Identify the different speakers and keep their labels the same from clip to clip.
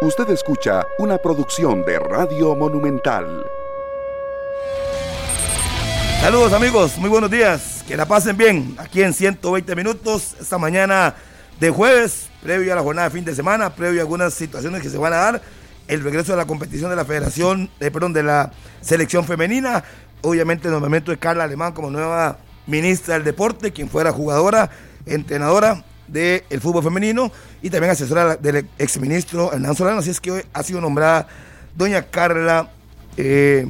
Speaker 1: Usted escucha una producción de Radio Monumental.
Speaker 2: Saludos amigos, muy buenos días, que la pasen bien aquí en 120 minutos esta mañana de jueves, previo a la jornada de fin de semana, previo a algunas situaciones que se van a dar, el regreso de la competición de la Federación, eh, perdón, de la selección femenina, obviamente el nombramiento de Carla Alemán como nueva ministra del deporte, quien fuera jugadora, entrenadora del fútbol femenino y también asesora del exministro Hernán Solano. Así es que hoy ha sido nombrada doña Carla eh,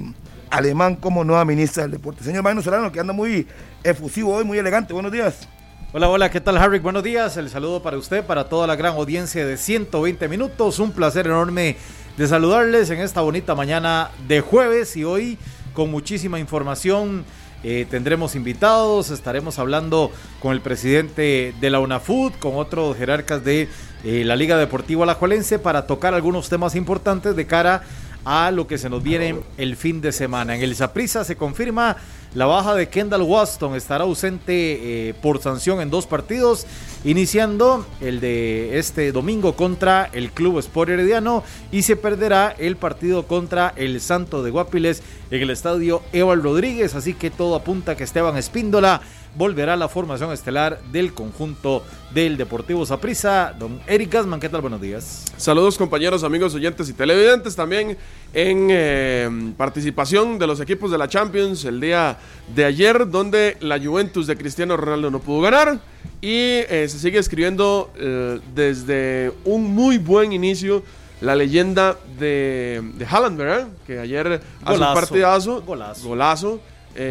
Speaker 2: Alemán como nueva ministra del deporte. Señor Magno Solano, que anda muy efusivo hoy, muy elegante. Buenos días.
Speaker 3: Hola, hola, ¿qué tal Harry? Buenos días, el saludo para usted, para toda la gran audiencia de 120 minutos. Un placer enorme de saludarles en esta bonita mañana de jueves y hoy con muchísima información eh, tendremos invitados, estaremos hablando con el presidente de la UNAFUT, con otros jerarcas de eh, la Liga Deportiva Alajuelense para tocar algunos temas importantes de cara a lo que se nos viene el fin de semana. En el Zaprisa se confirma la baja de Kendall Waston, estará ausente eh, por sanción en dos partidos, iniciando el de este domingo contra el Club Sport Herediano y se perderá el partido contra el Santo de Guapiles en el estadio Eval Rodríguez, así que todo apunta que Esteban Espíndola volverá a la formación estelar del conjunto del Deportivo Saprissa. Don Eric Gasman, ¿qué tal? Buenos días.
Speaker 4: Saludos compañeros, amigos, oyentes y televidentes también en eh, participación de los equipos de la Champions el día de ayer, donde la Juventus de Cristiano Ronaldo no pudo ganar y eh, se sigue escribiendo eh, desde un muy buen inicio la leyenda de, de Haaland, ¿verdad? Que ayer hace un partidazo,
Speaker 3: Golazo.
Speaker 4: golazo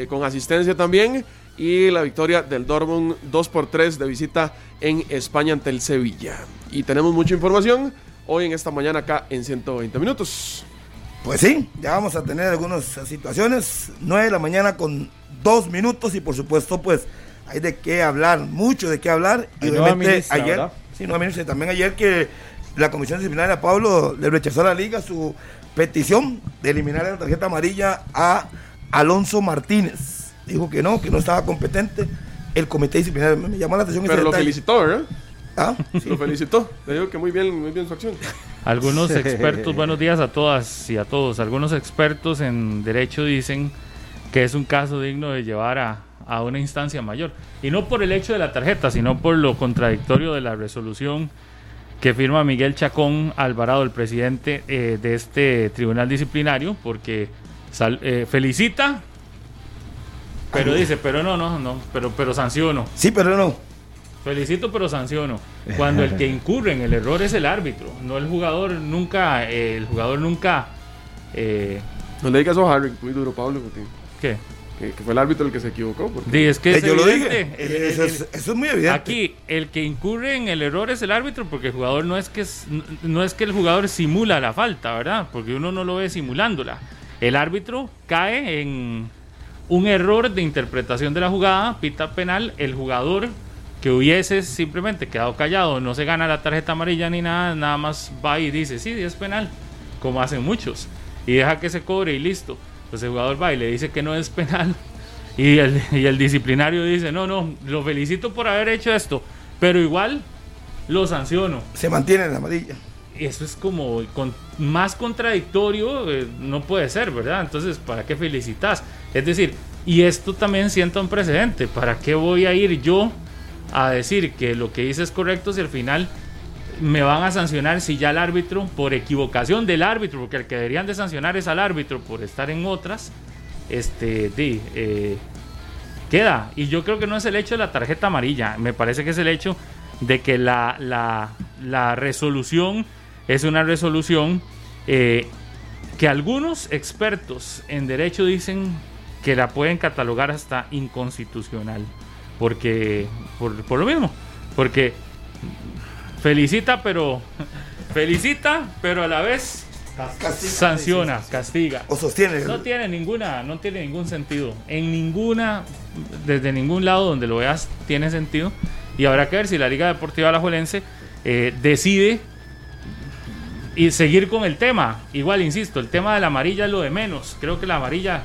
Speaker 4: con asistencia también y la victoria del Dortmund 2 por 3 de visita en España ante el Sevilla. Y tenemos mucha información hoy en esta mañana acá en 120 minutos.
Speaker 2: Pues sí, ya vamos a tener algunas situaciones. 9 de la mañana con 2 minutos y por supuesto pues hay de qué hablar, mucho de qué hablar. Y
Speaker 3: Hay nueva
Speaker 2: obviamente
Speaker 3: ministra,
Speaker 2: ayer, sí, nueva ministra, y también ayer que la Comisión Disciplinaria Pablo le rechazó a la liga su petición de eliminar la tarjeta amarilla a Alonso Martínez. Dijo que no, que no estaba competente. El comité disciplinario me llamó la atención ese
Speaker 4: Pero lo
Speaker 2: detalle.
Speaker 4: felicitó, ¿verdad?
Speaker 2: Ah, sí.
Speaker 4: Lo felicitó. Le digo que muy bien, muy bien su acción.
Speaker 5: Algunos expertos, buenos días a todas y a todos. Algunos expertos en derecho dicen que es un caso digno de llevar a, a una instancia mayor. Y no por el hecho de la tarjeta, sino por lo contradictorio de la resolución que firma Miguel Chacón Alvarado, el presidente eh, de este tribunal disciplinario, porque sal- eh, felicita, pero dice, pero no, no, no, pero, pero sanciono.
Speaker 2: Sí, pero no.
Speaker 5: Felicito, pero sanciono. Cuando el que incurre en el error es el árbitro, no el jugador. Nunca, eh, el jugador nunca. eh,
Speaker 4: No le digas eso a Harry, muy duro, Pablo, porque,
Speaker 5: ¿Qué?
Speaker 4: que, que fue el árbitro el que se equivocó. porque-
Speaker 5: es que
Speaker 2: Eh,
Speaker 5: es
Speaker 2: yo lo dije.
Speaker 5: El-
Speaker 2: eso,
Speaker 5: el-
Speaker 2: es, eso es muy evidente.
Speaker 5: Aquí, el que incurre en el error es el árbitro, porque el jugador no es que es- no es que el jugador simula la falta, ¿verdad? Porque uno no lo ve simulándola. El árbitro cae en un error de interpretación de la jugada, pita penal, el jugador que hubiese simplemente quedado callado, no se gana la tarjeta amarilla ni nada, nada más va y dice, sí, es penal, como hacen muchos, y deja que se cobre y listo. Pues el jugador va y le dice que no es penal, y el, y el disciplinario dice, no, no, lo felicito por haber hecho esto, pero igual lo sanciono.
Speaker 2: Se mantiene en la amarilla.
Speaker 5: Eso es como con, más contradictorio, eh, no puede ser, ¿verdad? Entonces, ¿para qué felicitas? Es decir, y esto también sienta un precedente. ¿Para qué voy a ir yo a decir que lo que hice es correcto si al final me van a sancionar si ya el árbitro, por equivocación del árbitro, porque el que deberían de sancionar es al árbitro por estar en otras, este, di, eh, queda. Y yo creo que no es el hecho de la tarjeta amarilla, me parece que es el hecho de que la, la, la resolución es una resolución eh, que algunos expertos en derecho dicen que la pueden catalogar hasta inconstitucional. Porque, por, por lo mismo, porque felicita, pero felicita, pero a la vez sanciona, castiga.
Speaker 2: O sostiene.
Speaker 5: No tiene ninguna, no tiene ningún sentido. En ninguna, desde ningún lado donde lo veas tiene sentido. Y habrá que ver si la Liga Deportiva Alajuelense eh, decide y seguir con el tema. Igual, insisto, el tema de la amarilla es lo de menos. Creo que la amarilla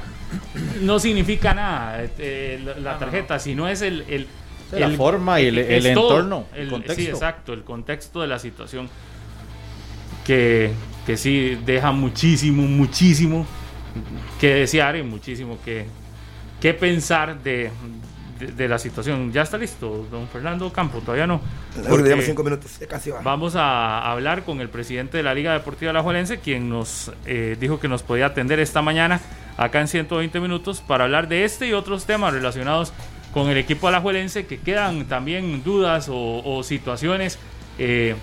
Speaker 5: no significa nada, eh, la, la tarjeta, sino es el... el
Speaker 3: La forma y el- el
Speaker 5: todo,
Speaker 3: entorno, el
Speaker 5: el-
Speaker 3: contexto.
Speaker 5: Sí, exacto, el contexto de la situación. que, que sí deja muchísimo, muchísimo que desear y muchísimo que, que pensar de, de, de la situación. ¿Ya está listo, don Fernando Campo? Todavía no.
Speaker 2: Porque
Speaker 5: Porque
Speaker 2: llevamos cinco minutos, ya casi va.
Speaker 5: Vamos a hablar con el presidente de la Liga Deportiva Alajuelense, quien nos eh, dijo que nos podía atender esta mañana acá en 120 minutos para hablar de este y otros temas relacionados con el equipo alajuelense, que quedan también dudas o, o situaciones eh,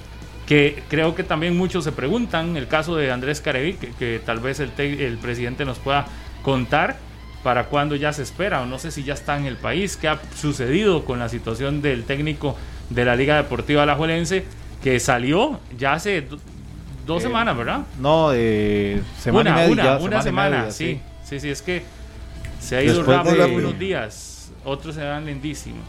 Speaker 5: que creo que también muchos se preguntan. El caso de Andrés Carevi, que, que tal vez el, el presidente nos pueda contar para cuándo ya se espera, o no sé si ya está en el país, qué ha sucedido con la situación del técnico de la Liga Deportiva Alajuelense, que salió ya hace do- dos
Speaker 3: Eh,
Speaker 5: semanas, ¿verdad?
Speaker 3: No, eh, semana
Speaker 5: una,
Speaker 3: y media.
Speaker 5: una, una
Speaker 3: y
Speaker 5: semana,
Speaker 3: media,
Speaker 5: sí. sí. Sí, es que se ha ido
Speaker 3: Después
Speaker 5: rápido
Speaker 3: de-
Speaker 5: unos días, otros se van lindísimos.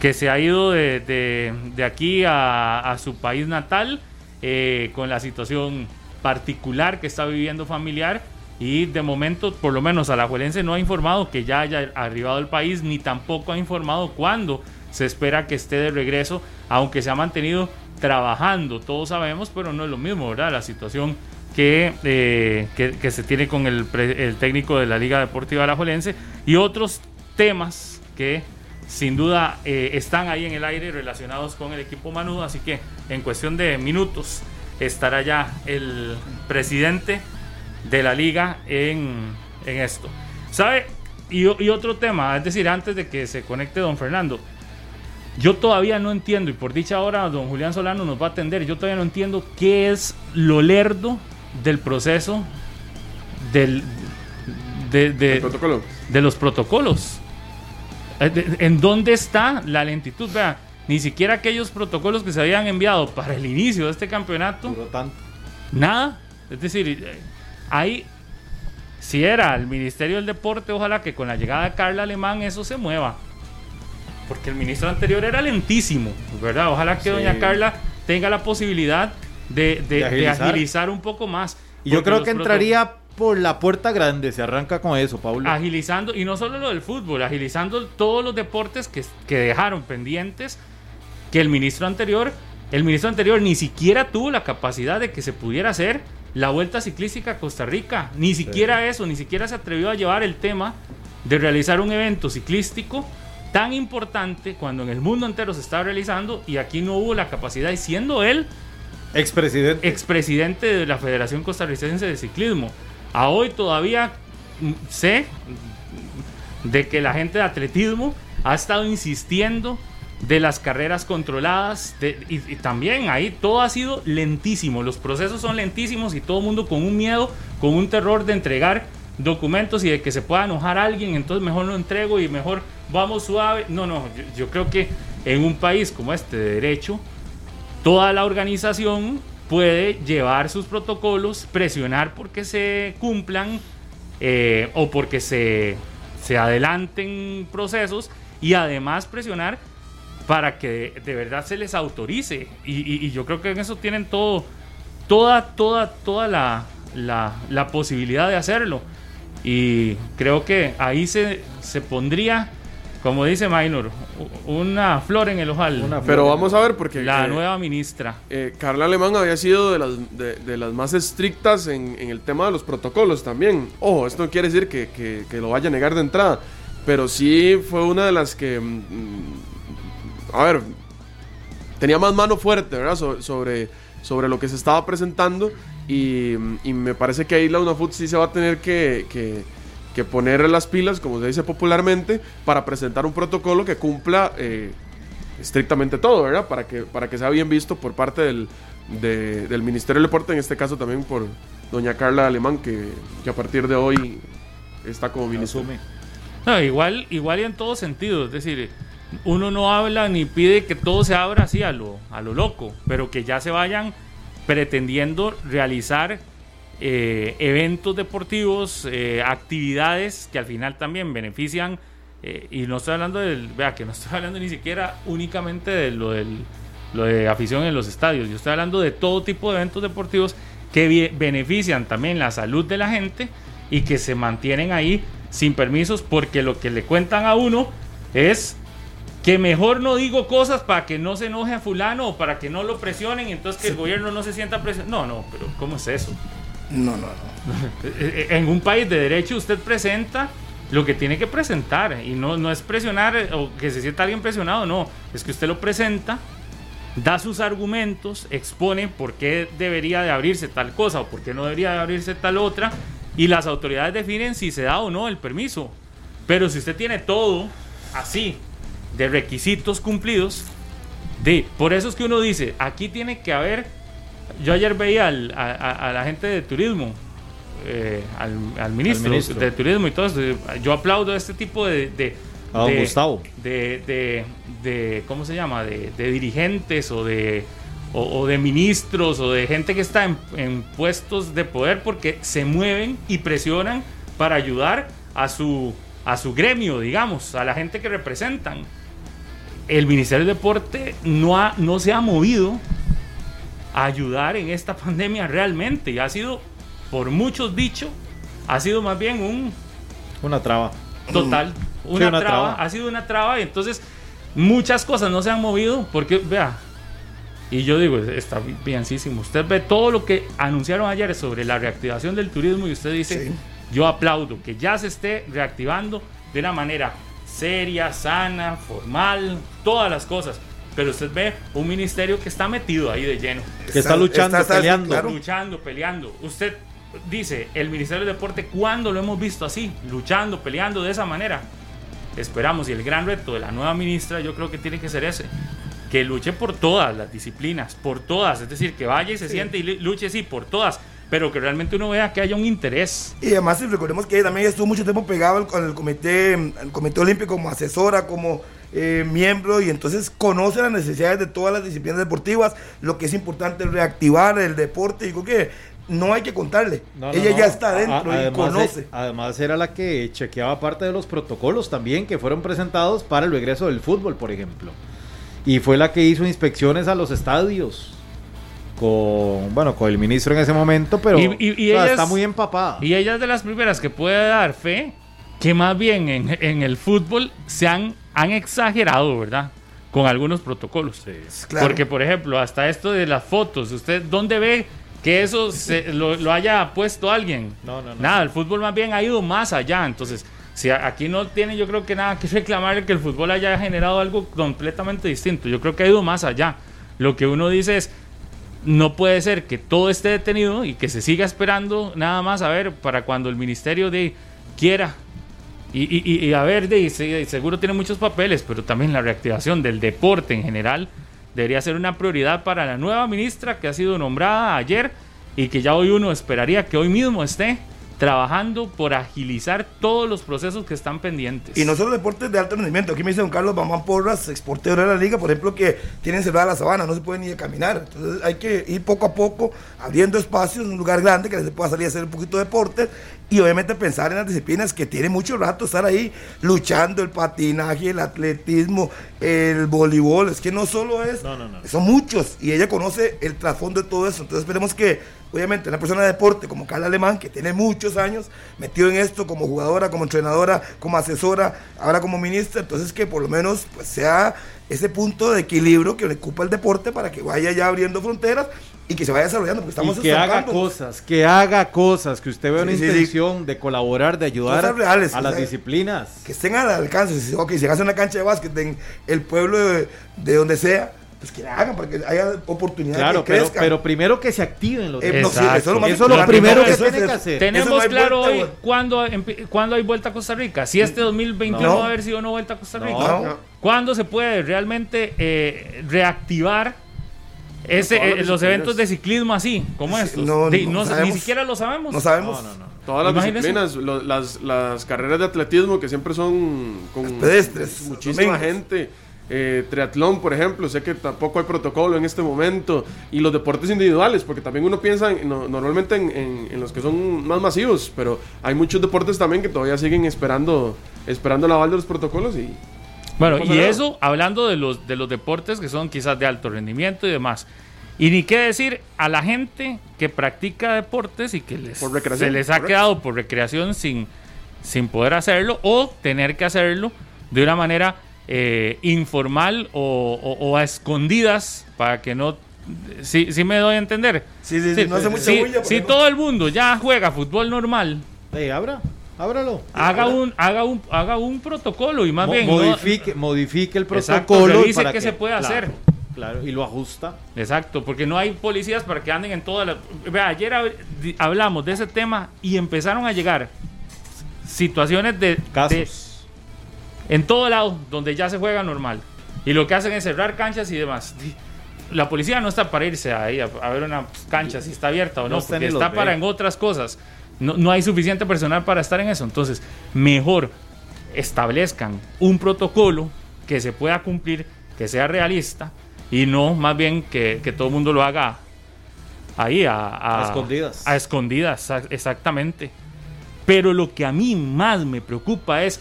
Speaker 5: Que se ha ido de, de- de aquí a, a su país natal eh, con la situación particular que está viviendo familiar y de momento, por lo menos Alajuelense no ha informado que ya haya arribado al país ni tampoco ha informado cuándo se espera que esté de regreso, aunque se ha mantenido trabajando, todos sabemos, pero no es lo mismo, ¿verdad? La situación que, eh, que, se tiene con el, pre- el técnico de la Liga Deportiva Alajuelense y otros temas que sin duda eh, están ahí en el aire relacionados con el equipo Manudo, así que en cuestión de minutos estará ya el presidente de la liga en, en esto. ¿Sabe? Y, y otro tema, es decir, antes de que se conecte don Fernando, yo todavía no entiendo, y por dicha hora don Julián Solano nos va a atender, yo todavía no entiendo qué es lo lerdo del proceso del, de, de-
Speaker 4: protocolo.
Speaker 5: de los protocolos. Eh, ¿En dónde está la lentitud? Vea, ni siquiera aquellos protocolos que se habían enviado para el inicio de este campeonato,
Speaker 3: tanto.
Speaker 5: nada. Es decir, eh, ahí, si era el Ministerio del Deporte, ojalá que con la llegada de Carla Alemán eso se mueva. Porque el ministro anterior era lentísimo, ¿verdad? Ojalá que
Speaker 3: Sí.
Speaker 5: doña Carla tenga la posibilidad de, de-
Speaker 3: De
Speaker 5: de agilizar. un poco más.
Speaker 3: Y yo creo que entraría por la puerta grande. Se arranca con eso, Pablo.
Speaker 5: agilizando, y no solo lo del fútbol, agilizando todos los deportes que, que dejaron pendientes, que el ministro anterior, el ministro anterior ni siquiera tuvo la capacidad de que se pudiera hacer la vuelta ciclística a Costa Rica, ni siquiera eso, ni siquiera se atrevió a llevar el tema de realizar un evento ciclístico tan importante cuando en el mundo entero se estaba realizando y aquí no hubo la capacidad y siendo él
Speaker 3: Expresidente.
Speaker 5: expresidente de la Federación Costarricense de Ciclismo. A hoy todavía mm, sé de que la gente de atletismo ha estado insistiendo de las carreras controladas y, también ahí todo ha sido lentísimo, los procesos son lentísimos y todo el mundo con un miedo, con un terror de entregar documentos y de que se pueda enojar a alguien, entonces mejor lo entrego y mejor vamos suave. No, no, yo, yo creo que en un país como este de derecho, toda la organización puede llevar sus protocolos, presionar porque se cumplan eh, o porque se, se adelanten procesos y además presionar para que de verdad se les autorice. Y, y- y yo creo que en eso tienen todo, toda, toda, toda la, la, la posibilidad de hacerlo. Y creo que ahí se, se pondría, como dice Minor, u- una flor en el ojal.
Speaker 3: Una
Speaker 4: Pero vamos a ver, porque
Speaker 5: la
Speaker 4: eh,
Speaker 5: nueva ministra.
Speaker 4: eh, Carla Alemán había sido de las, de, de las más estrictas en, en el tema de los protocolos también. Ojo, esto no quiere decir que, que- que lo vaya a negar de entrada, pero sí fue una de las que, mm, a ver, tenía más mano fuerte, ¿verdad? So- sobre, sobre lo que se estaba presentando y, me parece que ahí la UNAFUT sí se va a tener que, que, poner las pilas, como se dice popularmente, para presentar un protocolo que cumpla eh, estrictamente todo, ¿verdad? Para que, para que sea bien visto por parte del, de- del Ministerio del Deporte, en este caso también por doña Carla Alemán, que, que a partir de hoy está como ministro.
Speaker 3: Asume.
Speaker 5: No, igual, igual y en todo sentido. Es decir, uno no habla ni pide que todo se abra así a lo, a lo loco, pero que ya se vayan pretendiendo realizar eh, eventos deportivos, eh, actividades que al final también benefician. eh, y no estoy hablando del, vea que no estoy hablando ni siquiera únicamente de lo del lo de afición en los estadios. Yo estoy hablando de todo tipo de eventos deportivos que benefician también la salud de la gente y que se mantienen ahí sin permisos porque lo que le cuentan a uno es que mejor no digo cosas para que no se enoje a fulano o para que no lo presionen y entonces que el gobierno no se sienta presionado. No, no, pero ¿cómo es eso?
Speaker 2: No, no, no.
Speaker 5: en un país de derecho usted presenta lo que tiene que presentar y no, no es presionar o que se sienta alguien presionado, no, es que usted lo presenta, da sus argumentos, expone por qué debería de abrirse tal cosa o por qué no debería de abrirse tal otra y las autoridades definen si se da o no el permiso. Pero si usted tiene todo así, de requisitos cumplidos, de, por eso es que uno dice, aquí tiene que haber, yo ayer veía a, la gente de turismo, eh, al, ministro de turismo y todo eso, yo aplaudo este tipo de... de
Speaker 3: Gustavo.
Speaker 5: De, de, ¿cómo se llama? De, dirigentes o de o, de ministros o de gente que está en, puestos de poder porque se mueven y presionan para ayudar a su, a su gremio, digamos, a la gente que representan. El Ministerio de Deporte no, ha, no se ha movido a ayudar en esta pandemia realmente y ha sido, por muchos dicho, ha sido más bien un...
Speaker 3: Una traba.
Speaker 5: Total. Una, traba, Ha sido una traba y entonces muchas cosas no se han movido porque, vea, y yo digo, está bienísimo. Usted ve todo lo que anunciaron ayer sobre la reactivación del turismo y usted dice, yo aplaudo que ya se esté reactivando de una manera seria, sana, formal, todas las cosas. Pero usted ve un ministerio que está metido ahí de lleno.
Speaker 3: Que está, luchando, peleando.
Speaker 5: Luchando, peleando. Usted dice, el Ministerio de Deporte, ¿cuándo lo hemos visto así? Luchando, peleando de esa manera. Esperamos y el gran reto de la nueva ministra yo creo que tiene que ser ese que luche por todas las disciplinas, por todas, es decir, que vaya y se siente y luche sí por todas, pero que realmente uno vea que haya un interés.
Speaker 2: Y además recordemos que también estuvo mucho tiempo pegado con el comité, el comité olímpico como asesora, como eh, miembro y entonces conoce las necesidades de todas las disciplinas deportivas, lo que es importante reactivar el deporte y creo que no hay que contarle. Ella ya está adentro y conoce.
Speaker 3: además era la que chequeaba parte de los protocolos también que fueron presentados para el regreso del fútbol, por ejemplo y fue la que hizo inspecciones a los estadios con bueno con el ministro en ese momento pero está muy empapada.
Speaker 5: y ella es de las primeras que puede dar fe que más bien en, el fútbol se han, han exagerado verdad con algunos protocolos. Porque por ejemplo hasta esto de las fotos usted dónde ve que eso se, lo, haya puesto alguien no, no, no. nada el fútbol más bien ha ido más allá. Entonces si aquí no tiene yo creo que nada que reclamar que el fútbol haya generado algo completamente distinto. Yo creo que ha ido más allá. Lo que uno dice es, no puede ser que todo esté detenido y que se siga esperando nada más a ver para cuando el ministerio de quiera. Y, a ver, de, seguro tiene muchos papeles, pero también la reactivación del deporte en general debería ser una prioridad para la nueva ministra que ha sido nombrada ayer y que ya hoy uno esperaría que hoy mismo esté trabajando por agilizar todos los procesos que están pendientes.
Speaker 2: Y no solo deportes de alto rendimiento. Aquí me dice don Carlos Bamán Porras, exportero de la liga, por ejemplo, que tienen cerrada la sabana, no se puede ni caminar. Entonces hay que ir poco a poco abriendo espacios en un lugar grande que se pueda salir a hacer un poquito de deporte y obviamente pensar en las disciplinas que tiene mucho rato estar ahí luchando, el patinaje, el atletismo, el voleibol. Es que no solo es, son muchos y ella conoce el trasfondo de todo eso. Entonces esperemos que obviamente una persona de deporte como Carla Alemán, que tiene muchos años metido en esto como jugadora, como entrenadora, como asesora, ahora como ministra, entonces que por lo menos pues, sea ese punto de equilibrio que le ocupa el deporte para que vaya ya abriendo fronteras y que se vaya desarrollando, porque estamos
Speaker 3: y que haga cosas, que haga cosas, que usted vea una intención de colaborar, de ayudar a las disciplinas.
Speaker 2: Que estén al alcance, si, okay, si hace una cancha de básquet en el pueblo de, de donde sea, pues que la hagan para que haya oportunidad
Speaker 3: claro, pero, pero primero que se activen los
Speaker 2: eh, eso, es lo,
Speaker 3: eso lo primero que se tiene que hacer.
Speaker 5: Tenemos claro hoy cuándo, hay vuelta a Costa Rica. Si este 2021 va a haber sido no vuelta a Costa Rica. ¿Cuándo se puede realmente eh, reactivar ese, eh, los eventos de ciclismo así, como estos? No, ni siquiera lo sabemos.
Speaker 2: No sabemos.
Speaker 4: Todas las disciplinas, las, las, carreras de atletismo que siempre son con
Speaker 2: pedestres,
Speaker 4: muchísima gente eh, triatlón, por ejemplo, sé que tampoco hay protocolo en este momento, y los deportes individuales, porque también uno piensa normalmente en, los que son más masivos, pero hay muchos deportes también que todavía siguen esperando, esperando el aval de los protocolos y...
Speaker 5: Bueno, y eso hablando de los, de los deportes que son quizás de alto rendimiento y demás. Y ni qué decir a la gente que practica deportes y que les, se les ha quedado por recreación sin, sin poder hacerlo o tener que hacerlo de una manera eh, informal o, o- o a escondidas para que no... Sí, sí me doy a entender.
Speaker 2: Sí, sí, sí, no hace mucha
Speaker 5: si,
Speaker 2: bulla,
Speaker 5: si
Speaker 2: pero-
Speaker 5: todo el mundo ya juega fútbol normal,
Speaker 3: Ey, abra, ábralo.
Speaker 5: haga un, haga un, haga un protocolo y más
Speaker 3: Mo-
Speaker 5: bien... no-
Speaker 3: modifique, modifique el
Speaker 5: Exacto,
Speaker 3: protocolo.
Speaker 5: revise
Speaker 3: para
Speaker 5: qué se puede
Speaker 3: claro,
Speaker 5: hacer.
Speaker 3: Claro, y lo ajusta.
Speaker 5: Exacto, porque no hay policías para que anden en todas las... Vea, ayer hab- hablamos de ese tema y empezaron a llegar situaciones de... de-
Speaker 3: Casos.
Speaker 5: En todo lado donde ya se juega normal. Y lo que hacen es cerrar canchas y demás. La policía no está para irse ahí a, a ver una cancha si está abierta o no,
Speaker 3: No está
Speaker 5: porque para en otras cosas. No, no hay suficiente personal para estar en eso. Entonces, mejor establezcan un protocolo que se pueda cumplir, que sea realista y no más bien que, que todo el mundo lo haga ahí a, a-
Speaker 3: A escondidas.
Speaker 5: A escondidas, a- exactamente. Pero lo que a mí más me preocupa es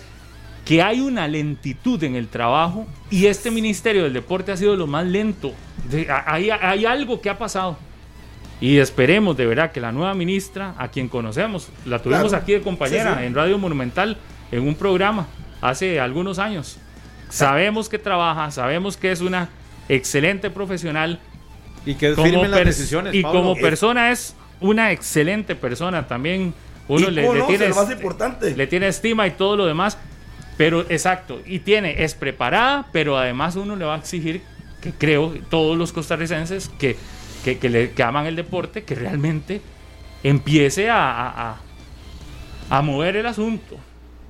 Speaker 5: que hay una lentitud en el trabajo y este Ministerio del Deporte ha sido lo más lento. De- hay, hay algo que ha pasado. Y esperemos de verdad que la nueva ministra, a quien conocemos, la tuvimos
Speaker 2: Claro.
Speaker 5: aquí de compañera
Speaker 2: Sí, sí.
Speaker 5: en Radio Monumental en un programa hace algunos años. Sabemos que trabaja, sabemos que es una excelente profesional
Speaker 3: Y que
Speaker 5: como
Speaker 3: firmen las decisiones.
Speaker 5: y
Speaker 3: Pablo.
Speaker 5: como persona es una excelente persona también. Uno le, le tiene, le tiene estima y todo lo demás. Pero exacto, y tiene, es preparada, pero además uno le va a exigir, que creo, todos los costarricenses que, que, que le, que aman el deporte, que realmente empiece a, a, a- a mover el asunto.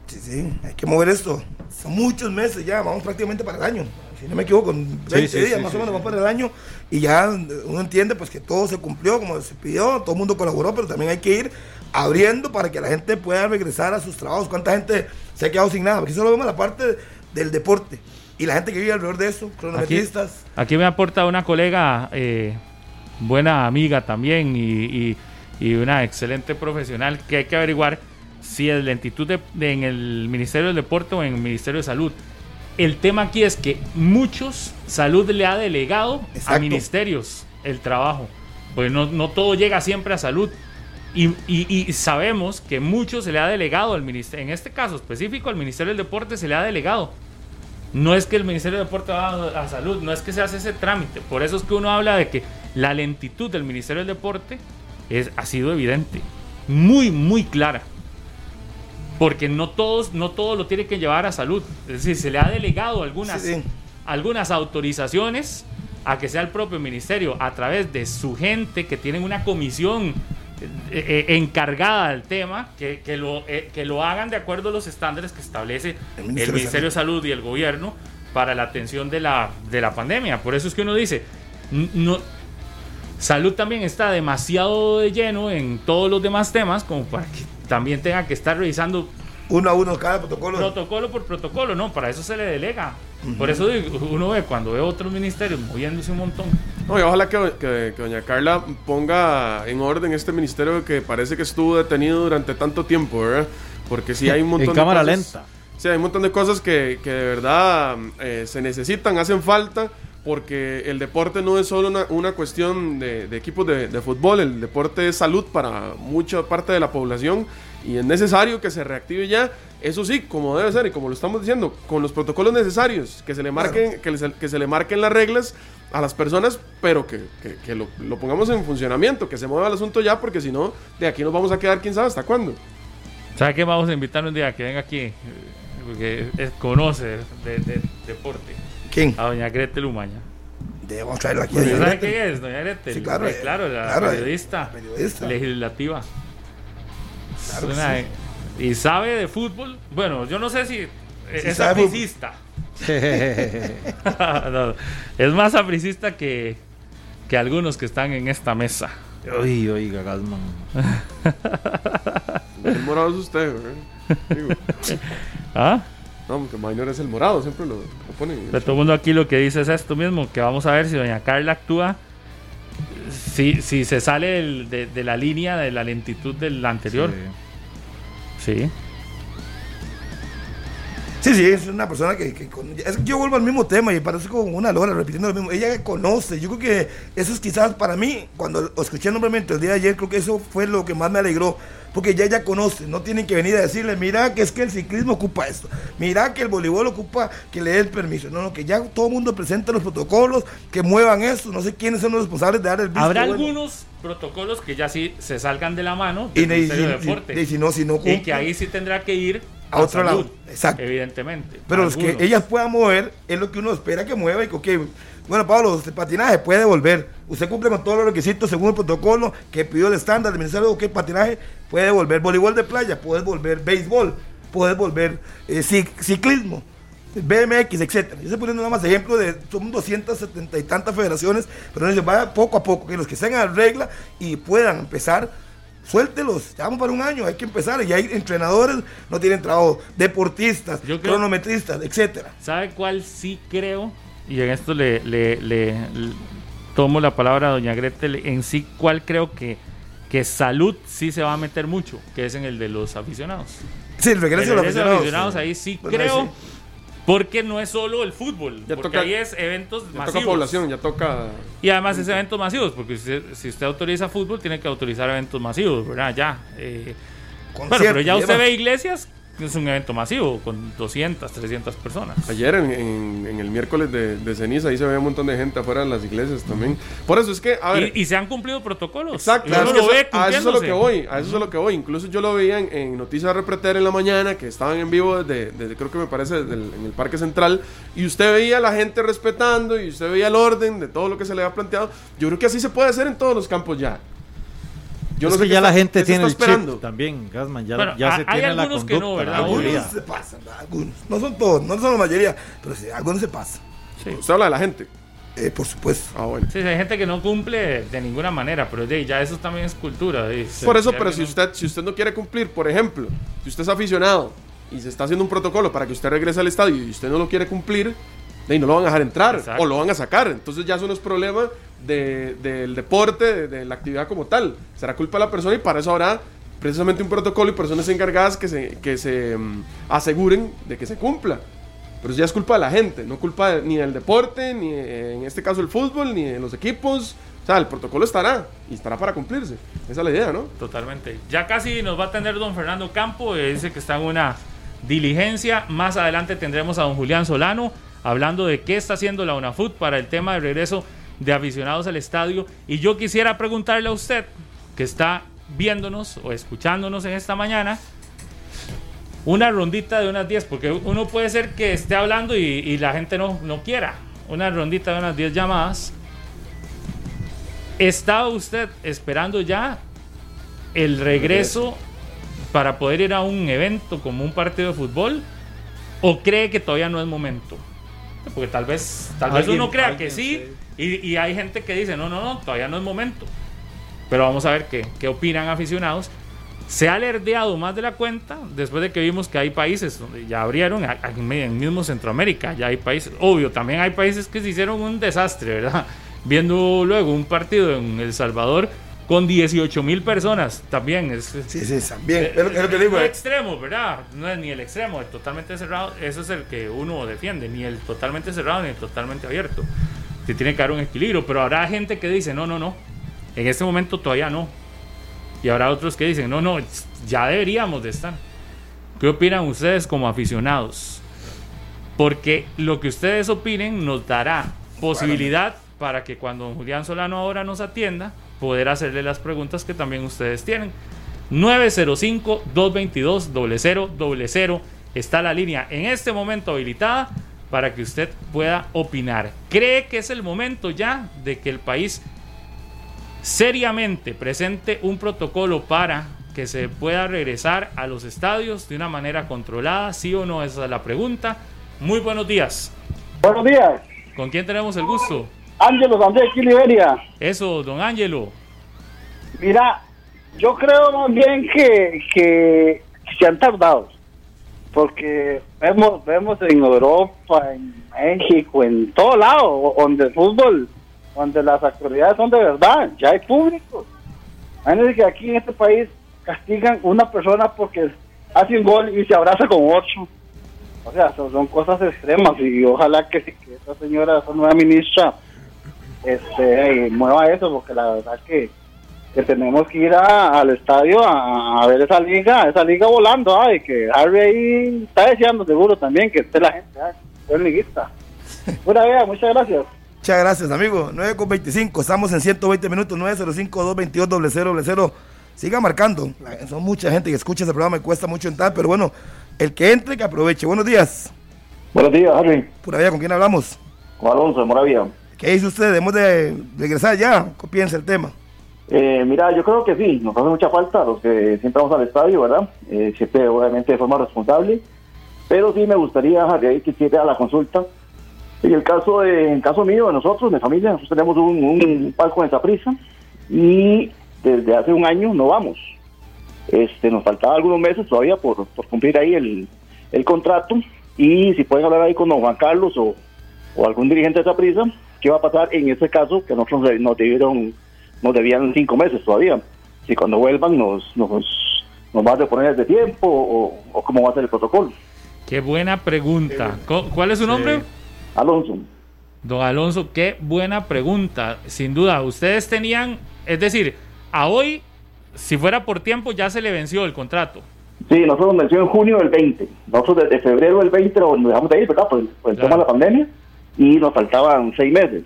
Speaker 2: Sí, sí, hay que mover esto. Son muchos meses ya, vamos prácticamente para el año. Si no me equivoco, con 20
Speaker 3: sí,
Speaker 2: días
Speaker 3: sí,
Speaker 2: más
Speaker 3: sí,
Speaker 2: o menos
Speaker 3: sí.
Speaker 2: vamos para el año. Y ya uno entiende pues que todo se cumplió como se pidió, todo el mundo colaboró, pero también hay que ir abriendo para que la gente pueda regresar a sus trabajos. ¿Cuánta gente se ha quedado sin nada? Porque solo vemos la parte del deporte. Y la gente que vive alrededor de eso, cronometristas.
Speaker 5: Aquí me aporta una colega, eh, buena amiga también y, y- y una excelente profesional que hay que averiguar si es lentitud de- de- en el Ministerio del Deporte o en el Ministerio de Salud. El tema aquí es que muchos salud le ha delegado a
Speaker 2: Exacto.
Speaker 5: ministerios el trabajo. Pues no, no todo llega siempre a salud. Y, y- y sabemos que mucho se le ha delegado al ministerio, en este caso específico al Ministerio del Deporte se le ha delegado. No es que el Ministerio de Deporte va a, a salud, no es que se hace ese trámite. Por eso es que uno habla de que la lentitud del Ministerio del Deporte es, ha sido evidente, muy, muy clara. Porque no todos, no todo lo tiene que llevar a salud. Es decir, se le ha delegado algunas,
Speaker 2: Sí, sí.
Speaker 5: algunas autorizaciones a que sea el propio ministerio a través de su gente que tienen una comisión eh, eh, encargada del tema que, que lo, eh, que lo hagan de acuerdo a los estándares que establece
Speaker 2: El
Speaker 5: el
Speaker 2: Ministerio de
Speaker 5: de Salud y el gobierno para la atención de la, de la pandemia. Por eso es que uno dice, no, salud también está demasiado de lleno en todos los demás temas como para que también tenga que estar revisando
Speaker 2: Uno a uno cada protocolo.
Speaker 5: protocolo por protocolo, no, para eso se le delega. Por eso uno ve cuando ve otros ministerios moviéndose un montón.
Speaker 4: No, y ojalá que, que- que doña Carla ponga en orden este ministerio que parece que estuvo detenido durante tanto tiempo, ¿verdad? Porque sí hay un montón
Speaker 3: En
Speaker 4: de
Speaker 3: cámara
Speaker 4: cosas-
Speaker 3: lenta.
Speaker 4: Sí, hay un montón de cosas que, que de verdad eh, se necesitan, hacen falta, porque el deporte no es solo una, una cuestión de, de equipos de, de fútbol, el deporte es salud para mucha parte de la población y es necesario que se reactive ya, eso sí, como debe ser y como lo estamos diciendo, con los protocolos necesarios, que se le marquen, que, les- que se le marquen las reglas a las personas, pero que, que- que lo, lo pongamos en funcionamiento, que se mueva el asunto ya, porque si no, de aquí nos vamos a quedar quién sabe hasta cuándo.
Speaker 5: ¿Sabe qué? Vamos a invitar un día que venga aquí, porque es- conoce de, de- deporte,
Speaker 2: ¿Quién?
Speaker 5: a doña Gretel Umaña.
Speaker 2: Debemos traerlo aquí.
Speaker 5: ¿Usted
Speaker 2: doña
Speaker 5: sabe qué es, doña Gretel?
Speaker 2: Sí, claro,
Speaker 5: Eh, claro, la
Speaker 2: claro, eh,
Speaker 5: periodista,
Speaker 2: periodista.
Speaker 5: legislativa. Es
Speaker 2: Claro que
Speaker 5: una-
Speaker 2: sí.
Speaker 5: Y sabe de fútbol. Bueno, yo no sé si eh,
Speaker 2: Sí
Speaker 5: es sapricista. No, es más sapricista que, que algunos que están en esta mesa.
Speaker 3: Uy, oiga, Gasman.
Speaker 4: El morado es usted, ¿verdad? Digo,
Speaker 5: ¿Ah?
Speaker 4: no, porque Minor es el morado, siempre lo, lo ponen.
Speaker 5: Pero todo el mundo aquí lo que dice es esto mismo, que vamos a ver si doña Carla actúa, si, si se sale del- de, de la línea de la lentitud del anterior. Sí.
Speaker 2: Sí, sí, es una persona que, que con- es que yo vuelvo al mismo tema y parece como una lora repitiendo lo mismo. Ella conoce, yo creo que eso es quizás para mí, cuando escuché nombremente el día de ayer, creo que eso fue lo que más me alegró, porque ya ella conoce, no tienen que venir a decirle, mira que es que el ciclismo ocupa esto, mira que el voleibol ocupa que le dé el permiso, no, no, que ya todo el mundo presente los protocolos, que muevan esto, no sé quiénes son los responsables de dar el visto
Speaker 5: Habrá
Speaker 2: bueno.
Speaker 5: algunos protocolos que ya sí se salgan de la mano
Speaker 2: Y
Speaker 5: del
Speaker 2: ne-
Speaker 5: Ministerio de
Speaker 2: y- y-
Speaker 5: Deporte.
Speaker 2: y si no- si no
Speaker 5: y que ahí sí tendrá que ir
Speaker 2: A otro lado. Exacto.
Speaker 5: Evidentemente.
Speaker 2: Pero los que ellas puedan mover es lo que uno espera que mueva y que, ok, bueno, Pablo, usted patinaje puede volver. Usted cumple con todos los requisitos según el protocolo que pidió el estándar del Ministerio de OK, patinaje puede volver. Voleibol de playa, puede volver. Béisbol, puede volver. Eh, cic- ciclismo, BMX, etcétera. Yo estoy poniendo nada más ejemplo de, son 270 y tantas federaciones, pero no se vaya poco a poco, que los que estén a regla y puedan empezar Suéltelos, ya vamos para un año, hay que empezar. Y hay entrenadores, no tienen trabajo, deportistas,
Speaker 5: creo-
Speaker 2: cronometristas, etcétera.
Speaker 5: ¿Sabe cuál sí creo? Y en esto le, le- le- le tomo la palabra a doña Gretel. En sí, ¿cuál creo que, que salud sí se va a meter mucho? Que es en el de los aficionados.
Speaker 2: Sí, el regreso
Speaker 5: El
Speaker 2: de los
Speaker 5: regreso de
Speaker 2: aficionados.
Speaker 5: aficionados, ahí sí
Speaker 2: Bueno, ahí
Speaker 5: creo.
Speaker 2: sí.
Speaker 5: Porque no es solo el fútbol.
Speaker 4: Ya
Speaker 5: porque
Speaker 4: toca-
Speaker 5: ahí es eventos
Speaker 4: Ya
Speaker 5: masivos.
Speaker 4: toca población, ya toca.
Speaker 5: Y además es eventos masivos, porque usted- si usted autoriza fútbol, tiene que autorizar eventos masivos, ¿verdad? Ya. eh, bueno, pero ya usted
Speaker 2: lleva-
Speaker 5: ve iglesias, es un evento masivo, con 200, 300 personas.
Speaker 4: Ayer en, en- en el miércoles de, de ceniza, ahí se veía un montón de gente afuera de las iglesias también. Por eso es que, a ver.
Speaker 5: Y, y se han cumplido protocolos.
Speaker 4: Exacto,
Speaker 5: Y uno
Speaker 4: es que
Speaker 5: lo
Speaker 4: eso-
Speaker 5: ve
Speaker 4: a eso es lo que voy, a eso es a lo que voy. Incluso yo lo veía en, en Noticias Repretera en la mañana, que estaban en vivo desde, desde- creo que me parece, desde el- en el Parque Central, y usted veía a la gente respetando, y usted veía el orden de todo lo que se le había planteado. Yo creo que así se puede hacer en todos los campos ya. Yo
Speaker 3: es
Speaker 4: no sé
Speaker 3: que ya
Speaker 4: está-
Speaker 3: la gente tiene el
Speaker 4: esperando.
Speaker 3: chip también, Gasman. Ya,
Speaker 5: Bueno,
Speaker 3: ya se
Speaker 5: hay
Speaker 3: tiene la
Speaker 5: algunos que no. ¿verdad?
Speaker 2: Algunos se pasan, algunos. No son todos, no son la mayoría, pero sí, algunos se pasan.
Speaker 5: Sí.
Speaker 4: Usted habla de la gente.
Speaker 2: Eh, por supuesto.
Speaker 4: Ah, bueno.
Speaker 5: Sí, hay gente que no cumple de ninguna manera, pero de, ya eso también es cultura. de-
Speaker 4: Por eso, pero si
Speaker 5: no-
Speaker 4: usted, si usted no quiere cumplir, por ejemplo, si usted es aficionado y se está haciendo un protocolo para que usted regrese al estadio y usted no lo quiere cumplir, ahí no lo van a dejar entrar
Speaker 5: Exacto.
Speaker 4: o lo van a sacar. Entonces ya eso no es problema de- del deporte, de, de la actividad como tal. Será culpa de la persona y para eso habrá precisamente un protocolo y personas encargadas que se, que se mm, aseguren de que se cumpla. Pero eso ya es culpa de la gente, no culpa de- ni del deporte, ni eh, en este caso el fútbol, ni de los equipos. O sea, el protocolo estará y estará para cumplirse. Esa es la idea, ¿no?
Speaker 5: Totalmente. Ya casi nos va a atender don Fernando Campo, eh, dice que está en una diligencia. Más adelante tendremos a don Julián Solano hablando de qué está haciendo la UNAFUT para el tema de regreso de aficionados al estadio. Y yo quisiera preguntarle a usted, que está viéndonos o escuchándonos en esta mañana, una rondita de unas 10, porque uno puede ser que esté hablando y, la gente no, no quiera. Una rondita de unas 10 llamadas. ¿Estaba usted esperando ya el regreso para poder ir a un evento como un partido de fútbol? ¿O cree que todavía no es momento? Porque tal vez, tal vez
Speaker 3: Alguien-
Speaker 5: uno crea que
Speaker 3: alguien,
Speaker 5: sí, y, y hay gente que dice, no, no, no, todavía no es momento. Pero vamos a ver qué, qué opinan aficionados. Se ha alerdeado más de la cuenta después de que vimos que hay países donde ya abrieron, en mismo Centroamérica, ya hay países, obvio, también hay países que se hicieron un desastre, ¿verdad? Viendo luego un partido en El Salvador con 18 mil personas, también es...
Speaker 2: Sí, sí, también. Es lo, es lo que digo.
Speaker 5: No
Speaker 2: eh.
Speaker 5: extremo, ¿verdad? No es ni el extremo, el totalmente cerrado, eso es el que uno defiende, ni el totalmente cerrado ni el totalmente abierto. Se tiene que dar un equilibrio, pero habrá gente que dice, no, no, no, en este momento todavía no. Y habrá otros que dicen, no, no, ya deberíamos de estar. ¿Qué opinan ustedes como aficionados? Porque lo que ustedes opinen nos dará posibilidad para que cuando Julián Solano ahora nos atienda, poder hacerle las preguntas que también ustedes tienen. 905-222-0000 está la línea en este momento habilitada para que usted pueda opinar. ¿Cree que es el momento ya de que el país seriamente presente un protocolo para que se pueda regresar a los estadios de una manera controlada? ¿Sí o no? Esa es la pregunta. Muy buenos días.
Speaker 6: Buenos días,
Speaker 5: ¿Con quién tenemos el gusto?
Speaker 6: Ángelo Andrés aquí Liberia.
Speaker 5: Eso, don Ángelo.
Speaker 6: Mira, yo creo más bien que, que se han tardado, porque vemos vemos en Europa, en México, en todo lado, donde el fútbol, donde las actividades son de verdad, ya hay público. Imagínense que aquí en este país castigan una persona porque hace un gol y se abraza con ocho. O sea, son, son cosas extremas y ojalá que, que esta señora, esta nueva ministra, este, mueva eso, porque la verdad que, que tenemos que ir a- al estadio a, a ver esa liga, esa liga volando, ay, que Harry ahí está deseando seguro también que esté la gente, ay, buen liguista. Buena idea, muchas gracias.
Speaker 2: Muchas gracias, amigo. 9 con 25. Estamos en 120 minutos. 905-222-0000. Siga marcando. Son mucha gente que escucha ese programa. Me cuesta mucho entrar. Pero bueno, el que entre, que aproveche. Buenos días.
Speaker 7: Buenos días, Harry.
Speaker 2: Pura vida, ¿con quién hablamos?
Speaker 7: Con Alonso de Moravia.
Speaker 2: ¿Qué dice usted? ¿Debemos de regresar ya? ¿Qué piensa el tema?
Speaker 7: Eh, mira, yo creo que sí, nos hace mucha falta los que siempre vamos al estadio, ¿verdad? Eh, siempre, obviamente, de forma responsable. Pero sí me gustaría, Harry, que hiciera la consulta. En el caso de, en caso mío, de nosotros, de familia, nosotros tenemos un, un palco en prisa y desde hace un año no vamos. Este, nos faltaban algunos meses todavía por, cumplir ahí el, el contrato y si pueden hablar ahí con Juan Carlos o, o algún dirigente de esa prisa, ¿qué va a pasar en ese caso que nosotros nos- debieron, nos debían cinco meses todavía? Si cuando vuelvan nos, nos, nos va a reponer de tiempo o, o cómo va a ser el protocolo.
Speaker 5: Qué buena pregunta. ¿Cuál es su nombre?
Speaker 7: Alonso.
Speaker 5: Don Alonso, qué buena pregunta. Sin duda, ustedes tenían, es decir, a hoy, si fuera por tiempo, ya se le venció el contrato.
Speaker 7: Sí, nosotros nos venció en junio del 20. Nosotros desde febrero del 20 nos nos dejamos de ir, ¿verdad? Por el, por el
Speaker 5: Claro.
Speaker 7: tema de la pandemia. Y nos faltaban seis meses.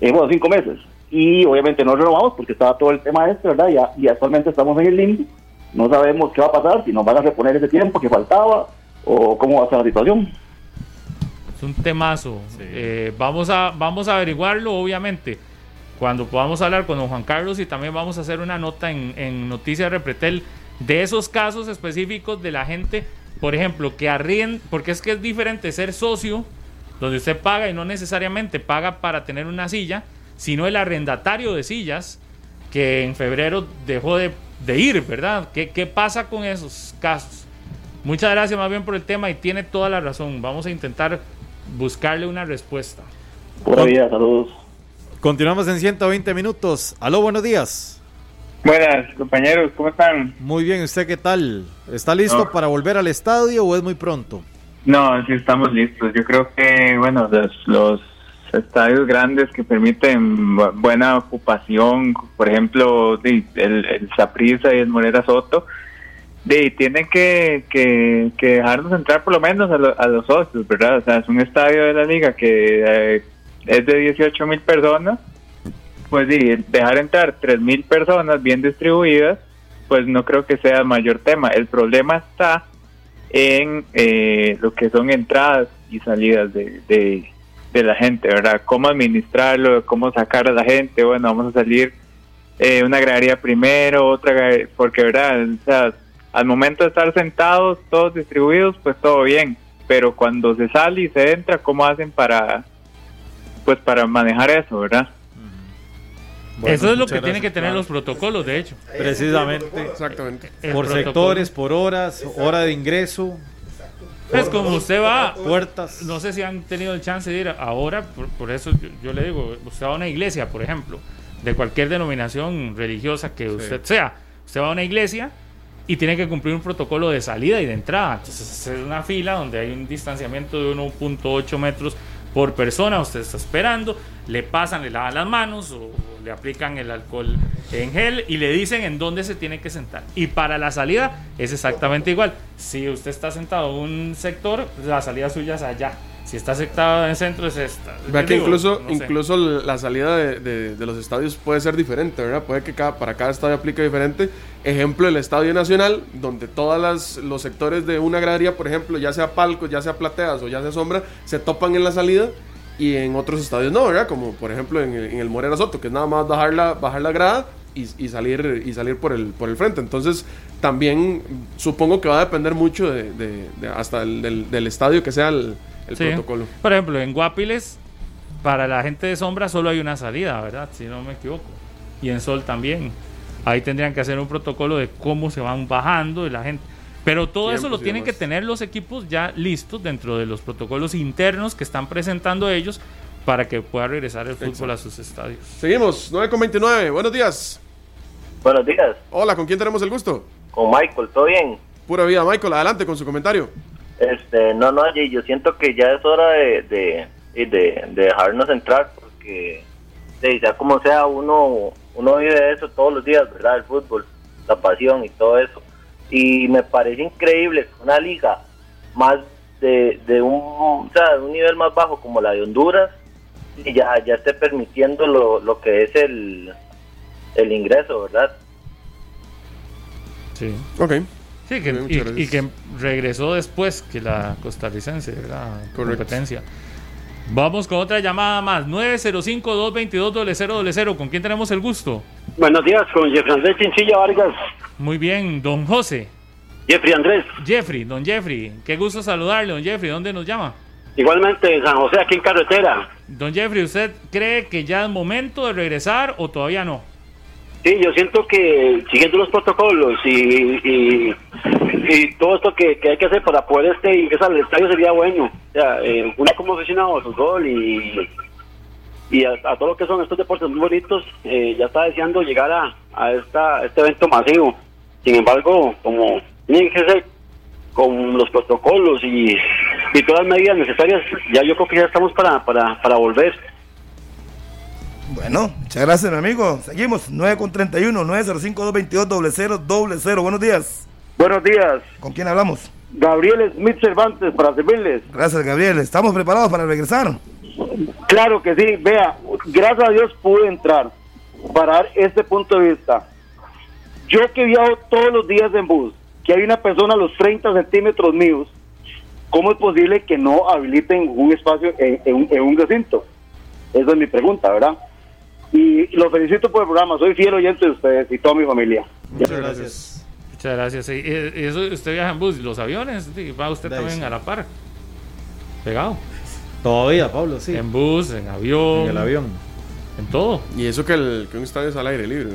Speaker 7: Eh, bueno, cinco meses. Y obviamente no renovamos porque estaba todo el tema este, ¿verdad? Ya, y actualmente estamos en el limbo. No sabemos qué va a pasar, si nos van a reponer ese tiempo que faltaba o cómo va a ser la situación.
Speaker 5: Es un temazo. Eh, vamos, a, vamos a averiguarlo, obviamente, cuando podamos hablar con don Juan Carlos y también vamos a hacer una nota en, en Noticias Repretel de esos casos específicos de la gente, por ejemplo, que arrien, porque es que es diferente ser socio, donde usted paga y no necesariamente paga para tener una silla, sino el arrendatario de sillas, que en febrero dejó de, de ir, ¿verdad? ¿Qué, ¿Qué pasa con esos casos? Muchas gracias más bien por el tema y tiene toda la razón. Vamos a intentar buscarle una respuesta.
Speaker 7: Buenos días, saludos.
Speaker 3: Continuamos en 120 minutos. Aló, buenos días.
Speaker 8: Buenas, compañeros, ¿cómo están?
Speaker 3: Muy bien, ¿usted qué tal? ¿Está listo
Speaker 8: No.
Speaker 3: para volver al estadio o es muy pronto?
Speaker 8: No, sí estamos listos. Yo creo que, bueno, los, los estadios grandes que permiten bu- buena ocupación, por ejemplo, el, el Saprissa y el Morera Soto, tienen que, que, que dejarnos entrar por lo menos a, lo- a los socios, ¿verdad? O sea, es un estadio de la liga que eh, es de 18 mil personas, pues di, dejar entrar 3 mil personas bien distribuidas, pues no creo que sea el mayor tema. El problema está en eh, lo que son entradas y salidas de, de, la gente, ¿verdad? Cómo administrarlo, cómo sacar a la gente, bueno, vamos a salir eh, una gradería primero, otra, porque, ¿verdad? O sea, al momento de estar sentados, todos distribuidos, pues todo bien, pero cuando se sale y se entra, ¿cómo hacen para, pues para manejar eso, ¿verdad?
Speaker 3: Bueno,
Speaker 5: Eso es lo que tienen
Speaker 3: gracias.
Speaker 5: que tener los protocolos, de hecho.
Speaker 3: Precisamente.
Speaker 4: Exactamente.
Speaker 5: El
Speaker 3: Por
Speaker 5: protocolo.
Speaker 3: sectores, por horas, hora de ingreso,
Speaker 5: Es como usted va,
Speaker 3: puertas.
Speaker 5: no sé si han tenido el chance de ir ahora, por, por eso yo, yo le digo, usted va a una iglesia, por ejemplo, de cualquier denominación religiosa que usted sea, usted va a una iglesia y tiene que cumplir un protocolo de salida y de entrada. Entonces es una fila donde hay un distanciamiento de 1.8 metros por persona, usted está esperando, le pasan, le lavan las manos o le aplican el alcohol en gel y le dicen en dónde se tiene que sentar. Y para la salida es exactamente igual. Si usted está sentado en un sector, la salida suya es allá. Si está sentado en el centro es esta.
Speaker 4: Vea que
Speaker 5: Digo,
Speaker 4: incluso,
Speaker 5: no sé.
Speaker 4: incluso la salida de, de- de los estadios puede ser diferente, ¿verdad? Puede que cada, para cada estadio aplique diferente. Ejemplo, el Estadio Nacional, donde todos los sectores de una gradería, por ejemplo, ya sea palcos, ya sea plateas o ya sea sombra, se topan en la salida y en otros estadios no, ¿verdad? Como por ejemplo en el, en el Morera Soto, que es nada más bajar la, bajar la grada y, y salir, y salir por, el, por el frente. Entonces, también supongo que va a depender mucho de, de- de- hasta el- del, del estadio que sea el, el
Speaker 5: Sí.
Speaker 4: protocolo.
Speaker 5: Por ejemplo, en Guapiles, para la gente de sombra solo hay una salida, ¿verdad? Si no me equivoco. Y en Sol también. Ahí tendrían que hacer un protocolo de cómo se van bajando de la gente. Pero todo eso lo
Speaker 4: y
Speaker 5: tienen que tener los equipos ya listos dentro de los protocolos internos que están presentando ellos para que pueda regresar el fútbol a sus estadios.
Speaker 4: Seguimos, 9 con 29. Buenos días.
Speaker 9: Buenos días,
Speaker 4: Hola, ¿con quién tenemos el gusto?
Speaker 9: con Michael, ¿todo bien?
Speaker 4: Pura vida, Michael. Adelante con su comentario.
Speaker 9: Este, no, no, y yo siento que ya es hora de, de, de, de dejarnos entrar porque de, ya como sea uno uno vive de eso todos los días, ¿verdad? El fútbol, la pasión y todo eso. Y me parece increíble que una liga más de, de un, o sea, de un nivel más bajo como la de Honduras y ya, ya esté permitiendo lo, lo que es el, el ingreso, ¿verdad?
Speaker 5: Sí.
Speaker 4: Ok.
Speaker 5: Sí, que, y, que regresó después que la costarricense, ¿verdad? Competencia. Vamos con otra llamada más. 905-222-0000. ¿Con quién tenemos el gusto?
Speaker 10: Buenos días, con Jeffrey Andrés Chinchilla Vargas.
Speaker 5: Muy bien, don José.
Speaker 10: Jeffrey Andrés,
Speaker 5: Jeffrey, don Jeffrey. Qué gusto saludarle, don Jeffrey. ¿Dónde nos llama?
Speaker 10: igualmente en San José, aquí en carretera.
Speaker 5: Don Jeffrey, ¿usted cree que ya es momento de regresar o todavía no?
Speaker 10: Sí, yo siento que siguiendo los protocolos y, y, todo esto que, que hay que hacer para poder este ingresar al estadio sería bueno. O sea, eh, uno como aficionado al fútbol y, y a, todo lo que son estos deportes muy bonitos, eh, ya está deseando llegar a, a esta, este evento masivo. Sin embargo, como tienen que ser con los protocolos y, y todas las medidas necesarias, ya yo creo que ya estamos para, para, para volver.
Speaker 2: Bueno, muchas gracias, mi amigo. Seguimos, 9 con 31, 905-222-0000. Buenos días.
Speaker 11: Buenos días,
Speaker 2: ¿Con quién hablamos?
Speaker 11: Gabriel Smith Cervantes, para servirles.
Speaker 2: Gracias, Gabriel. ¿Estamos preparados para regresar?
Speaker 11: Claro que sí, vea, gracias a Dios pude entrar para dar este punto de vista. Yo que viajo todos los días en bus, que hay una persona a los 30 centímetros míos, ¿cómo es posible que no habiliten un espacio en, en un recinto? Esa es mi pregunta, ¿verdad? Y los felicito por el programa, soy fiel oyente de ustedes y toda mi familia.
Speaker 4: Muchas gracias.
Speaker 5: Muchas gracias. Sí, eh, eso, usted viaja en bus, los aviones, sí, va usted también
Speaker 3: sí.
Speaker 5: a la par. Pegado.
Speaker 3: Todavía, Pablo, sí.
Speaker 5: En bus, en avión.
Speaker 3: En el avión.
Speaker 5: En todo.
Speaker 4: Y eso que, el, que un estadio es al aire libre.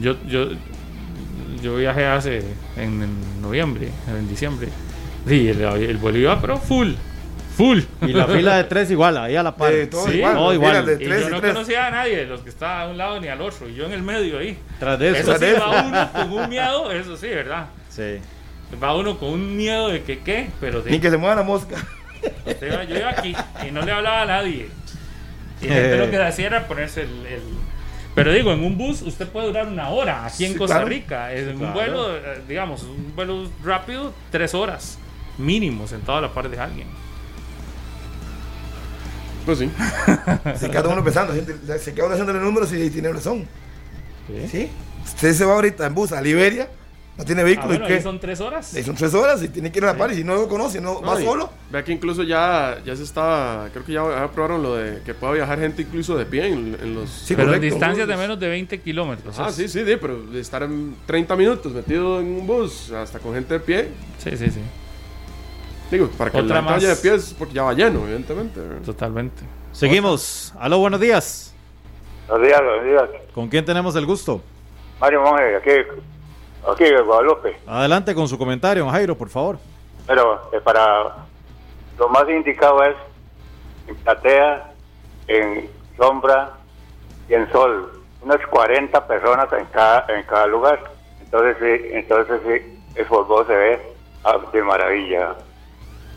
Speaker 5: Yo, yo, yo viajé hace en, en noviembre, en diciembre. Sí, el, el vuelo iba, pero full. Full.
Speaker 3: Y la fila de tres igual, ahí a la par.
Speaker 2: Eh, todo
Speaker 5: Sí,
Speaker 2: igual.
Speaker 3: todo
Speaker 2: las
Speaker 3: igual.
Speaker 2: de
Speaker 5: Y
Speaker 2: tres
Speaker 5: yo
Speaker 2: y
Speaker 5: no
Speaker 2: tres.
Speaker 5: conocía a nadie de los que estaban a un lado ni al otro. Y yo en el medio ahí.
Speaker 3: Tras de eso.
Speaker 5: Eso sí, va uno con un miedo, eso sí, ¿verdad?
Speaker 3: Sí.
Speaker 5: Va uno con un miedo de que qué, pero de,
Speaker 2: Ni que se mueva la mosca.
Speaker 5: Usted iba- yo iba aquí y no le hablaba a nadie. Y la gente lo que hacía era ponerse el, el- Pero digo, en un bus usted puede durar una hora aquí en
Speaker 2: Sí,
Speaker 5: Costa
Speaker 2: claro.
Speaker 5: Rica. En un
Speaker 3: Claro.
Speaker 5: vuelo, eh, digamos, un vuelo rápido, tres horas mínimo sentado a la par de alguien.
Speaker 4: Pues sí.
Speaker 2: Se queda uno pensando, gente, se queda uno haciendo números y tiene razón.
Speaker 5: ¿Sí?
Speaker 2: ¿Sí? Usted se va ahorita en bus a Liberia, no tiene
Speaker 5: Ah,
Speaker 2: vehículo
Speaker 5: bueno,
Speaker 2: y qué.
Speaker 5: ahí son tres horas.
Speaker 2: Ahí son tres horas y tiene que ir a la par y si no lo conoce, no, va
Speaker 4: No, y
Speaker 2: solo.
Speaker 4: Vea que incluso ya, ya se estaba, creo que ya, aprobaron lo de que pueda viajar gente incluso de pie en, en los...
Speaker 2: Sí,
Speaker 5: pero en distancias de menos de 20 kilómetros.
Speaker 4: Ah,
Speaker 5: es-
Speaker 4: sí, sí, sí, pero de estar en 30 minutos metido en un bus, hasta con gente de pie,
Speaker 5: Sí, sí, sí.
Speaker 4: Digo, para que
Speaker 5: Otra
Speaker 4: la de pie es porque ya va lleno, evidentemente.
Speaker 5: Totalmente.
Speaker 3: Seguimos. Aló, buenos días.
Speaker 12: Buenos días, buenos días.
Speaker 3: ¿Con quién tenemos el gusto?
Speaker 12: Mario Monge, aquí, aquí de Guadalupe.
Speaker 3: Adelante con su comentario, Jairo, por favor.
Speaker 12: Pero eh, para lo más indicado es en platea, en sombra y en sol. Unas 40 personas en cada, en cada lugar. Entonces sí, entonces sí, el fútbol se ve de maravilla.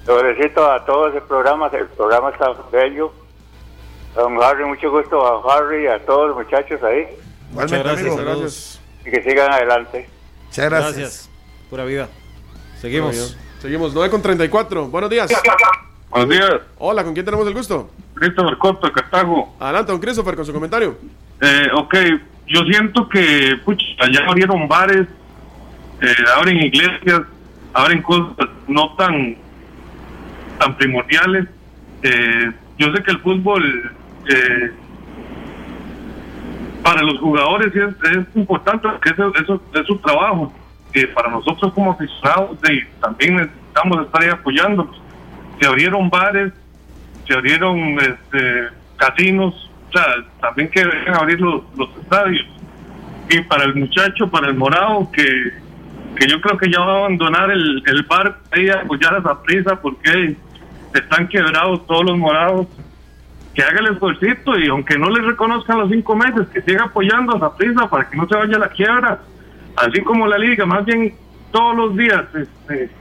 Speaker 12: Lo felicito a todo ese programa, el programa está bello. Don Harry, mucho gusto a Harry y a todos los muchachos ahí.
Speaker 2: Igualmente,
Speaker 3: gracias,
Speaker 2: amigo.
Speaker 4: Gracias.
Speaker 12: Y que sigan adelante.
Speaker 2: Muchas gracias.
Speaker 3: Pura vida. Seguimos.
Speaker 4: bien. Seguimos, 9 con 34. Buenos días.
Speaker 13: Buenos días,
Speaker 4: Hola, ¿con quién tenemos el gusto?
Speaker 13: Christopher Costa, Cartago.
Speaker 4: Adelante, don Christopher, con su comentario.
Speaker 13: Eh, ok, yo siento que pucha, ya abrieron bares, eh, abren iglesias, abren cosas no tan tan primordiales. Eh, yo sé que el fútbol eh, para los jugadores es, es importante porque eso, eso es su trabajo. Eh, para nosotros como aficionados de- también necesitamos estar ahí apoyándolos. Se abrieron bares, se abrieron este, casinos, o sea, también que dejen abrir los, estadios. Y para el muchacho, para el morado, que, que yo creo que ya va a abandonar el, el bar ahí a apoyar a esa prisa porque están quebrados todos los morados. Que haga el esfuercito y aunque no les reconozcan los cinco meses, que siga apoyando a prisa para que no se vaya a la quiebra. Así como la liga, más bien todos los días este,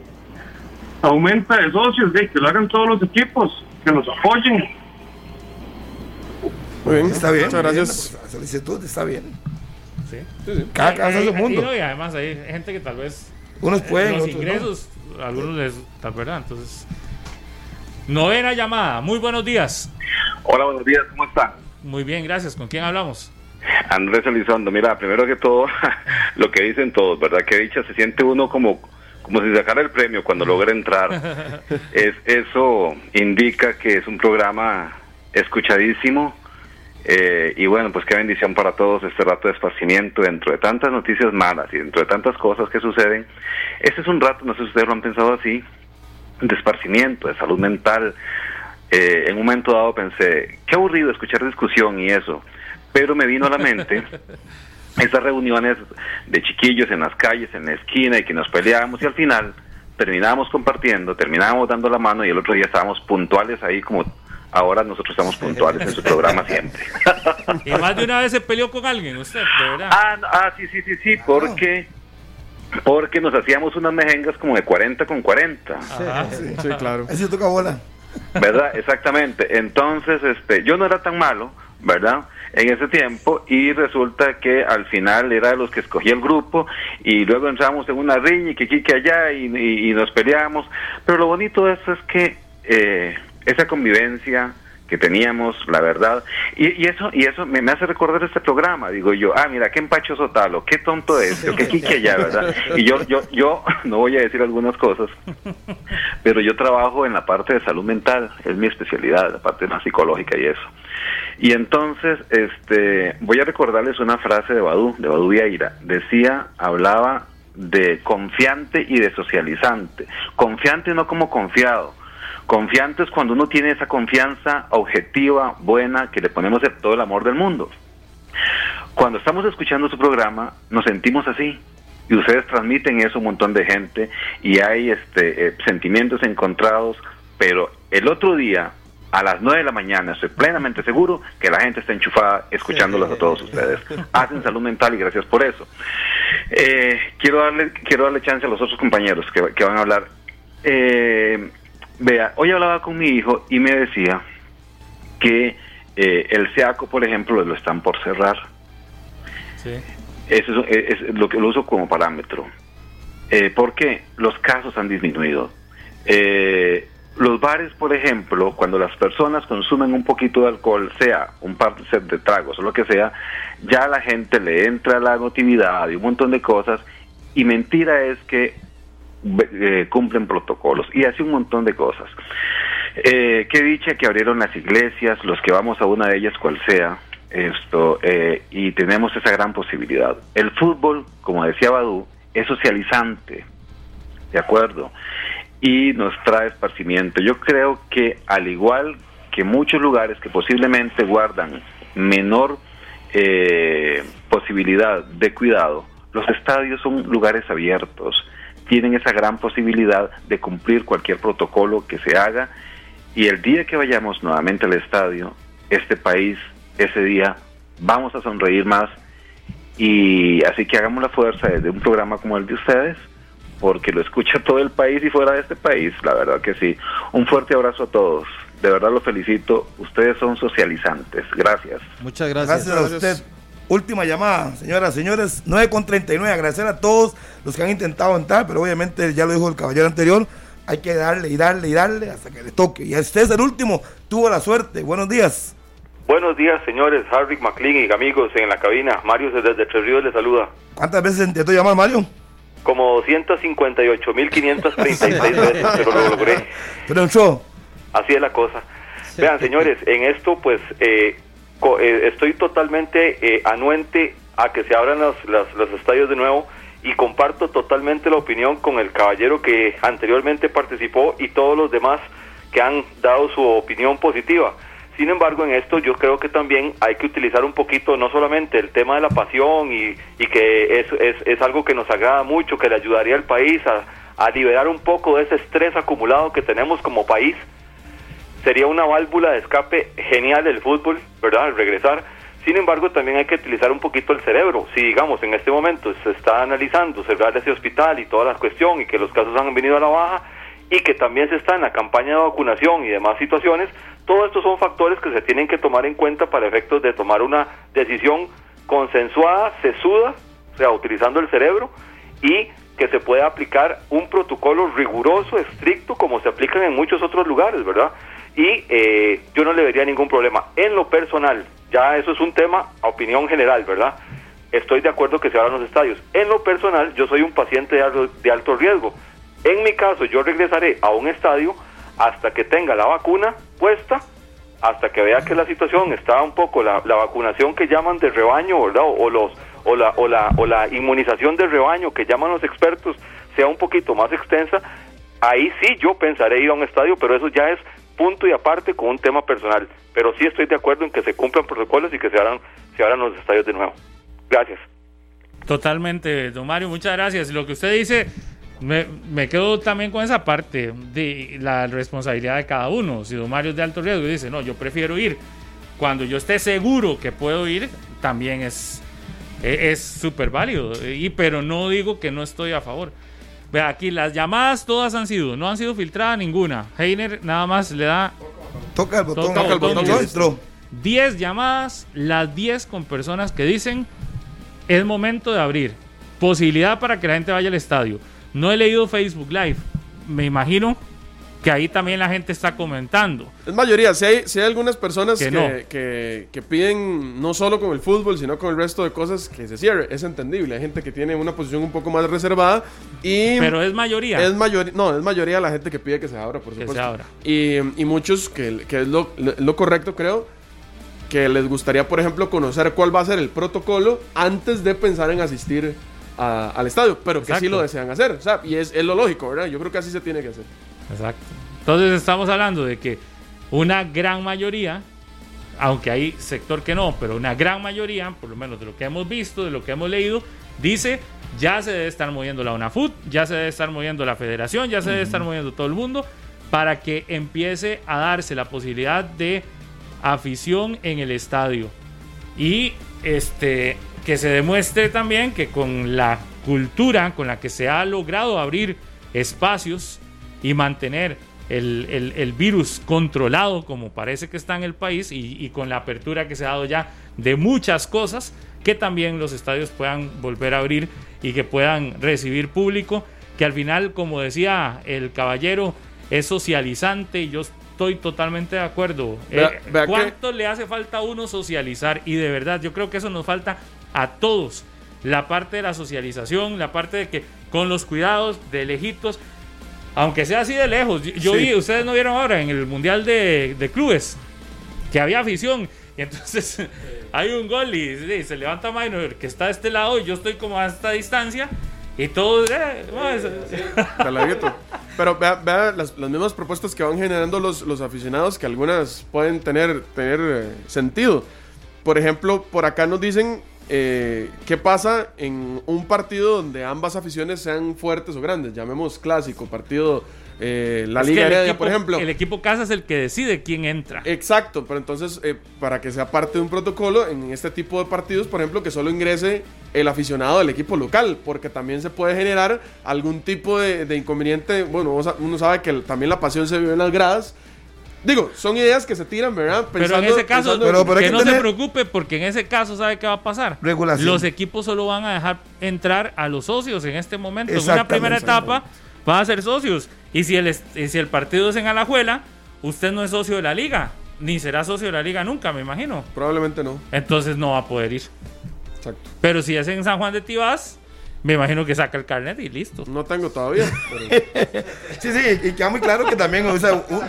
Speaker 13: aumenta de socios, de que lo hagan todos los equipos, que nos apoyen.
Speaker 4: Muy bien,
Speaker 2: Está bien.
Speaker 4: Muchas
Speaker 2: bien,
Speaker 4: gracias.
Speaker 2: La solicitud está bien.
Speaker 5: Sí.
Speaker 2: Cada cabeza es
Speaker 5: Eh,
Speaker 2: un
Speaker 5: eh,
Speaker 2: mundo.
Speaker 5: y no, y además hay gente que tal vez
Speaker 2: Unos
Speaker 5: eh,
Speaker 2: pueden,
Speaker 5: los
Speaker 2: otros no.
Speaker 5: ingresos, algunos les tal verdad, entonces novena llamada. Muy buenos días.
Speaker 14: Hola, buenos días, ¿cómo está?
Speaker 5: Muy bien, gracias. ¿Con quién hablamos?
Speaker 14: Andrés Elizondo, mira, primero que todo, lo que dicen todos, ¿verdad? Que dicha se siente uno como, como si sacara el premio cuando logra entrar. es, eso indica que es un programa escuchadísimo. eh, y bueno, pues qué bendición para todos este rato de esparcimiento dentro de tantas noticias malas y dentro de tantas cosas que suceden. Este es un rato, no sé si ustedes lo han pensado así, de esparcimiento, de salud mental. Eh, en un momento dado pensé, qué aburrido escuchar discusión y eso, pero me vino a la mente esas reuniones de chiquillos en las calles, en la esquina y que nos peleábamos y al final terminábamos compartiendo, terminábamos dando la mano y el otro día estábamos puntuales ahí como ahora nosotros estamos puntuales en su programa siempre.
Speaker 5: Y más de una vez se peleó con alguien, usted, de verdad.
Speaker 14: Ah, no, ah, sí, sí, sí, sí, porque porque nos hacíamos unas mejengas como de 40 con 40.
Speaker 5: Ajá.
Speaker 4: Sí, claro.
Speaker 2: Ahí se toca bola.
Speaker 14: ¿verdad? Exactamente. Entonces, este, yo no era tan malo, ¿verdad? En ese tiempo y resulta que al final era de los que escogía el grupo y luego entramos en una riña y que aquí que allá y, y- y nos peleamos. Pero lo bonito de eso es que eh, esa convivencia que teníamos, la verdad, y, eso y eso me, hace recordar este programa, digo yo, ah, mira, qué empachoso talo, qué tonto es, qué aquí que allá, ¿verdad? Y yo, yo, yo no voy a decir algunas cosas, pero yo trabajo en la parte de salud mental, es mi especialidad, la parte más psicológica y eso. Y entonces, este, voy a recordarles una frase de Badú, de Badú Vieira. Decía, hablaba de confiante y de socializante. Confiante no como confiado. Confiante es cuando uno tiene esa confianza objetiva, buena, que le ponemos el- todo el amor del mundo. Cuando estamos escuchando su programa, nos sentimos así. Y ustedes transmiten eso a un montón de gente y hay este, eh, sentimientos encontrados, pero el otro día, a las 9 de la mañana, estoy plenamente seguro que la gente está enchufada escuchándolos a todos ustedes. Hacen salud mental y gracias por eso. Eh, quiero, darle, quiero darle chance a los otros compañeros que, que van a hablar. Eh, vea, hoy hablaba con mi hijo y me decía que eh, el SEACO, por ejemplo, lo están por cerrar.
Speaker 5: Sí.
Speaker 14: Eso es, es lo que lo uso como parámetro. Eh, porque los casos han disminuido. Eh, los bares, por ejemplo, cuando las personas consumen un poquito de alcohol, sea un par de set de tragos o lo que sea, ya a la gente le entra la emotividad y un montón de cosas. Y mentira es que eh, cumplen protocolos y así un montón de cosas. Eh, qué dicha que abrieron las iglesias, los que vamos a una de ellas, cual sea, esto, eh, y tenemos esa gran posibilidad. El fútbol, como decía Badu, es socializante, ¿de acuerdo? Y nos trae esparcimiento. Yo creo que al igual que muchos lugares que posiblemente guardan menor eh, posibilidad de cuidado, los estadios son lugares abiertos, tienen esa gran posibilidad de cumplir cualquier protocolo que se haga y el día que vayamos nuevamente al estadio, este país, ese día, vamos a sonreír más y así que hagamos la fuerza de un programa como el de ustedes, porque lo escucha todo el país y fuera de este país, la verdad que sí. Un fuerte abrazo a todos, de verdad los felicito, ustedes son socializantes, gracias.
Speaker 3: Muchas gracias.
Speaker 2: Gracias a usted. Última llamada, señoras, señores, 9 con 39. Agradecer a todos los que han intentado entrar, pero obviamente ya lo dijo el caballero anterior, hay que darle y darle y darle hasta que le toque. Y este es el último, tuvo la suerte. Buenos días.
Speaker 15: Buenos días, señores. Harvick McLean y amigos en la cabina. Mario desde Tres Ríos les saluda.
Speaker 2: ¿Cuántas veces intentó llamar Mario?
Speaker 15: Como 258.536 veces, pero lo logré.
Speaker 2: Pero entró.
Speaker 15: Así es la cosa. Vean, señores, en esto, pues, eh, estoy totalmente eh, anuente a que se abran los, los, los estadios de nuevo y comparto totalmente la opinión con el caballero que anteriormente participó y todos los demás que han dado su opinión positiva. Sin embargo, en esto yo creo que también hay que utilizar un poquito, no solamente el tema de la pasión y, y que es, es, es algo que nos agrada mucho, que le ayudaría al país a, a liberar un poco de ese estrés acumulado que tenemos como país, sería una válvula de escape genial el fútbol, ¿verdad? Al regresar. Sin embargo, también hay que utilizar un poquito el cerebro. Si, digamos, en este momento se está analizando cerrar ese hospital y toda la cuestión y que los casos han venido a la baja y que también se está en la campaña de vacunación y demás situaciones, todos estos son factores que se tienen que tomar en cuenta para efectos de tomar una decisión consensuada, sesuda, o sea, utilizando el cerebro y que se pueda aplicar un protocolo riguroso, estricto, como se aplican en muchos otros lugares, ¿verdad? Y eh, yo no le vería ningún problema. En lo personal, ya eso es un tema a opinión general, ¿verdad? Estoy de acuerdo que se abran los estadios. En lo personal, yo soy un paciente de alto, de alto riesgo. En mi caso, yo regresaré a un estadio hasta que tenga la vacuna puesta, hasta que vea que la situación está un poco, la, la vacunación que llaman de rebaño, ¿verdad? O, los o la, o, la, o la inmunización de rebaño que llaman los expertos sea un poquito más extensa, ahí sí yo pensaré ir a un estadio, pero eso ya es punto y aparte con un tema personal. Pero sí estoy de acuerdo en que se cumplan protocolos y que se abran, se abran los estadios de nuevo. Gracias.
Speaker 5: Totalmente, don Mario, muchas gracias. Lo que usted dice, me, me quedo también con esa parte de la responsabilidad de cada uno. Si don Mario es de alto riesgo y dice, no, yo prefiero ir cuando yo esté seguro que puedo ir, también es es súper válido. Y, pero no digo que no estoy a favor. Vea, aquí las llamadas todas han sido, no han sido filtradas ninguna. Heiner nada más le da.
Speaker 2: Toca el botón, toca el botón,
Speaker 5: y entró. 10 llamadas, las 10 con personas que dicen es momento de abrir. Posibilidad para que la gente vaya al estadio. No he leído Facebook Live. Me imagino que ahí también la gente está comentando.
Speaker 4: Es mayoría, si hay, si hay algunas personas que, que, que, piden no solo con el fútbol, sino con el resto de cosas que se cierre, es entendible. Hay gente que tiene una posición un poco más reservada y...
Speaker 5: Pero es mayoría.
Speaker 4: Es mayoría, no, es mayoría la gente que pide que se abra, por supuesto.
Speaker 5: Que se abra.
Speaker 4: Y, y muchos, que, que es lo, lo correcto creo, que les gustaría, por ejemplo, conocer cuál va a ser el protocolo antes de pensar en asistir a, al estadio, pero que sí lo desean hacer. O sea, y es, es lo lógico, ¿verdad? Yo creo que así se tiene que hacer.
Speaker 5: Exacto. Entonces estamos hablando de que una gran mayoría, aunque hay sector que no, pero una gran mayoría, por lo menos de lo que hemos visto, de lo que hemos leído, dice ya se debe estar moviendo la UNAFUT, ya se debe estar moviendo la federación, ya se debe estar moviendo todo el mundo para que empiece a darse la posibilidad de afición en el estadio. Y este que se demuestre también que con la cultura con la que se ha logrado abrir espacios y mantener el, el, el, virus controlado como parece que está en el país y, y, con la apertura que se ha dado ya de muchas cosas, que también los estadios puedan volver a abrir y que puedan recibir público, que al final, como decía el caballero, es socializante y yo estoy totalmente de acuerdo.
Speaker 4: Vea,
Speaker 5: eh,
Speaker 4: vea
Speaker 5: ¿Cuánto le hace falta a uno socializar? Y de verdad, yo creo que eso nos falta a todos. La parte de la socialización, la parte de que con los cuidados de lejitos, aunque sea así de lejos. Yo
Speaker 4: Sí.
Speaker 5: vi, ustedes no vieron ahora en el Mundial de, de Clubes que había afición. Y entonces hay un gol y, se levanta Minor que está de este lado y yo estoy como a esta distancia. Y todos. eh.
Speaker 4: Pero vea, vea las, las mismas propuestas que van generando los, los aficionados, que algunas pueden tener, tener eh, sentido. Por ejemplo, por acá nos dicen eh, qué pasa en un partido donde ambas aficiones sean fuertes o grandes. Llamemos clásico, partido, eh, la
Speaker 5: Es
Speaker 4: Liga
Speaker 5: el
Speaker 4: Heredia,
Speaker 5: equipo-
Speaker 4: por ejemplo.
Speaker 5: El equipo casa es el que decide quién entra.
Speaker 4: Exacto, pero entonces, eh, para que sea parte de un protocolo, en este tipo de partidos, por ejemplo, que solo ingrese el aficionado del equipo local, porque también se puede generar algún tipo de, de inconveniente. Bueno, uno sa- uno sabe que también la pasión se vive en las gradas. Digo, son ideas que se tiran, ¿verdad?
Speaker 5: Pero en ese caso,
Speaker 2: Pero-
Speaker 5: que
Speaker 2: que
Speaker 5: no se preocupe, porque en ese caso, ¿sabe qué va a pasar?
Speaker 2: Regulación.
Speaker 5: Los equipos solo van a dejar entrar a los socios en este momento. En una primera etapa van a ser socios. Y si el, si el partido es en Alajuela, usted no es socio de la liga, ni será socio de la liga nunca, me imagino.
Speaker 4: Probablemente no.
Speaker 5: Entonces no va a poder ir.
Speaker 4: Exacto.
Speaker 5: Pero si es en San Juan de Tibás, me imagino que saca el carnet y listo.
Speaker 4: No tengo todavía. pero-
Speaker 2: Sí, sí, y queda muy claro que también, o sea, un-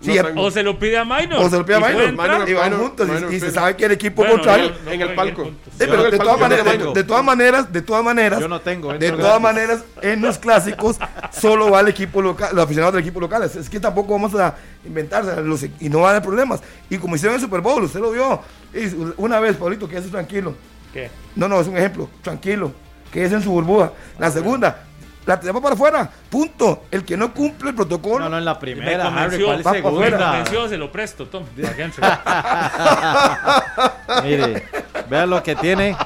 Speaker 2: sí,
Speaker 4: No tengo.
Speaker 5: O se lo pide a Minor.
Speaker 2: o se lo pide a Minor, y van
Speaker 4: Minor-
Speaker 2: juntos, y-
Speaker 4: Minor
Speaker 2: y, se sabe que el equipo
Speaker 5: Bueno,
Speaker 2: contrario...
Speaker 5: no- no
Speaker 4: en el palco.
Speaker 2: Sí, pero de todas maneras,
Speaker 4: no
Speaker 2: de, todas maneras, de todas maneras,
Speaker 3: Yo no tengo,
Speaker 2: de todas
Speaker 3: gratis.
Speaker 2: maneras, en los clásicos solo va el equipo local, los aficionados del equipo local. Es, es que tampoco vamos a inventarse los- y no va a haber problemas. Y como hicieron en el Super Bowl, usted lo vio. Y una vez, Pablito, quédese tranquilo.
Speaker 5: ¿Qué?
Speaker 2: No, no, es un ejemplo. Tranquilo. Quédese en su burbuja. La segunda, la tiramos para afuera. Punto. El que no cumple el protocolo.
Speaker 3: No, no, en la
Speaker 5: Me
Speaker 3: primera, Harry, ¿cuál
Speaker 2: va
Speaker 5: me
Speaker 2: afuera.
Speaker 3: segunda?
Speaker 5: convenció, se lo presto, Tom.
Speaker 3: Mire, vea lo que tiene.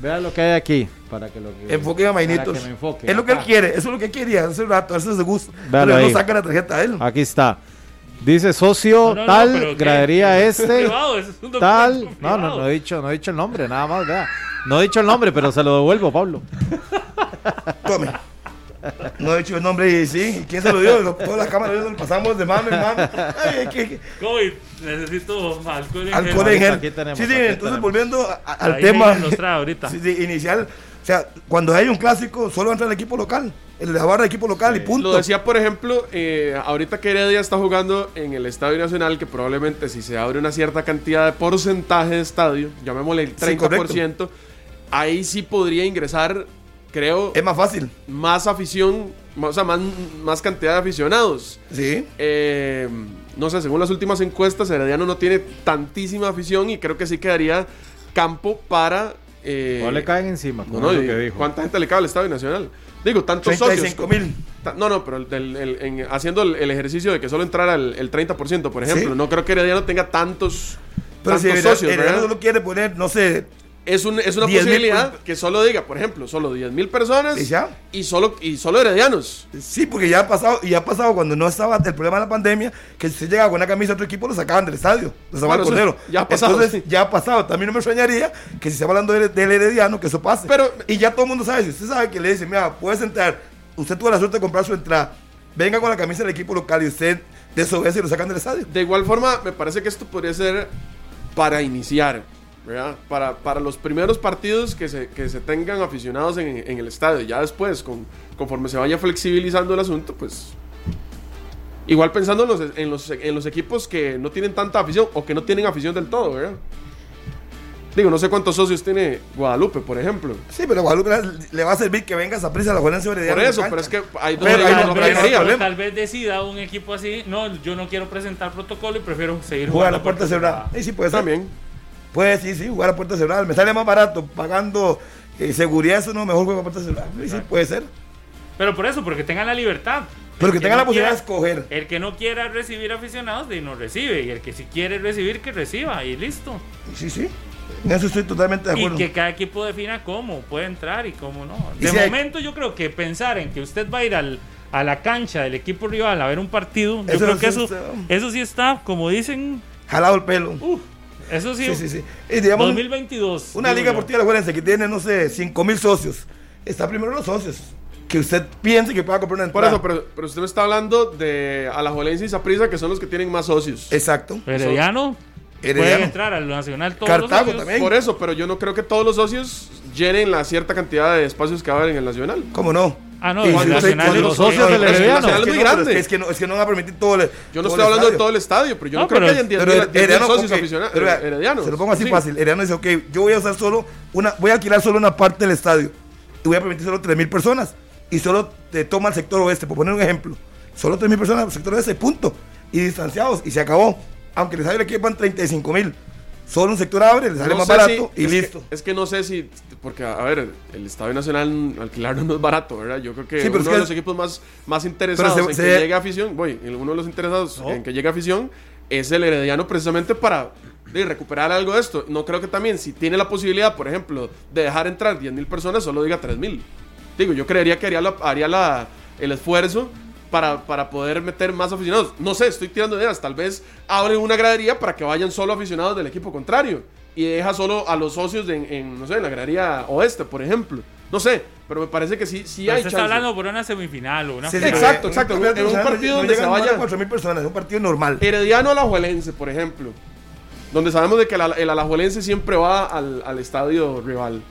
Speaker 3: Vea lo que hay aquí. Para que lo que,
Speaker 2: Enfoque a
Speaker 3: para
Speaker 2: Mainitos.
Speaker 3: que me enfoque.
Speaker 2: Es lo que él
Speaker 3: Acá.
Speaker 2: quiere, eso es lo que quería hace un rato, hace de gusto.
Speaker 3: Véalo
Speaker 2: Pero
Speaker 3: ahí.
Speaker 2: no saca la tarjeta a él.
Speaker 3: Aquí está. Dice socio
Speaker 5: No, no, no,
Speaker 3: tal, gradería
Speaker 5: Es
Speaker 3: este,
Speaker 5: privado, es un documento
Speaker 3: tal. No, no, no he dicho, no he dicho el nombre, nada más, vea. No he dicho el nombre, pero se lo devuelvo, Pablo.
Speaker 2: Tome. No he dicho el nombre y sí, ¿y quién se lo dio? Lo- Todas las cámaras nos pasamos de mame en. Ay, que-
Speaker 5: COVID, necesito alcohol en
Speaker 2: alcohol
Speaker 5: gel.
Speaker 2: en gel.
Speaker 3: Aquí tenemos,
Speaker 2: sí, sí,
Speaker 3: aquí
Speaker 2: entonces
Speaker 3: tenemos.
Speaker 2: volviendo a- al
Speaker 5: Ahí
Speaker 2: tema
Speaker 5: ahorita.
Speaker 2: sí, sí, inicial, o sea, cuando hay un clásico, solo entra el equipo local, el de la barra de equipo local y punto.
Speaker 4: Lo decía, por ejemplo, eh, ahorita que Heredia está jugando en el Estadio Nacional, que probablemente si se abre una cierta cantidad de porcentaje de estadio, llamémosle el
Speaker 2: Sí,
Speaker 4: 30%, ahí sí podría ingresar, creo,
Speaker 2: Es más fácil.
Speaker 4: más afición, más- o sea, más, más cantidad de aficionados.
Speaker 2: Sí.
Speaker 4: Eh, no sé, según las últimas encuestas, Herediano no tiene tantísima afición y creo que sí quedaría campo para... eh,
Speaker 3: No le caen encima,
Speaker 4: no,
Speaker 3: que dijo.
Speaker 4: ¿Cuánta gente le cabe al Estadio Nacional? Digo, tantos
Speaker 2: 35
Speaker 4: socios.
Speaker 2: mil.
Speaker 4: No, no, pero el- el- el- en- haciendo el, el ejercicio de que solo entrara el, el 30%, por ejemplo.
Speaker 2: Sí.
Speaker 4: No creo que Herediano tenga tantos,
Speaker 2: Pero
Speaker 4: tantos
Speaker 2: si
Speaker 4: socios.
Speaker 2: Herediano solo quiere poner, no sé,
Speaker 4: Es, un- es una
Speaker 2: 10,000
Speaker 4: posibilidad que solo diga, por ejemplo, solo 10 mil personas
Speaker 2: ¿Y ya?
Speaker 4: y solo, y solo heredianos.
Speaker 2: Sí, porque ya ha pasado, y ha pasado cuando no estaba el problema de la pandemia, que si usted llegaba con una camisa de otro equipo, lo sacaban del estadio, lo sacaban
Speaker 4: Bueno,
Speaker 2: cordero.
Speaker 4: ya ha pasado,
Speaker 2: Entonces,
Speaker 4: sí.
Speaker 2: ya ha pasado. También no me extrañaría que si se va hablando del, del herediano, que eso pase.
Speaker 4: Pero-
Speaker 2: y ya todo el mundo sabe, si usted sabe que le dice, mira, puedes entrar, usted tuvo la suerte de comprar su entrada, venga con la camisa del equipo local y usted desobedece y lo sacan del estadio.
Speaker 4: De igual forma, me parece que esto podría ser para iniciar, ¿verdad? Para, para los primeros partidos que se, que se tengan aficionados en, en el estadio. Ya después, con, conforme se vaya flexibilizando el asunto, pues... Igual pensando en los, en, los, en los equipos que no tienen tanta afición o que no tienen afición del todo, ¿verdad? Digo, no sé cuántos socios tiene Guadalupe, por ejemplo.
Speaker 2: Sí, pero a Guadalupe le- va a servir que venga esa prisa a la Herediano.
Speaker 4: Por eso, pero es que hay dos
Speaker 2: Pero
Speaker 4: manerías.
Speaker 2: problema.
Speaker 5: Tal vez decida un equipo así, no, yo no quiero presentar protocolo y prefiero seguir
Speaker 2: Jugar a
Speaker 5: jugando
Speaker 2: la puerta cerrada. Sí, sí, puede ser.
Speaker 4: También.
Speaker 2: Puede, sí, sí, jugar a puerta cerrada. Me sale más barato pagando eh, seguridad, eso no, mejor juego a puerta cerrada. Sí, sí, puede ser.
Speaker 5: Pero por eso, porque tengan la libertad.
Speaker 2: Pero que
Speaker 5: El
Speaker 2: tengan la posibilidad de escoger.
Speaker 5: El que no quiera recibir aficionados, de no recibe. Y el que sí quiere recibir, que reciba. Y listo.
Speaker 2: Sí, sí. En eso estoy totalmente de
Speaker 5: Y
Speaker 2: acuerdo.
Speaker 5: que cada equipo defina cómo puede entrar y cómo no.
Speaker 2: Y
Speaker 5: De
Speaker 2: si hay-
Speaker 5: momento, yo creo que pensar en que usted va a ir al, a la cancha del equipo rival a ver un partido, yo
Speaker 2: Eso
Speaker 5: creo
Speaker 2: sí
Speaker 5: que eso,
Speaker 2: está-
Speaker 5: eso sí está, como dicen,
Speaker 2: Jalado el pelo.
Speaker 5: uh, eso sí,
Speaker 2: Sí, sí, sí. Y digamos,
Speaker 5: 2022.
Speaker 2: una liga deportiva de Juelense que tiene, no sé, 5 mil socios. Está primero los socios. Que usted piense que pueda comprar una
Speaker 4: Por
Speaker 2: entrada.
Speaker 4: eso, pero, pero usted me está hablando de Alajuelense y Saprissa, que son los que tienen más socios.
Speaker 2: Exacto.
Speaker 5: Herediano, pueden
Speaker 2: Herediano.
Speaker 5: entrar al Nacional todos
Speaker 2: Cartago
Speaker 5: los socios.
Speaker 2: también.
Speaker 4: Por eso, pero yo no creo que todos los socios llenen la cierta cantidad de espacios que va a haber en el Nacional.
Speaker 2: ¿Cómo no?
Speaker 5: Ah, no,
Speaker 2: Y
Speaker 5: el Nacional de
Speaker 3: los socios del Herediano.
Speaker 4: Es muy
Speaker 2: grande. Es que, no, es que no van a permitir todo el.
Speaker 4: Yo no estoy hablando de todo el estadio, pero yo no,
Speaker 5: No,
Speaker 4: creo que hayan 10
Speaker 2: Pero
Speaker 4: mil
Speaker 2: Her- Herediano,
Speaker 4: socios aficionados heredianos.
Speaker 2: Se lo pongo así
Speaker 4: Sí.
Speaker 2: fácil. Herediano dice, ok, yo voy a usar solo una, voy a alquilar solo una parte del estadio y voy a permitir solo 3.000 personas y solo te toma el sector oeste, por poner un ejemplo. Solo 3.000 personas el sector oeste, punto. Y distanciados y se acabó. Aunque el estadio le quepan 35.000. Solo un sector abre, le sale
Speaker 4: No
Speaker 2: más barato
Speaker 4: si-
Speaker 2: y
Speaker 4: es que-
Speaker 2: listo.
Speaker 4: es que no sé si, porque a ver, el Estadio Nacional alquilarlo no es barato, ¿verdad? Yo creo que
Speaker 2: Sí,
Speaker 4: uno
Speaker 2: es
Speaker 4: de
Speaker 2: que-
Speaker 4: los equipos más, más interesados
Speaker 2: se-
Speaker 4: en
Speaker 2: se-
Speaker 4: que llegue afición, voy, uno de los interesados en que llegue afición es el Herediano precisamente para de, recuperar algo de esto. No creo que también, si tiene la posibilidad, por ejemplo, de dejar entrar 10 mil personas, solo diga 3 mil. Digo, yo creería que haría, la- haría la, el esfuerzo para, para poder meter más aficionados. No sé, estoy tirando ideas. Tal vez abren una gradería para que vayan solo aficionados del equipo contrario. Y deja solo a los socios en, en, no sé, en la gradería oeste, por ejemplo. No sé, pero me parece que sí, sí
Speaker 5: Pero
Speaker 4: hay chance.
Speaker 5: está hablando por una semifinal o una
Speaker 2: Sí, sí,
Speaker 5: final.
Speaker 4: exacto, exacto,
Speaker 2: un
Speaker 4: en un- en un partido
Speaker 2: no
Speaker 4: donde se vaya-
Speaker 2: 4.000 personas, es un partido normal.
Speaker 4: Herediano Alajuelense, por ejemplo. Donde sabemos de que el, el Alajuelense siempre va al, al estadio rival.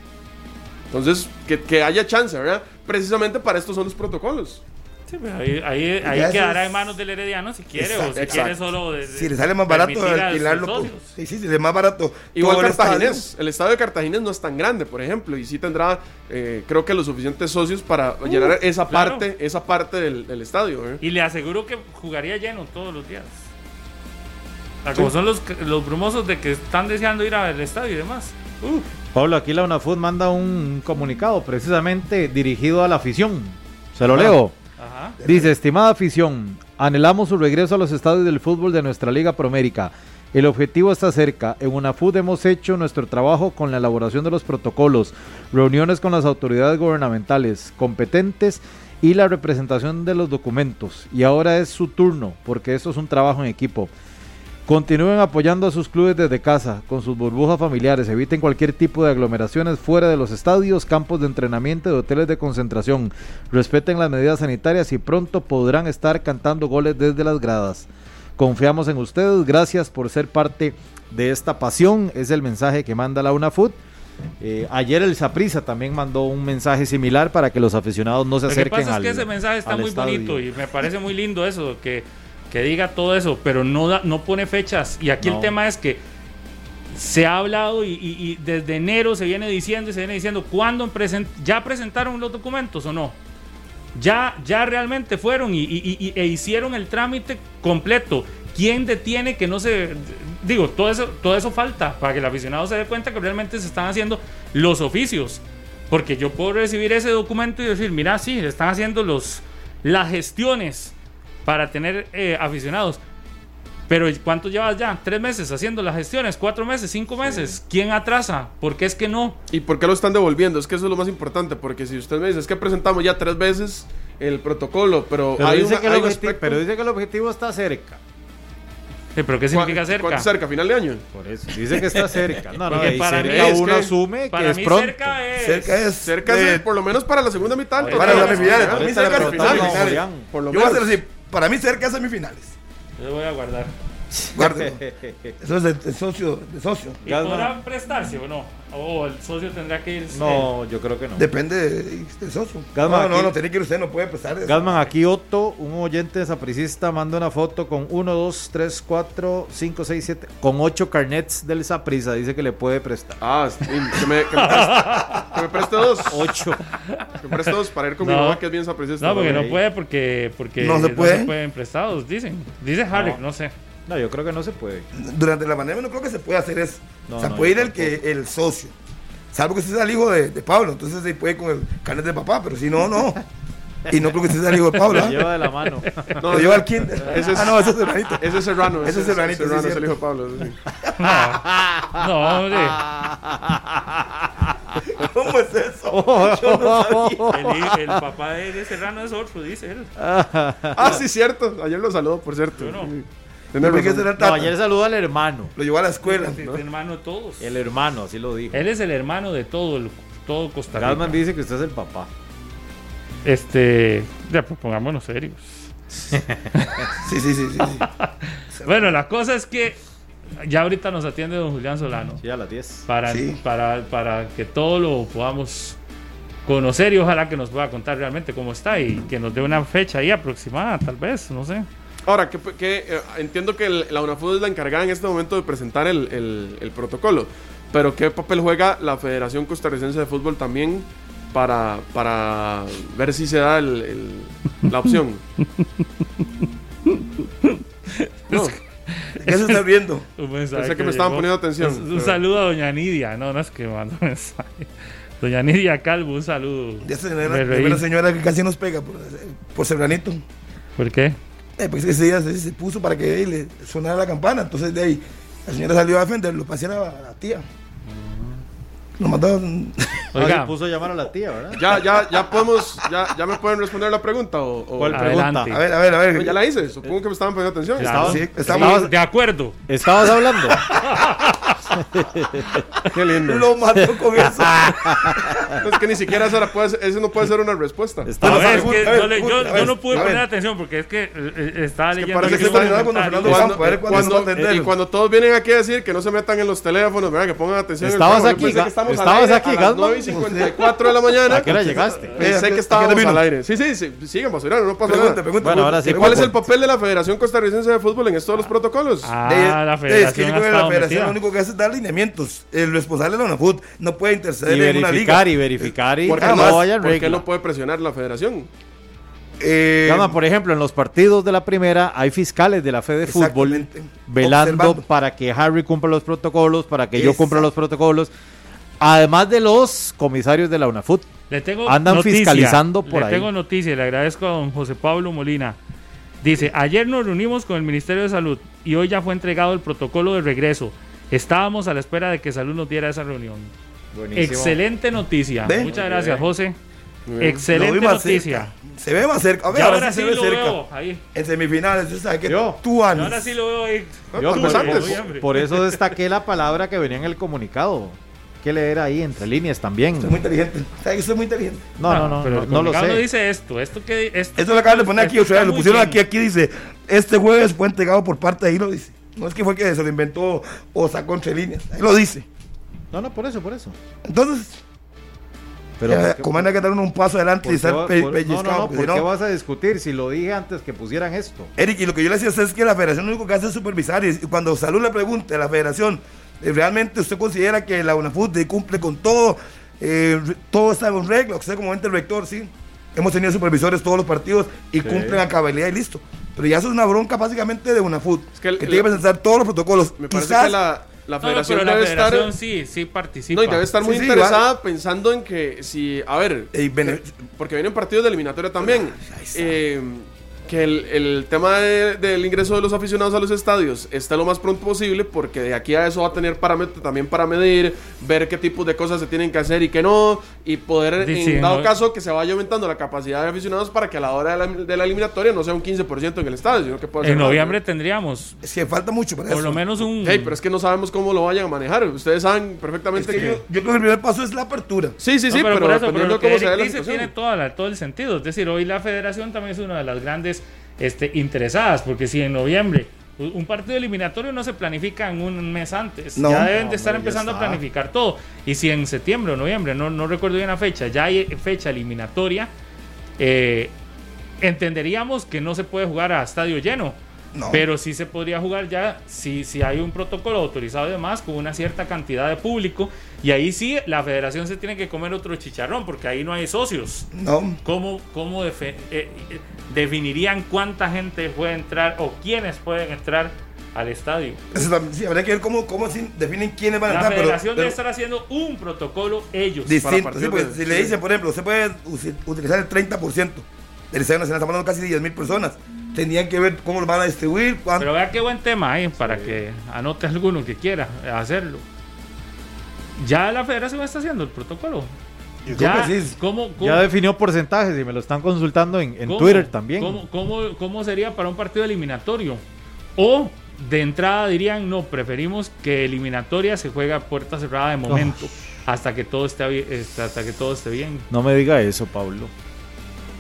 Speaker 4: Entonces, que, que haya chance, ¿verdad? Precisamente para estos son los protocolos.
Speaker 5: Sí, pero ahí, ahí, quedará
Speaker 2: es-
Speaker 5: en manos del Herediano si quiere
Speaker 2: Exacto,
Speaker 5: o si
Speaker 4: exacto.
Speaker 5: quiere solo de, de-
Speaker 2: Si le sale más barato alquilarlo, pues,
Speaker 5: socios.
Speaker 2: sí, sí, sí, le más barato.
Speaker 4: Igual Cartaginés.
Speaker 2: estadio.
Speaker 4: El estadio de Cartaginés no es tan grande, por ejemplo, y sí tendrá, eh, creo que los suficientes socios para llenar esa
Speaker 5: Uh, claro.
Speaker 4: parte, esa parte del, del estadio. ¿eh?
Speaker 5: Y le aseguro que jugaría lleno todos los días. Como son los, los brumosos de que están deseando ir al estadio y demás. Uh,
Speaker 3: Pablo, aquí la UNAFUT manda un comunicado precisamente dirigido a la afición. Se lo
Speaker 2: Ah.
Speaker 3: leo.
Speaker 5: Ajá.
Speaker 3: Dice, estimada afición, anhelamos su regreso a los estadios del fútbol de nuestra Liga Promérica. El objetivo está cerca. En UNAFUD hemos hecho nuestro trabajo con la elaboración de los protocolos, reuniones con las autoridades gubernamentales competentes y la representación de los documentos. Y ahora es su turno, porque esto es un trabajo en equipo. Continúen apoyando a sus clubes desde casa, con sus burbujas familiares. Eviten cualquier tipo de aglomeraciones fuera de los estadios, campos de entrenamiento y hoteles de concentración. Respeten las medidas sanitarias y pronto podrán estar cantando goles desde las gradas. Confiamos en ustedes. Gracias por ser parte de esta pasión. Es el mensaje que manda la UNAFUT. Eh, ayer el Saprisa también mandó un mensaje similar para que los aficionados no se
Speaker 5: Lo que
Speaker 3: acerquen
Speaker 5: pasa es
Speaker 3: al
Speaker 5: que ese mensaje está
Speaker 3: al
Speaker 5: muy
Speaker 3: estadio.
Speaker 5: bonito y me parece muy lindo eso, que, que diga todo eso, pero no, da- no pone fechas. Y aquí
Speaker 3: No.
Speaker 5: el tema es que se ha hablado y, y- y desde enero se viene diciendo y se viene diciendo, ¿cuándo ya presentaron los documentos o no? Ya, ya realmente fueron y, e hicieron el trámite completo. ¿Quién detiene que no se... Digo, todo eso, todo eso falta para que el aficionado se dé cuenta que realmente se están haciendo los oficios. Porque yo puedo recibir ese documento y decir, mira, sí, están haciendo los, las gestiones para tener eh, aficionados. Pero ¿cuánto llevas ya? ¿Tres meses haciendo las gestiones? ¿Cuatro meses? ¿Cinco meses? ¿Quién atrasa? ¿Por qué es que no?
Speaker 4: ¿Y por qué lo están devolviendo? Es que eso es lo más importante, porque si usted me dice, es que presentamos ya tres veces el protocolo, pero,
Speaker 3: Pero,
Speaker 4: hay,
Speaker 3: dice
Speaker 4: un,
Speaker 3: que el
Speaker 4: hay un
Speaker 3: objetivo,
Speaker 4: aspecto-
Speaker 3: pero dice que el objetivo está cerca.
Speaker 5: Sí, ¿Pero qué significa
Speaker 4: ¿Cuánto-
Speaker 5: cerca?
Speaker 4: cuánto cerca? ¿Final de año?
Speaker 3: Por eso. Dice que está cerca. No, no, y
Speaker 5: para
Speaker 3: cerca
Speaker 5: mí es
Speaker 3: uno
Speaker 4: que-
Speaker 3: asume que
Speaker 5: Para
Speaker 3: es
Speaker 5: mí
Speaker 3: pronto.
Speaker 5: cerca es...
Speaker 2: Cerca es.
Speaker 4: Cerca
Speaker 2: de-
Speaker 4: es, por lo menos para la segunda mitad. del
Speaker 2: para las semifinales. Para mí cerca es
Speaker 3: a
Speaker 2: semifinales.
Speaker 3: Julián.
Speaker 4: Por lo
Speaker 2: Yo voy a
Speaker 4: menos.
Speaker 2: hacer así. Para mí cerca es semifinales.
Speaker 5: Yo voy a guardar.
Speaker 2: Guárdelo. Eso es de, de socio. De socio.
Speaker 5: ¿Y podrán prestarse o no? O el socio tendrá que ir...
Speaker 3: No, yo creo que no.
Speaker 2: Depende de- del socio.
Speaker 3: Galma,
Speaker 2: no, no,
Speaker 3: aquí-
Speaker 2: no, tiene que ir usted, no puede prestar. eso.
Speaker 3: Gasman, aquí Otto, un oyente sapricista, manda una foto con 1, 2, 3, 4, 5, 6, 7, con 8 carnets del Saprisa. Dice que le puede prestar.
Speaker 4: Ah, sí, que me, que me preste, que me preste dos.
Speaker 3: 8.
Speaker 4: Que me preste dos para ir con mi
Speaker 5: No.
Speaker 4: mamá, que es bien sapricista.
Speaker 5: No, porque
Speaker 4: ¿no?
Speaker 5: no puede, porque, porque
Speaker 2: No se puede.
Speaker 5: pueden prestados, dicen. Dice Harry, no, sé.
Speaker 3: No, yo creo que no se puede.
Speaker 2: Durante la pandemia no creo que se pueda hacer eso.
Speaker 3: No,
Speaker 2: o sea,
Speaker 3: no,
Speaker 2: puede ir el que el socio. Salvo que usted sea el hijo de, de Pablo, entonces se puede con el carnet de papá, pero si no, no. Y no creo que usted sea el hijo de Pablo.
Speaker 3: Lo
Speaker 2: ¿ah?
Speaker 3: lleva de la mano.
Speaker 4: No,
Speaker 2: Lo lleva al kinder.
Speaker 4: Ese es-
Speaker 2: ah, no, ese es Serranito.
Speaker 4: Ese es Serrano.
Speaker 2: Ese es Serranito, sí,
Speaker 4: Serrano, es
Speaker 2: cierto.
Speaker 4: el hijo de Pablo. sí.
Speaker 5: No, hombre.
Speaker 2: ¿Cómo es eso? Yo no sabía.
Speaker 5: El, el papá de, de Serrano es otro, dice él.
Speaker 4: Ah, sí, cierto. Ayer lo saludó, por cierto.
Speaker 5: Yo no.
Speaker 3: No, ayer saludó al hermano.
Speaker 2: Lo llevó a la escuela.
Speaker 5: Es el hermano de todos.
Speaker 3: El hermano, así lo dijo.
Speaker 5: Él es el hermano de todo, el, todo Costa Rica.
Speaker 3: Gasman dice que usted es el papá.
Speaker 5: Este, ya, pues pongámonos serios.
Speaker 2: Sí, sí, sí, sí. sí.
Speaker 5: Bueno, la cosa es que ya ahorita nos atiende don Julián Solano.
Speaker 3: Sí, a las 10.
Speaker 5: Para,
Speaker 2: Sí.
Speaker 5: para, para que todo lo podamos conocer y ojalá que nos pueda contar realmente cómo está y que nos dé una fecha ahí aproximada, tal vez, no sé.
Speaker 4: Ahora, que, que, eh, entiendo que el- la UNAFUD es la encargada en este momento de presentar el, el- el protocolo, pero ¿qué papel juega la Federación Costarricense de Fútbol también para, para ver si se da el- el- la opción? No,
Speaker 2: ¿Qué se está viendo?
Speaker 5: Un mensaje
Speaker 4: Pensé que me estaban
Speaker 5: llegó.
Speaker 4: poniendo atención,
Speaker 5: Un, un
Speaker 4: pero-
Speaker 5: saludo a doña Nidia. No, no es que mandó mensaje. Doña Nidia Calvo, un saludo.
Speaker 2: Ya se la primera señora que casi nos pega por, por Serranito.
Speaker 5: ¿Por qué?
Speaker 2: Eh, pues ese día se, puso para que le sonara la campana. Entonces de ahí la señora salió a defenderlo, la, a la tía. Lo mandaron.
Speaker 3: Ah,
Speaker 5: Oiga.
Speaker 3: se puso a llamar a la tía, ¿verdad?
Speaker 4: ya, ya, ya podemos, ya, ya me pueden responder la pregunta o, o-
Speaker 3: ¿Cuál
Speaker 5: Adelante.
Speaker 3: pregunta?
Speaker 2: A ver, a ver, a ver.
Speaker 4: Pues ya la hice, supongo que me estaban poniendo atención.
Speaker 5: Claro.
Speaker 2: Sí,
Speaker 5: Estamos
Speaker 2: estamos.
Speaker 5: de acuerdo.
Speaker 3: ¿Estabas hablando?
Speaker 4: Qué lindo.
Speaker 2: Lo mató con eso.
Speaker 4: Es que ni siquiera esa, puede ser- ese no puede ser una respuesta.
Speaker 3: Estabas
Speaker 5: es que
Speaker 2: ver,
Speaker 5: no le- yo, yo no pude poner atención porque es que eh, eh, estaba
Speaker 4: que
Speaker 5: leyendo.
Speaker 4: parece
Speaker 5: el
Speaker 4: que está
Speaker 5: comentario.
Speaker 2: Fernando
Speaker 4: Cuando,
Speaker 2: Campo, a ver cuándo
Speaker 4: cuando-
Speaker 2: a atender.
Speaker 4: y cuando todos vienen aquí a decir que no se metan en los teléfonos, ¿verdad? que pongan atención. en el
Speaker 3: Estabas
Speaker 4: programa. Yo
Speaker 3: aquí,
Speaker 4: pensé
Speaker 3: Ga-
Speaker 4: que estamos al
Speaker 3: estabas
Speaker 4: aire
Speaker 3: aquí,
Speaker 4: a las
Speaker 3: Gasman.
Speaker 4: 9 y 54 de la mañana.
Speaker 3: ¿A qué hora llegaste?
Speaker 4: Pensé
Speaker 2: Eh,
Speaker 4: que estábamos
Speaker 2: ¿a qué hora
Speaker 4: al aire. Sí, sí, sí. Sigan, basurano, no pasa
Speaker 2: Pregunta,
Speaker 4: nada.
Speaker 2: pregunta.
Speaker 3: Bueno, ahora sí,
Speaker 4: ¿Cuál es el papel de la Federación Costarricense de Fútbol en estos los protocolos?
Speaker 5: Ah,
Speaker 2: De-
Speaker 5: la
Speaker 2: es que
Speaker 5: federación
Speaker 2: yo creo que la federación
Speaker 5: metida.
Speaker 2: lo único que hace es dar lineamientos. El responsable de la UNAFUT no puede interceder
Speaker 3: Y
Speaker 2: en una liga.
Speaker 3: verificar, y verificar, y
Speaker 4: ¿Por qué,
Speaker 3: que
Speaker 2: nada
Speaker 3: no
Speaker 4: ¿Por qué no puede presionar la Federación?
Speaker 2: Eh,
Speaker 3: Gama, por ejemplo, en los partidos de la primera hay fiscales de la Fede Fútbol
Speaker 2: Exactamente.
Speaker 3: velando
Speaker 2: Observando.
Speaker 3: para que Harry cumpla los protocolos, para que yo cumpla los protocolos, además de los comisarios de la UNAFUT.
Speaker 5: Le tengo
Speaker 3: Andan
Speaker 5: noticia,
Speaker 3: fiscalizando por
Speaker 5: le
Speaker 3: ahí.
Speaker 5: tengo noticia, le agradezco a don José Pablo Molina. Dice, ayer nos reunimos con el Ministerio de Salud y hoy ya fue entregado el protocolo de regreso. Estábamos a la espera de que Salud nos diera esa reunión.
Speaker 3: Buenísimo.
Speaker 5: Excelente noticia.
Speaker 2: ¿Ve?
Speaker 5: Muchas
Speaker 3: Muy
Speaker 5: gracias,
Speaker 3: bien.
Speaker 5: José. Excelente noticia.
Speaker 2: cerca. Se ve más cerca. A ver,
Speaker 5: Ya
Speaker 2: ahora,
Speaker 5: ahora
Speaker 2: sí
Speaker 5: sí
Speaker 2: se ve
Speaker 5: lo
Speaker 2: cerca.
Speaker 5: veo ahí.
Speaker 2: En semifinales, usted sabe que
Speaker 3: Yo.
Speaker 2: tú años.
Speaker 5: Ahora sí lo veo ahí.
Speaker 3: Yo, por,
Speaker 4: antes.
Speaker 3: por- por eso destaqué la palabra que venía en el comunicado. Que leer ahí entre líneas también.
Speaker 2: Soy muy inteligente. ¿Sabe que soy muy inteligente?
Speaker 3: No, no, no,
Speaker 5: pero
Speaker 3: no, no lo sé.
Speaker 5: no dice esto. Esto que esto,
Speaker 2: Esto lo acaban de poner aquí, o sea, lo pusieron
Speaker 5: bien.
Speaker 2: aquí, aquí dice, este jueves fue entregado por parte de ahí, lo dice. No es que fue que se lo inventó o sacó entre líneas, ahí lo dice.
Speaker 3: No, no, por eso, por eso.
Speaker 2: Entonces,
Speaker 3: Pero
Speaker 2: eh,
Speaker 3: ¿por qué-
Speaker 2: como hay que dar un paso adelante y
Speaker 3: qué
Speaker 2: estar pe-
Speaker 3: por-
Speaker 2: pellizcado,
Speaker 3: no, no, no,
Speaker 2: porque
Speaker 3: ¿por
Speaker 2: si
Speaker 3: qué
Speaker 2: no-
Speaker 3: vas a discutir si lo dije antes que pusieran esto?
Speaker 2: Eric, y lo que yo le decía usted es que la federación lo único que hace es supervisar. Y cuando Salud le pregunte a la federación, ¿realmente usted considera que la UNAFUT cumple con todo? Eh, todo está en regla. Usted como ente rector, sí. Hemos tenido supervisores todos los partidos y
Speaker 4: Sí.
Speaker 2: cumplen a cabalidad y listo. Pero ya eso es una bronca básicamente de UNAFUT. que,
Speaker 4: el-
Speaker 2: tiene que presentar todos los protocolos.
Speaker 4: Me parece
Speaker 2: Quizás-
Speaker 4: que la, la
Speaker 5: No, no,
Speaker 4: federación
Speaker 5: pero la
Speaker 4: debe
Speaker 5: federación
Speaker 4: estar.
Speaker 5: sí, sí participa.
Speaker 4: No, y debe estar muy
Speaker 2: Sí,
Speaker 4: interesada pensando en que si, a ver,
Speaker 2: bene-
Speaker 4: porque vienen partidos de eliminatoria también, eh, que el, el tema de- del ingreso de los aficionados a los estadios esté lo más pronto posible, porque de aquí a eso va a tener parámetros también para medir, ver qué tipos de cosas se tienen que hacer y qué no, y poder,
Speaker 5: Sí,
Speaker 4: en dado caso, que se vaya aumentando la capacidad de aficionados para que a la hora de la, de la eliminatoria no sea un 15% en el estadio, sino que pueda ser
Speaker 5: En noviembre
Speaker 4: ¿no?
Speaker 5: tendríamos
Speaker 2: Es que falta mucho para
Speaker 5: por
Speaker 2: eso.
Speaker 5: lo menos un...
Speaker 4: Ey, pero es que no sabemos cómo lo vayan a manejar. Ustedes saben perfectamente
Speaker 2: Es que
Speaker 4: que.
Speaker 2: yo, yo creo que el primer paso es la apertura.
Speaker 4: Sí, sí, sí,
Speaker 5: No,
Speaker 4: pero,
Speaker 5: por eso, pero lo que
Speaker 4: cómo se la situación.
Speaker 5: tiene toda la- todo el sentido. Es decir, hoy la federación también es una de las grandes este, interesadas, porque si en noviembre un partido eliminatorio no se planifica en un mes antes,
Speaker 2: No.
Speaker 5: ya deben
Speaker 2: No,
Speaker 5: de estar empezando a planificar todo. Y si en septiembre o noviembre, no, no recuerdo bien la fecha, ya hay fecha eliminatoria, eh, entenderíamos que no se puede jugar a estadio lleno.
Speaker 2: No.
Speaker 5: Pero sí se podría jugar ya si, si hay un protocolo autorizado y demás con una cierta cantidad de público. Y ahí sí la federación se tiene que comer otro chicharrón porque ahí no hay socios.
Speaker 2: No.
Speaker 5: ¿Cómo, cómo eh, eh, definirían cuánta gente puede entrar o quiénes pueden entrar al estadio?
Speaker 2: Eso también, sí, habría que ver cómo, cómo definen quiénes van a
Speaker 5: La
Speaker 2: entrar. pero-
Speaker 5: federación debe estar haciendo un protocolo ellos.
Speaker 2: Distinto,
Speaker 4: partir
Speaker 2: sí,
Speaker 4: de-
Speaker 2: si le dicen, por ejemplo, usted puede utilizar el 30% del Estadio Nacional, estamos hablando casi de 10 mil personas. Tendrían que ver cómo lo van a distribuir, cuánto.
Speaker 5: Pero vea qué buen tema ahí para que anote alguno que quiera hacerlo. Ya la federación está haciendo el protocolo. Ya. ¿cómo, cómo-
Speaker 3: Ya definió porcentajes y me lo están consultando en, en
Speaker 5: cómo-
Speaker 3: Twitter también.
Speaker 5: ¿cómo, cómo, cómo sería para un partido eliminatorio? O de entrada dirían, no, preferimos que eliminatoria se juegue a puerta cerrada de momento. Hasta que todo esté bien, este, hasta que todo esté bien.
Speaker 3: No me diga eso, Pablo.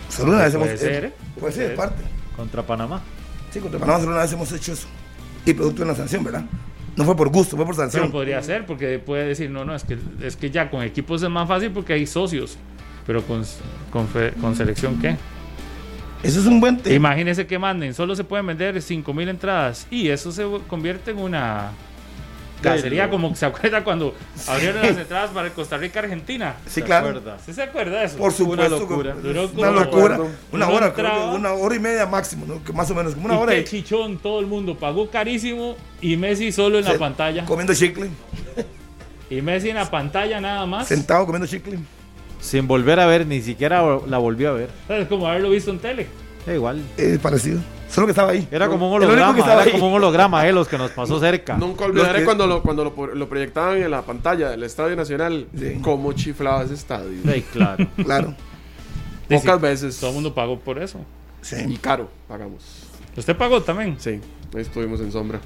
Speaker 2: Solo una vez
Speaker 5: Puede
Speaker 2: hemos
Speaker 5: ser,
Speaker 2: eh,
Speaker 5: ¿eh?
Speaker 2: Puede
Speaker 5: Puede
Speaker 2: ser, de
Speaker 5: ser.
Speaker 2: parte.
Speaker 3: Contra Panamá.
Speaker 2: Sí, contra Panamá solo una vez hemos hecho eso. Y producto de una sanción, ¿verdad? No fue por gusto, fue por
Speaker 5: Pero
Speaker 2: sanción.
Speaker 5: podría ser, porque puede decir, no, no, es que, es que ya con equipos es más fácil porque hay socios. Pero con, con, fe- con selección, ¿qué?
Speaker 2: Eso es un buen tema.
Speaker 5: Imagínese que manden, solo se pueden vender 5000 entradas y eso se convierte en una cacería como se acuerda cuando abrieron las entradas para el Costa Rica Argentina.
Speaker 2: Sí, claro.
Speaker 5: ¿Sí se acuerda de eso?
Speaker 2: Por supuesto.
Speaker 3: locura.
Speaker 2: que-
Speaker 5: Duró
Speaker 2: Una
Speaker 5: como-
Speaker 2: locura.
Speaker 5: Uno
Speaker 2: Una hora, creo que una hora y media máximo, ¿no? Que más o menos, como una
Speaker 5: y
Speaker 2: hora.
Speaker 5: qué
Speaker 2: y-
Speaker 5: chichón, todo el mundo pagó carísimo y Messi solo en la pantalla.
Speaker 2: Comiendo chicle.
Speaker 5: Y Messi en la pantalla nada más.
Speaker 2: Sentado comiendo chicle.
Speaker 3: Sin volver a ver, ni siquiera la volvió a ver.
Speaker 5: Es como haberlo visto en tele.
Speaker 3: Da igual.
Speaker 2: Eh, parecido. Solo que estaba ahí.
Speaker 3: Era como un
Speaker 2: El único que
Speaker 3: holograma, era
Speaker 2: ahí.
Speaker 3: como un holograma, eh, los que nos pasó cerca.
Speaker 4: Nunca olvidaré
Speaker 2: que-
Speaker 4: cuando, lo, cuando lo, lo proyectaban en la pantalla del Estadio Nacional.
Speaker 2: Sí.
Speaker 4: Cómo chiflaba ese estadio.
Speaker 3: Sí, claro.
Speaker 2: Claro.
Speaker 4: Pocas
Speaker 5: Sí,
Speaker 4: veces.
Speaker 5: Todo el mundo pagó por eso.
Speaker 4: Y
Speaker 2: Sí.
Speaker 4: caro pagamos.
Speaker 5: ¿Usted pagó también?
Speaker 4: Sí, ahí estuvimos en sombra.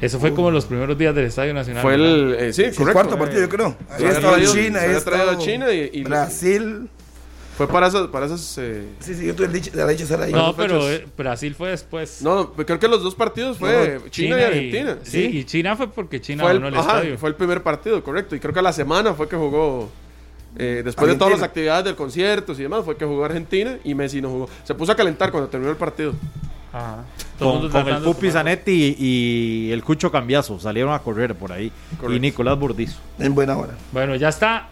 Speaker 5: Eso fue como los primeros días del Estadio Nacional.
Speaker 4: Fue el. eh, sí,
Speaker 2: Sí, el
Speaker 4: correcto.
Speaker 2: cuarto partido, yo creo. Ahí estaba China, ahí
Speaker 4: había traído
Speaker 2: estaba
Speaker 4: China y- y-
Speaker 2: Brasil.
Speaker 4: Fue para esas. Para esas eh,
Speaker 2: Sí, sí, yo tuve el dicho- la dicha de estar ahí.
Speaker 5: No, pero
Speaker 4: fechas.
Speaker 5: eh, Brasil fue después.
Speaker 4: no, creo que los dos partidos fue
Speaker 2: No,
Speaker 4: China, y Argentina.
Speaker 5: sí, y China fue porque China
Speaker 4: fue,
Speaker 5: ganó
Speaker 4: el,
Speaker 5: el,
Speaker 4: ajá,
Speaker 5: estadio.
Speaker 4: fue el primer partido, correcto. Y creo que a la semana fue que jugó. eh, después de todas las actividades del concierto y demás, fue que jugó Argentina y Messi no jugó. Se puso a calentar cuando terminó el partido.
Speaker 5: Ajá. Todo
Speaker 3: Con,
Speaker 5: mundo
Speaker 3: con el Pupi Zanetti y, y el Cucho Cambiazo salieron a correr por ahí.
Speaker 4: Correcto.
Speaker 3: Y Nicolás Burdizo.
Speaker 2: En buena hora.
Speaker 5: Bueno, ya está.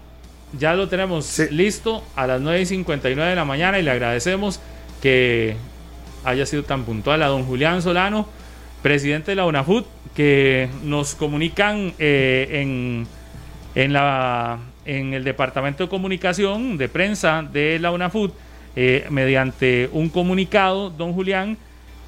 Speaker 5: Ya lo tenemos
Speaker 2: Sí.
Speaker 5: listo a las 9 y 59 de la mañana y le agradecemos que haya sido tan puntual a don Julián Solano, presidente de la UNAFUT, que nos comunican eh, en, en, la, en el Departamento de Comunicación de Prensa de la UNAFUT, eh, mediante un comunicado, don Julián,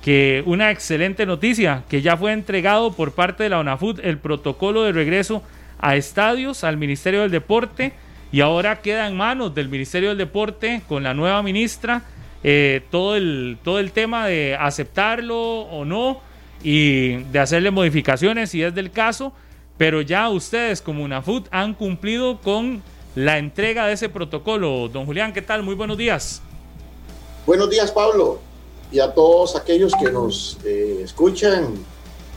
Speaker 5: que una excelente noticia, que ya fue entregado por parte de la UNAFUT el protocolo de regreso a estadios, al Ministerio del Deporte, y ahora queda en manos del Ministerio del Deporte con la nueva ministra eh, todo, el, todo el tema de aceptarlo o no y de hacerle modificaciones si es del caso, pero ya ustedes como UNAFUT han cumplido con la entrega de ese protocolo. Don Julián, ¿qué tal? Muy buenos días.
Speaker 16: Buenos días, Pablo, y a todos aquellos que nos eh, escuchan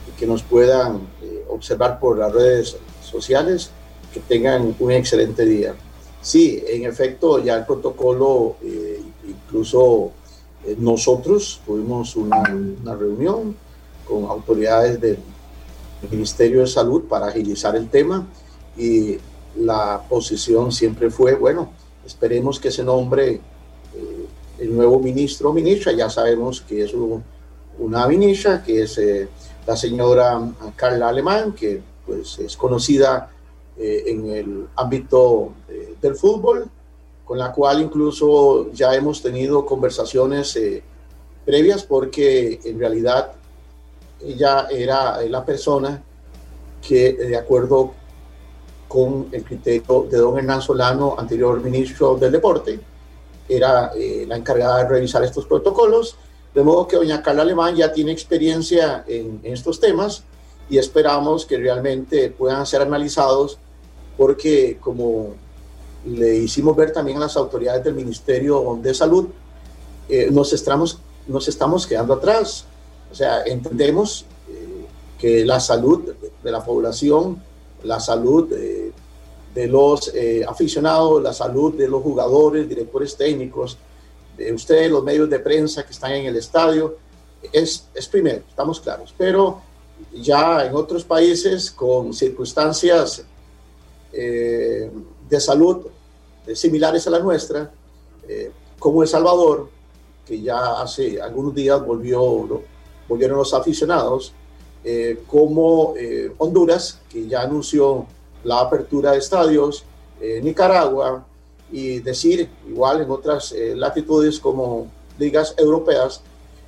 Speaker 16: y que nos puedan eh, observar por las redes sociales, que tengan un excelente día. Sí, en efecto, ya el protocolo, eh, incluso nosotros tuvimos una, una reunión con autoridades del Ministerio de Salud para agilizar el tema y la posición siempre fue, bueno, esperemos que se nombre eh, el nuevo ministro o ministra, ya sabemos que es una ministra, que es eh, la señora Carla Alemán, que pues es conocida eh, en el ámbito del fútbol, con la cual incluso ya hemos tenido conversaciones previas porque en realidad ella era la persona que de acuerdo con el criterio de don Hernán Solano, anterior ministro del Deporte, era eh, la encargada de revisar estos protocolos, de modo que doña Carla Alemán ya tiene experiencia en, estos temas y esperamos que realmente puedan ser analizados porque como le hicimos ver también a las autoridades del Ministerio de Salud, eh, nos, estamos, nos estamos quedando atrás. O sea, entendemos eh, que la salud de la población, la salud de, los eh, aficionados, la salud de los jugadores, directores técnicos, de ustedes, los medios de prensa que están en el estadio, es, es primero, estamos claros. Pero ya en otros países con circunstancias eh, de salud similares a la nuestra, como El Salvador, que ya hace algunos días volvió volvieron los aficionados, eh, como eh, Honduras, que ya anunció la apertura de estadios, eh, Nicaragua, y decir, igual en otras latitudes como ligas europeas,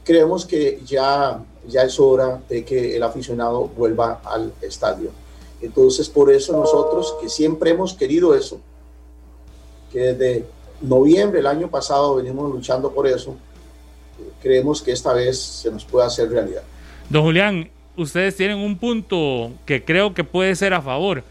Speaker 16: creemos que ya, ya es hora de que el aficionado vuelva al estadio. Entonces, por eso nosotros, que siempre hemos querido eso, que desde noviembre del año pasado venimos luchando por eso, creemos que esta vez se nos puede hacer realidad.
Speaker 5: Don Julián, ustedes tienen un punto que creo que puede ser a favor.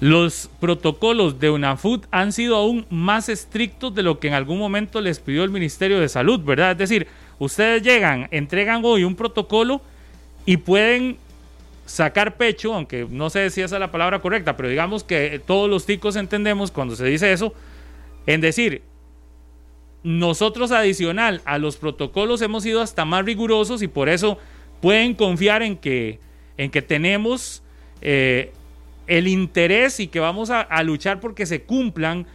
Speaker 5: Los protocolos de UNAFUT han sido aún más estrictos de lo que en algún momento les pidió el Ministerio de Salud, ¿verdad? Es decir, ustedes llegan, entregan hoy un protocolo y pueden sacar pecho, aunque no sé si esa es la palabra correcta, pero digamos que todos los ticos entendemos cuando se dice eso, en decir, nosotros adicional a los protocolos hemos sido hasta más rigurosos y por eso pueden confiar en que, en que tenemos eh, el interés y que vamos a, luchar porque se cumplan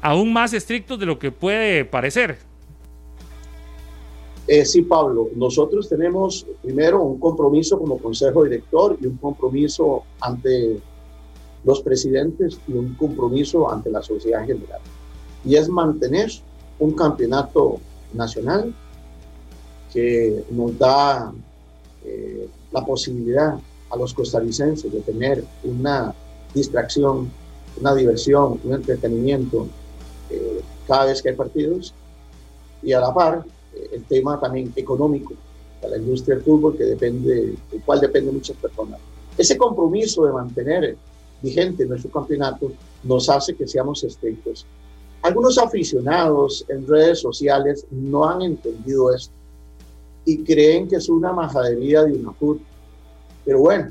Speaker 5: aún más estrictos de lo que puede parecer.
Speaker 16: Eh, sí, Pablo, nosotros tenemos primero un compromiso como consejo director y un compromiso ante los presidentes y un compromiso ante la sociedad en general. Y es mantener un campeonato nacional que nos da eh, la posibilidad a los costarricenses de tener una distracción, una diversión, un entretenimiento eh, cada vez que hay partidos y a la par el tema también económico de la industria del fútbol que depende, del cual depende muchas personas. Ese compromiso de mantener vigente nuestro campeonato nos hace que seamos estrictos algunos aficionados en redes sociales no han entendido esto y creen que es una majadería de una UNAFUT. Pero bueno,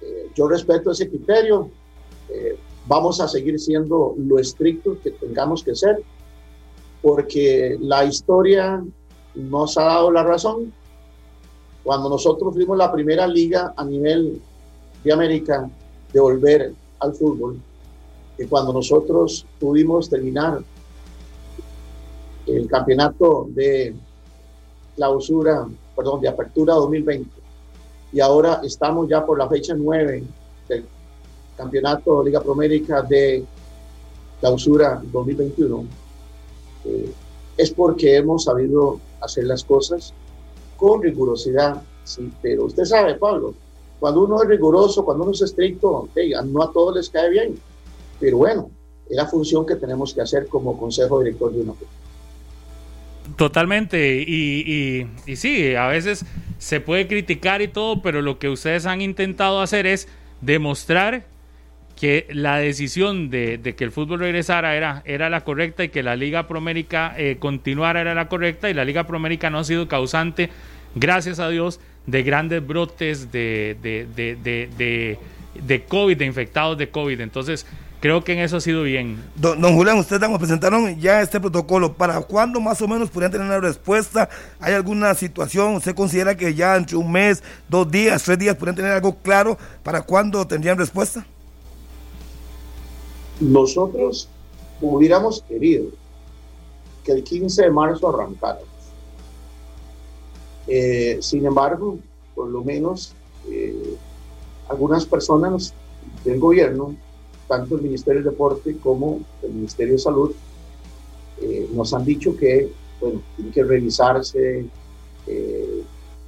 Speaker 16: eh, yo respeto ese criterio. Eh, vamos a seguir siendo lo estrictos que tengamos que ser, porque la historia nos ha dado la razón. Cuando nosotros fuimos la primera liga a nivel de América de volver al fútbol, que cuando nosotros pudimos terminar el campeonato de clausura, perdón, de apertura 2020, y ahora estamos ya por la fecha 9 del campeonato Liga Promérica de clausura 2021, eh, es porque hemos sabido hacer las cosas con rigurosidad, sí, pero usted sabe, Pablo, cuando uno es riguroso, cuando uno es estricto, no a todos les cae bien, pero bueno, es la función que tenemos que hacer como consejo director de una
Speaker 5: Totalmente, y, y, sí, a veces se puede criticar y todo, pero lo que ustedes han intentado hacer es demostrar que la decisión de, que el fútbol regresara era, era la correcta y que la Liga Promérica eh, continuara era la correcta y la Liga Promérica no ha sido causante, gracias a Dios, de grandes brotes de, de, de, de COVID, de infectados de COVID. Entonces, creo que en eso ha sido bien.
Speaker 2: Don, Julián, ustedes nos presentaron ya este protocolo. ¿Para cuándo más o menos podrían tener una respuesta? ¿Hay alguna situación? ¿Usted considera que ya entre un mes, dos días, tres días podrían tener algo claro para cuándo tendrían respuesta?
Speaker 16: Nosotros hubiéramos querido que el 15 de marzo arrancara. Eh, sin embargo, por lo menos eh, algunas personas del gobierno, tanto el Ministerio del Deporte como el Ministerio de Salud, eh, nos han dicho que, bueno, tiene que revisarse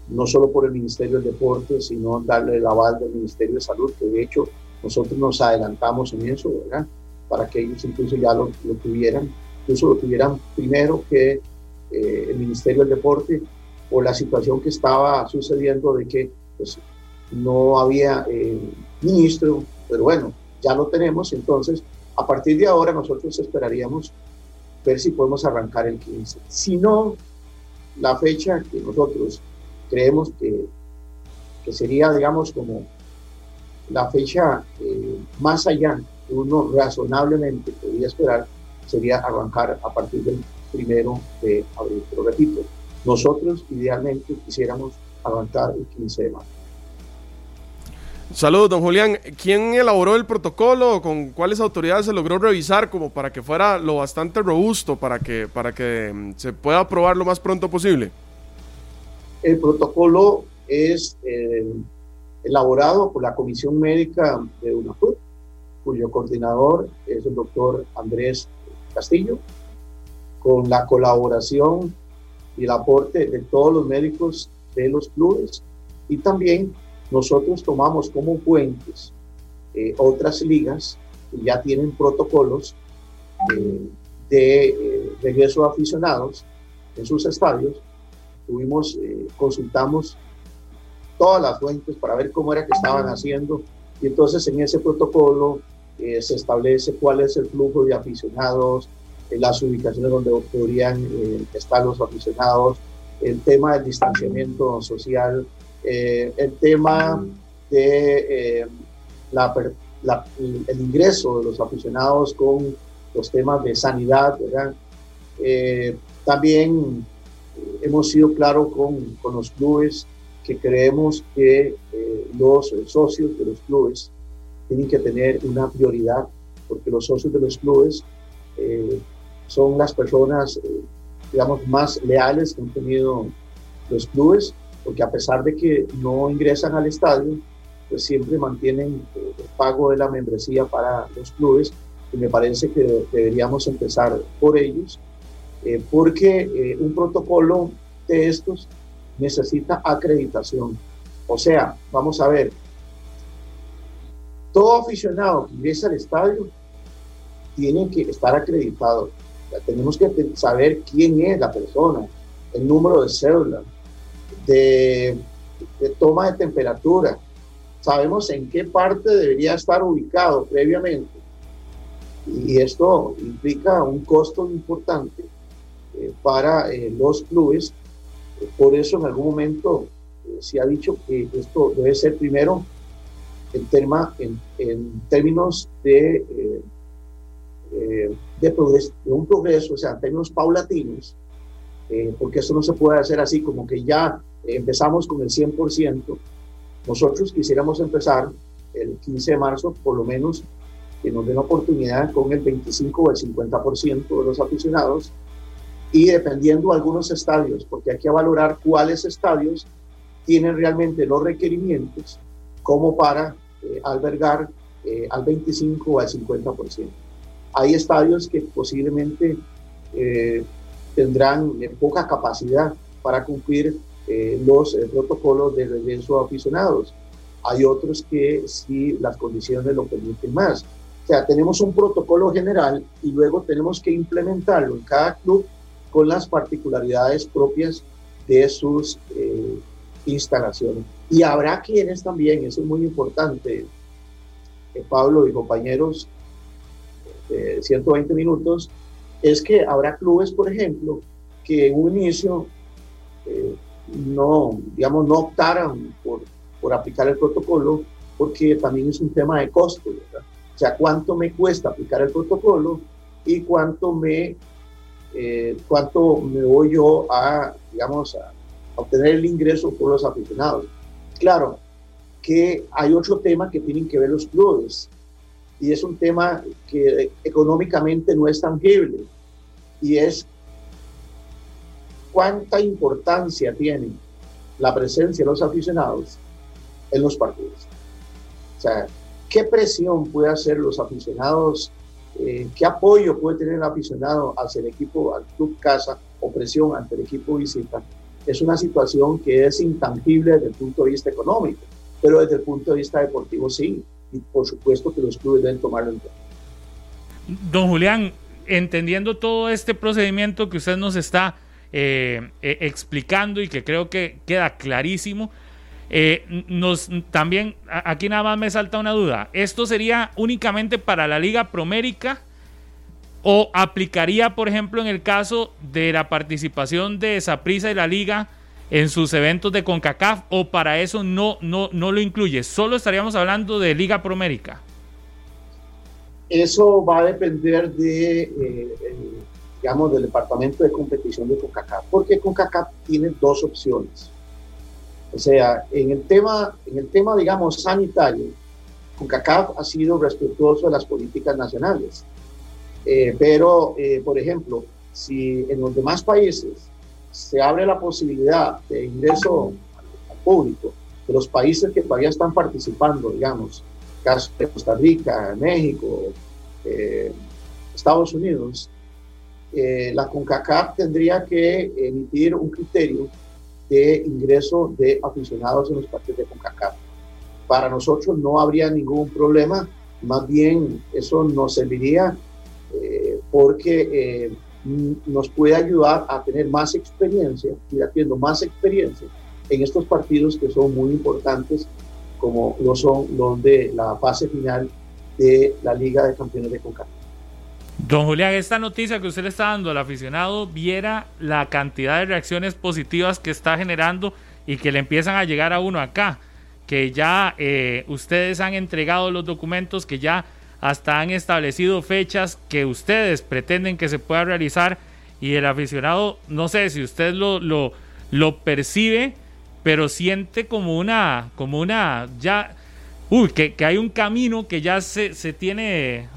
Speaker 16: no solo por el Ministerio del Deporte, sino darle el aval del Ministerio de Salud, que de hecho nosotros nos adelantamos en eso, ¿verdad? Para que ellos incluso ya lo, lo tuvieran, incluso lo tuvieran primero que el Ministerio del Deporte o la situación que estaba sucediendo de que pues, no había eh, ministro, pero bueno, ya lo tenemos, entonces a partir de ahora nosotros esperaríamos ver si podemos arrancar el 15. Si no, la fecha que nosotros creemos que, que sería, digamos, como la fecha eh, más allá uno razonablemente podría esperar, sería arrancar a partir del primero de abril. Pero repito, nosotros idealmente quisiéramos arrancar el 15 de marzo.
Speaker 4: Saludos, don Julián. ¿Quién elaboró el protocolo? ¿Con cuáles autoridades se logró revisar como para que fuera lo bastante robusto para que, para que mm, se pueda aprobar lo más pronto posible?
Speaker 16: El protocolo es eh, elaborado por la Comisión Médica de UNAFUT, cuyo coordinador es el doctor Andrés Castillo, con la colaboración y el aporte de todos los médicos de los clubes y también nosotros tomamos como fuentes eh, otras ligas que ya tienen protocolos eh, de eh, regreso de aficionados en sus estadios. Tuvimos, consultamos todas las fuentes para ver cómo era que estaban haciendo y entonces en ese protocolo se establece cuál es el flujo de aficionados, las ubicaciones donde podrían eh, estar los aficionados, el tema del distanciamiento social, eh, el tema de eh, la, el ingreso de los aficionados con los temas de sanidad, ¿verdad? también hemos sido claros con, con, los clubes que creemos que los socios de los clubes tienen que tener una prioridad, porque los socios de los clubes son las personas, eh, digamos, más leales que han tenido los clubes, porque a pesar de que no ingresan al estadio, pues siempre mantienen eh, el pago de la membresía para los clubes y me parece que deberíamos empezar por ellos, eh, porque un protocolo de estos necesita acreditación. O sea, vamos a ver, todo aficionado que ingresa al estadio tiene que estar acreditado tenemos que saber quién es la persona, el número de cédula, de, toma de temperatura. Sabemos en qué parte debería estar ubicado previamente. Y esto implica un costo importante eh, para eh, los clubes. Por eso en algún momento eh, se ha dicho que esto debe ser primero el tema en, en términos de eh, de, un progreso, o sea, en términos paulatinos, eh, porque eso no se puede hacer así como que ya empezamos con el 100%. Nosotros quisiéramos empezar el 15 de marzo, por lo menos que nos den oportunidad con el 25 o el 50% de los aficionados y dependiendo de algunos estadios, porque hay que valorar cuáles estadios tienen realmente los requerimientos como para eh, albergar al 25 o al 50%. Hay estadios que posiblemente eh, tendrán poca capacidad para cumplir eh, los eh, protocolos de regreso a aficionados. Hay otros que sí las condiciones lo permiten más. O sea, tenemos un protocolo general y luego tenemos que implementarlo en cada club con las particularidades propias de sus eh, instalaciones. Y habrá quienes también, eso es muy importante, Pablo y compañeros, 120 minutos, es que habrá clubes, por ejemplo, que en un inicio eh, no, digamos, no optaran por, por, aplicar el protocolo porque también es un tema de costo, O sea, cuánto me cuesta aplicar el protocolo y cuánto me, eh, cuánto me voy yo a, digamos, a obtener el ingreso por los aficionados. Claro que hay otro tema que tienen que ver los clubes y es un tema que económicamente no es tangible y es cuánta importancia tiene la presencia de los aficionados en los partidos. O sea, qué presión puede hacer los aficionados, eh, qué apoyo puede tener el aficionado hacia el equipo, al club casa o presión ante el equipo visita. Es una situación que es intangible desde el punto de vista económico, pero desde el punto de vista deportivo sí. Y por supuesto que los clubes deben tomarlo en cuenta.
Speaker 5: Don Julián, entendiendo todo este procedimiento que usted nos está eh, eh, explicando y que creo que queda clarísimo, eh, nos también aquí nada más me salta una duda. ¿Esto sería únicamente para la Liga Promérica o aplicaría, por ejemplo, en el caso de la participación de Saprissa y la Liga en sus eventos de CONCACAF o para eso no, no, no lo incluye? Solo estaríamos hablando de Liga Promérica.
Speaker 16: Eso va a depender de, eh, digamos, del departamento de competición de CONCACAF, porque CONCACAF tiene dos opciones. O sea, en el tema, en el tema digamos, sanitario, CONCACAF ha sido respetuoso de las políticas nacionales. Eh, pero, eh, por ejemplo, si en los demás países se abre la posibilidad de ingreso al público de los países que todavía están participando, digamos, caso de Costa Rica, México, eh, Estados Unidos, eh, la CONCACAF tendría que emitir un criterio de ingreso de aficionados en los partidos de CONCACAF. Para nosotros no habría ningún problema, más bien eso nos serviría eh, porque nos puede ayudar a tener más experiencia y haciendo más experiencia en estos partidos que son muy importantes como lo son los de la fase final de la Liga de Campeones de CONCACAF.
Speaker 5: Don Julián, esta noticia que usted le está dando al aficionado, viera la cantidad de reacciones positivas que está generando y que le empiezan a llegar a uno acá, que ya eh, ustedes han entregado los documentos, que ya hasta han establecido fechas que ustedes pretenden que se pueda realizar y el aficionado, no sé si usted lo, lo, lo percibe, pero siente como una, como una, ya, uy, que, que hay un camino que ya se, se tiene,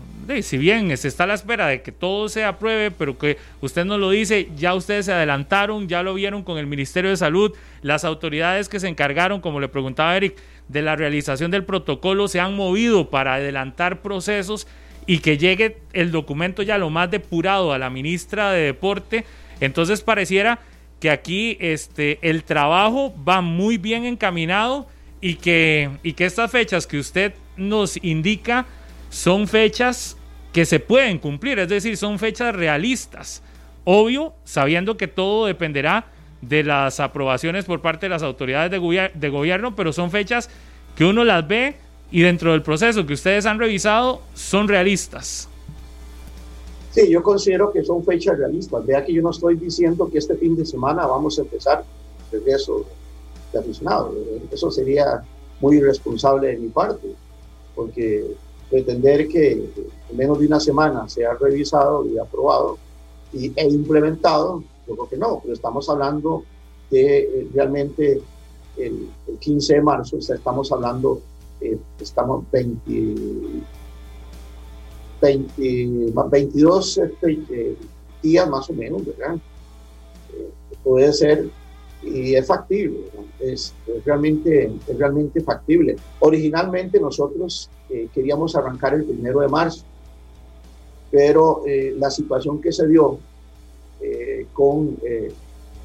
Speaker 5: si bien se está a la espera de que todo se apruebe, pero que usted nos lo dice, ya ustedes se adelantaron, ya lo vieron con el Ministerio de Salud, las autoridades que se encargaron, como le preguntaba Eric, de la realización del protocolo se han movido para adelantar procesos y que llegue el documento ya lo más depurado a la ministra de Deporte. Entonces pareciera que aquí este, el trabajo va muy bien encaminado y que, y que estas fechas que usted nos indica son fechas que se pueden cumplir, es decir, son fechas realistas. Obvio, sabiendo que todo dependerá de las aprobaciones por parte de las autoridades de, de gobierno, pero son fechas que uno las ve y dentro del proceso que ustedes han revisado son realistas.
Speaker 16: Sí, yo considero que son fechas realistas. Vea que yo no estoy diciendo que este fin de semana vamos a empezar el regreso de aficionados. Eso sería muy irresponsable de mi parte, porque pretender que en menos de una semana sea revisado y aprobado y, e implementado, yo creo que no, pero estamos hablando de eh, realmente el, 15 de marzo, o sea, estamos hablando, eh, estamos 20 20, 22 este, días más o menos, ¿verdad? Eh, puede ser y es factible, es, realmente, es realmente factible. Originalmente nosotros eh, queríamos arrancar el primero de marzo, pero la situación que se dio con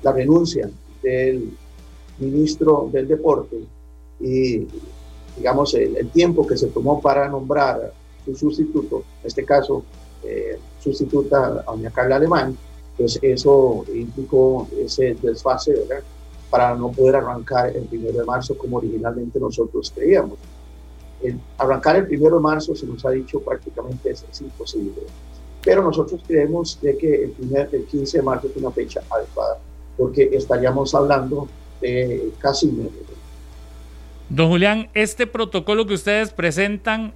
Speaker 16: la renuncia del ministro del deporte y digamos el, tiempo que se tomó para nombrar su sustituto, en este caso eh, sustituta a doña Carla Alemán, pues eso implicó ese desfase, ¿verdad? Para no poder arrancar el primero de marzo como originalmente nosotros creíamos. El arrancar el primero de marzo se nos ha dicho prácticamente es, imposible. Pero nosotros creemos de que el, primer, el 15 de marzo es una fecha adecuada, porque estaríamos hablando de casi un.
Speaker 5: Don Julián, este protocolo que ustedes presentan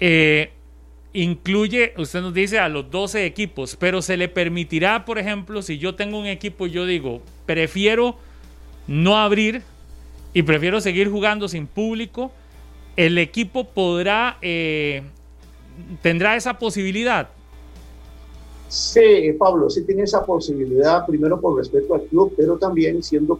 Speaker 5: eh, incluye, usted nos dice, a los 12 equipos, pero se le permitirá, por ejemplo, si yo tengo un equipo y yo digo, prefiero no abrir y prefiero seguir jugando sin público, el equipo podrá, eh, tendrá esa posibilidad.
Speaker 16: Sí, Pablo, sí tiene esa posibilidad, primero por respeto al club, pero también siendo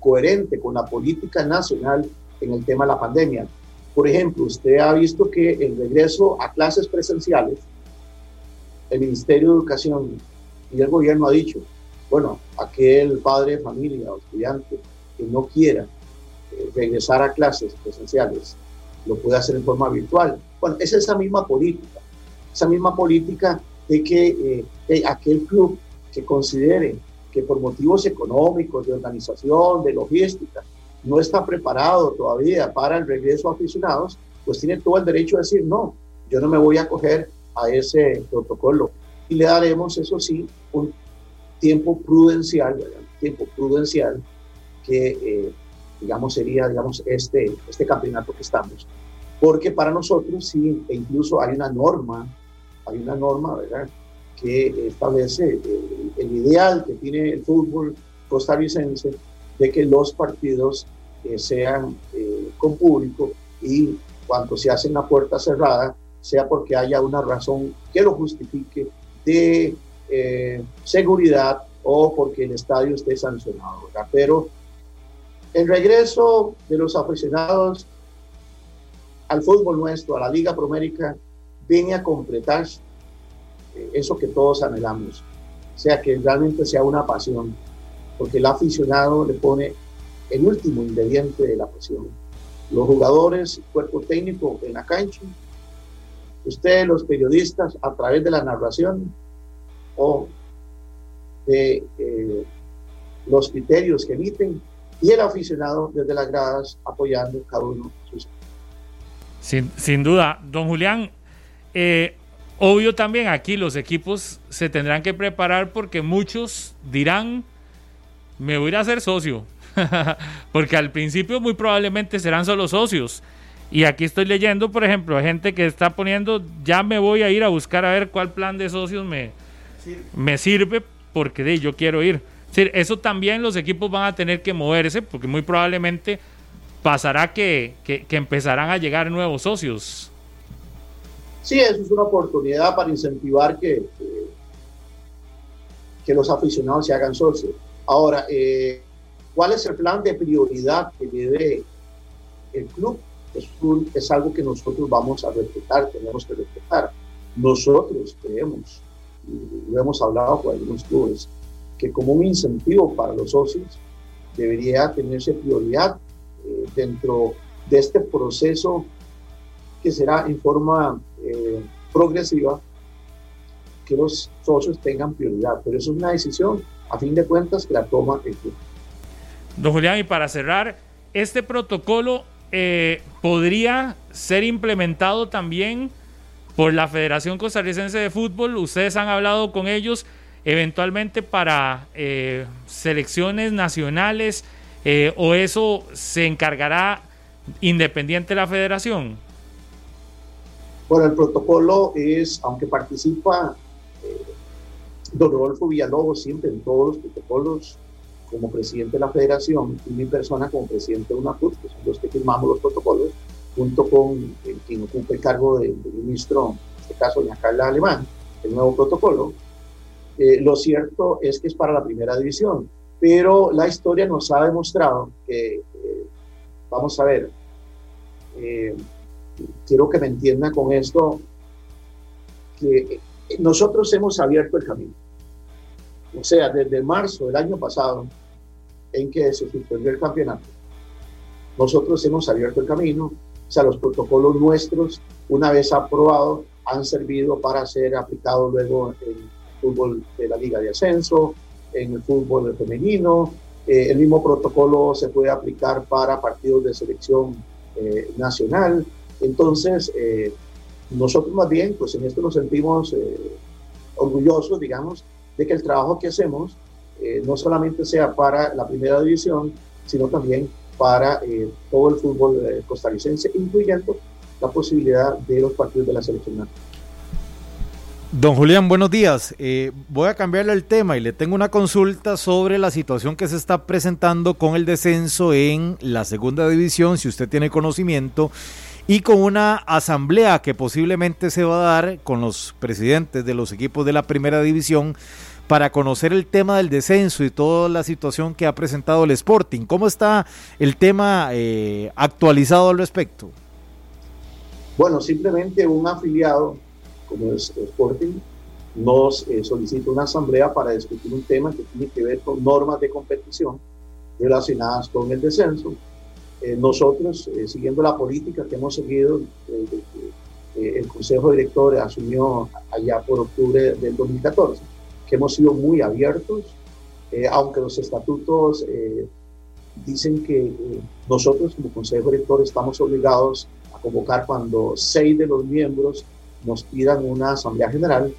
Speaker 16: coherente con la política nacional en el tema de la pandemia. Por ejemplo, usted ha visto que el regreso a clases presenciales, el Ministerio de Educación y el gobierno ha dicho, bueno, aquel padre de familia o estudiante que no quiera eh, regresar a clases presenciales, lo puede hacer en forma virtual. Bueno, es esa misma política, esa misma política de que eh, aquel club que considere que por motivos económicos, de organización, de logística, no está preparado todavía para el regreso a aficionados, pues tiene todo el derecho a decir, no, yo no me voy a acoger a ese protocolo. Y le daremos, eso sí, un tiempo prudencial, tiempo prudencial que, eh, digamos, sería, digamos, este, este campeonato que estamos. Porque para nosotros sí, e incluso hay una norma, hay una norma, ¿verdad?, que establece el, el ideal que tiene el fútbol costarricense de que los partidos eh, sean eh, con público y cuando se hace una puerta cerrada sea porque haya una razón que lo justifique de eh, seguridad o porque el estadio esté sancionado. Pero el regreso de los aficionados al fútbol nuestro, a la Liga Promérica, viene a completar eso que todos anhelamos. O sea, que realmente sea una pasión porque el aficionado le pone el último ingrediente de la pasión. Los jugadores, cuerpo técnico en la cancha, ustedes los periodistas a través de la narración o de eh, los criterios que emiten y el aficionado desde las gradas apoyando cada uno sus
Speaker 5: sin, sin duda, don Julián, eh, obvio también aquí los equipos se tendrán que preparar porque muchos dirán me voy a ir a ser socio. Porque al principio muy probablemente serán solo socios. Y aquí estoy leyendo, por ejemplo, a gente que está poniendo, ya me voy a ir a buscar a ver cuál plan de socios me sirve, me sirve porque de, yo quiero ir. eso también los equipos van a tener que moverse porque muy probablemente pasará que, que, empezarán a llegar nuevos socios.
Speaker 16: Sí, eso es una oportunidad para incentivar que, que los aficionados se hagan socios. Ahora, eh, ¿cuál es el plan de prioridad que debe el club? Es, es algo que nosotros vamos a respetar, tenemos que respetar. Nosotros creemos, y lo hemos hablado con algunos clubes, que como un incentivo para los socios debería tenerse prioridad eh, dentro de este proceso que será en forma eh, progresiva que los socios tengan prioridad. Pero eso es una decisión a fin de cuentas la toma el club.
Speaker 5: Don Julián, y para cerrar, este protocolo eh, podría ser implementado también por la Federación Costarricense de Fútbol. Ustedes han hablado con ellos eventualmente para eh, selecciones nacionales o eso se encargará independiente de la federación.
Speaker 16: Bueno, el protocolo es, aunque participa Don Rodolfo Villalobos siempre en todos los protocolos como presidente de la federación y mi persona como presidente de UNAFUT, que son los que firmamos los protocolos, junto con quien ocupa el cargo de, ministro, en este caso doña Carla Alemán, el nuevo protocolo. Eh, lo cierto es que es para la primera división, pero la historia nos ha demostrado que, eh, vamos a ver, eh, quiero que me entienda con esto, que nosotros hemos abierto el camino. O sea, desde marzo del año pasado, en que se suspendió el campeonato. Nosotros hemos abierto el camino, o sea, los protocolos nuestros, una vez aprobados, han servido para ser aplicados luego en el fútbol de la Liga de Ascenso, en el fútbol femenino. Eh, el mismo protocolo se puede aplicar para partidos de selección eh, nacional. Entonces, eh, nosotros más bien, pues en esto nos sentimos orgullosos, digamos, de que el trabajo que hacemos no solamente sea para la primera división, sino también para todo el fútbol costarricense, incluyendo la posibilidad de los partidos de la selección nacional.
Speaker 3: Don Julián, buenos días. Eh, voy a cambiarle el tema y le tengo una consulta sobre la situación que se está presentando con el descenso en la segunda división, si usted tiene conocimiento, y con una asamblea que posiblemente se va a dar con los presidentes de los equipos de la primera división para conocer el tema del descenso y toda la situación que ha presentado el Sporting. ¿Cómo está el tema eh, actualizado al respecto?
Speaker 16: Bueno, simplemente un afiliado como es Sporting, nos eh, solicita una asamblea para discutir un tema que tiene que ver con normas de competición relacionadas con el descenso. Eh, nosotros, eh, siguiendo la política que hemos seguido desde que el Consejo Director asumió allá por octubre del 2014, que hemos sido muy abiertos, aunque los estatutos dicen que nosotros como Consejo Director estamos obligados a convocar cuando seis de los miembros nos pidan una asamblea general.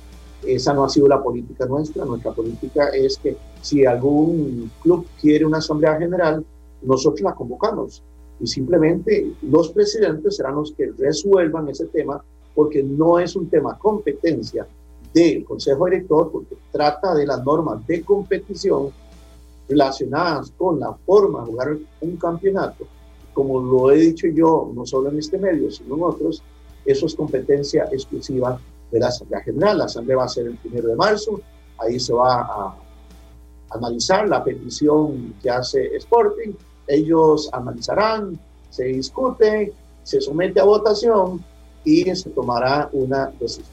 Speaker 16: Esa no ha sido la política nuestra. Nuestra política es que si algún club quiere una asamblea general, nosotros la convocamos y simplemente los presidentes serán los que resuelvan ese tema porque no es un tema competencia del Consejo Director porque trata de las normas de competición relacionadas con la forma de jugar un campeonato. Como lo he dicho yo, no solo en este medio, sino en otros, eso es competencia exclusiva de la Asamblea General. La Asamblea va a ser el primero de marzo. Ahí se va a analizar la petición que hace Sporting. Ellos analizarán, se discute, se somete a votación y se tomará una decisión.